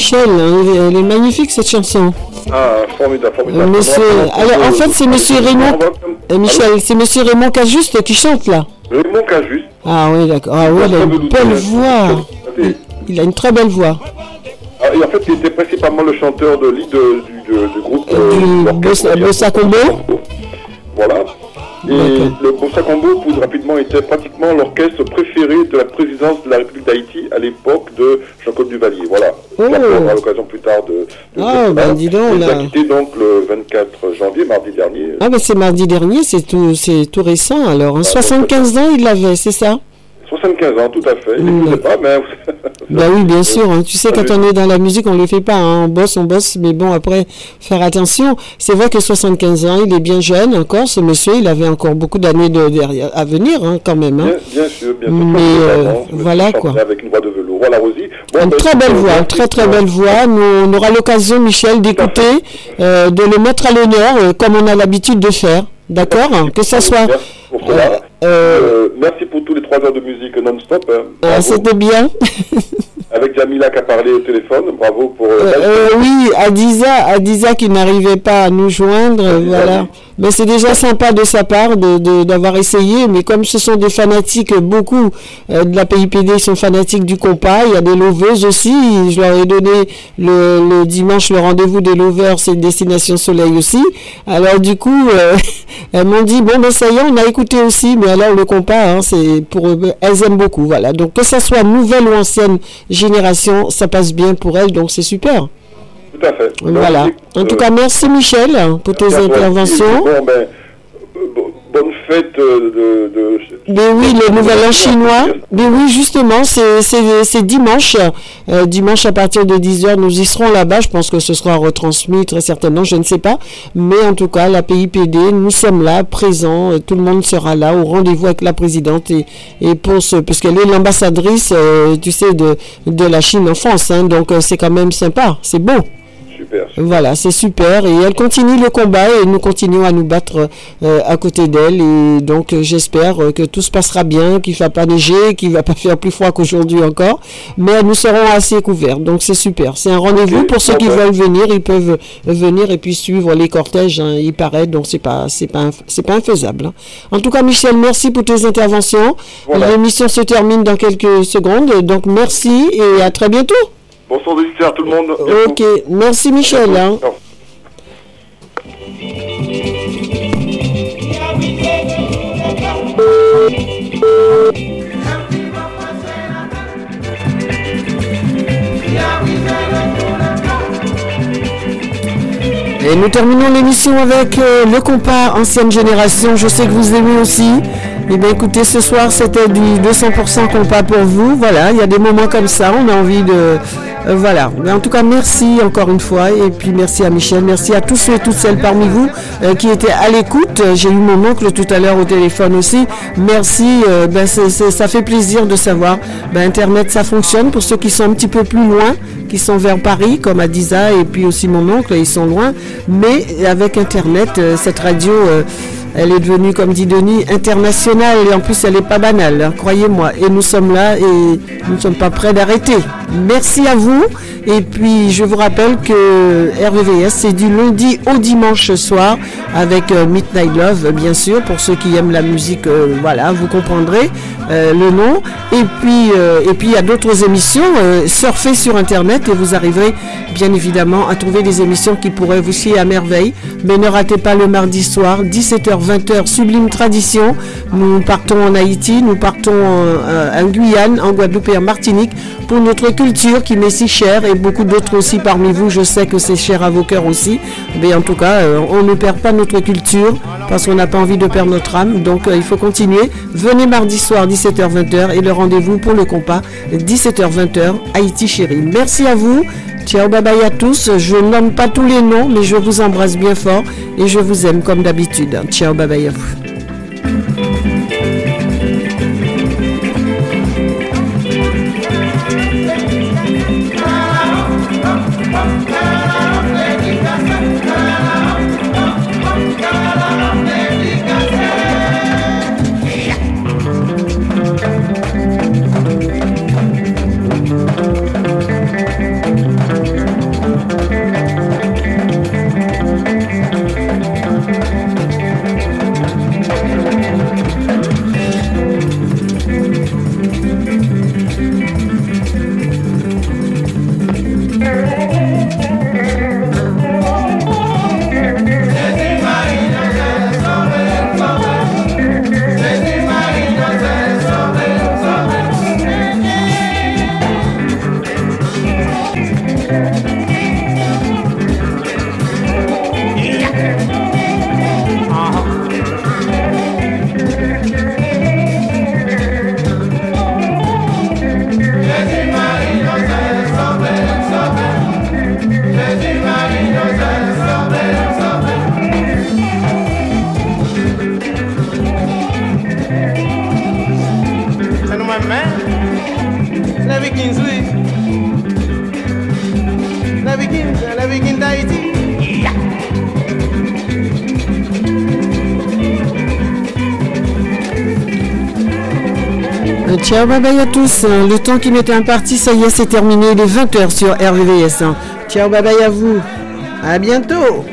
Michel, hein, elle est- magnifique cette chanson. Ah, formidable, formidable. Monsieur, alors en fait c'est Monsieur Raymond, euh, Michel, c'est Monsieur Raymond Cajuste qui chante là. Raymond Cajuste. Ah oui d'accord, ah oui, il a une belle voix. Il, a une très belle voix. Ah, et en fait, il était principalement le chanteur de lead du, groupe. euh, Du Bossa, Bossa Combo. Voilà. Et le Bossa Combo, plus rapidement, était pratiquement l'orchestre préféré de la présidence de la République d'Haïti à l'époque de Jean-Claude Duvalier. Voilà. Oh. On aura l'occasion plus tard de. de Ah, ben, dis donc, Il a quitté donc le 24 janvier, mardi dernier. Ah ben c'est mardi dernier, c'est tout, c'est tout récent alors. hein. 75 ans il l'avait, c'est ça? 75 ans, tout à fait. Il Mm. ne pas, mais. Bah oui, bien sûr. hein. Tu sais, quand on est dans la musique, on ne le fait pas. hein. On bosse, on bosse, mais bon, après, faire attention. C'est vrai que 75 ans, il est bien jeune encore, ce monsieur. Il avait encore beaucoup d'années de, à venir, hein, quand même. Bien, bien sûr, bien sûr. Mais, euh, voilà, quoi. Avec une voix de Voilà, Rosie. Bon, Une ben, très belle voix, merci. très très belle voix. Nous, on aura l'occasion, Michel, d'écouter, euh, de le mettre à l'honneur, euh, comme on a l'habitude de faire. D'accord Que ça soit. Pour cela. Euh, merci pour tous les trois heures de musique non-stop. hein. Bravo. C'était bien. Avec Jamila qui a parlé au téléphone. Bravo pour. euh, Euh, euh, oui, Adiza, Adiza qui n'arrivait pas à nous joindre, voilà. Mais c'est déjà sympa de sa part de- de- d'avoir essayé, mais comme ce sont des fanatiques, beaucoup euh, de la PIPD sont fanatiques du compas, il y a des loveuses aussi, je leur ai donné le, le dimanche le rendez-vous des lovers, c'est Destination Soleil aussi. Alors du coup, euh, elles m'ont dit, bon ben ça y est, on a écouté aussi, mais alors le compas, hein, c'est pour eux, elles aiment beaucoup, voilà. Donc que ça soit nouvelle ou ancienne génération, ça passe bien pour elles, donc c'est super. Tout à fait. Voilà. Donc, En tout euh, cas, merci Michel pour tes interventions. Bon, ben, euh, bo- bonne fête euh, de. de Mais oui, le nouvel an chinois. Mais oui, justement, c'est- dimanche. Euh, dimanche à partir de 10h, nous y serons là-bas. Je pense que ce sera retransmis très certainement, je ne sais pas. Mais en tout cas, la PIPD, nous sommes là, présents. Tout le monde sera là au rendez-vous avec la présidente. Et, et pour ce, parce qu'elle est l'ambassadrice, euh, tu sais, de, de la Chine en France. hein. donc c'est quand même sympa. C'est beau. Super. Voilà, c'est super. Et elle continue le combat et nous continuons à nous battre euh, à côté d'elle. Et donc, euh, j'espère euh, que tout se passera bien, qu'il ne va pas neiger, qu'il ne va pas faire plus froid qu'aujourd'hui encore. Mais nous serons assez couverts. Donc, c'est super. C'est un rendez-vous pour ceux qui veulent venir. Ils peuvent venir et puis suivre les cortèges. hein, il paraît. Donc, c'est pas, c'est pas, c'est pas infaisable. hein. En tout cas, Michel, merci pour tes interventions. L'émission se termine dans quelques secondes. Donc, merci et à très bientôt. Bonsoir auditeurs à tout le monde. Ok, merci Michel. hein. Et nous terminons l'émission avec euh, le compas ancienne génération. Je sais que vous aimez aussi. Eh bien écoutez, ce soir c'était du 200% compas pour vous. Voilà, il y a des moments comme ça, on a envie de... euh, voilà. Mais en tout cas, merci encore une fois. Et puis merci à Michel, merci à tous ceux et toutes celles parmi vous euh, qui étaient à l'écoute. J'ai eu mon oncle tout à l'heure au téléphone aussi. Merci, euh, ben, ça fait plaisir de savoir. Ben, Internet, ça fonctionne pour ceux qui sont un petit peu plus loin, qui sont vers Paris, comme Adiza et puis aussi mon oncle, ils sont loin. Mais avec Internet, euh, cette radio... elle est devenue, comme dit Denis, internationale et en plus elle n'est pas banale, hein, croyez-moi. Et nous sommes là et nous ne sommes pas prêts d'arrêter. Merci à vous. Et puis je vous rappelle que RVVS c'est du lundi au dimanche soir avec euh, Midnight Love, bien sûr, pour ceux qui aiment la musique, euh, voilà, vous comprendrez euh, le nom. Et puis il y a d'autres émissions. surfez sur internet et vous arriverez bien évidemment à trouver des émissions qui pourraient vous fier à merveille. Mais ne ratez pas le mardi soir, 17h-20h, Sublime Tradition. Nous partons en Haïti, nous partons en, en Guyane, en Guadeloupe et en Martinique pour notre culture qui m'est si chère et beaucoup d'autres aussi parmi vous. Je sais que c'est cher à vos cœurs aussi. Mais en tout cas, euh, on ne perd pas notre culture parce qu'on n'a pas envie de perdre notre âme. Donc euh, il faut continuer. Venez mardi soir, 17h-20h et le rendez-vous pour le compas, 17h-20h, Haïti chérie. Merci à vous. Ciao, bye bye à tous. Je nomme pas tous les noms, mais je vous embrasse bien fort et je vous aime comme d'habitude. Ciao, bye bye à vous. Ciao, bye bye à tous. Le temps qui m'était imparti, ça y est, c'est terminé. Il est 20h sur RVVS. Ciao, bye bye à vous. À bientôt.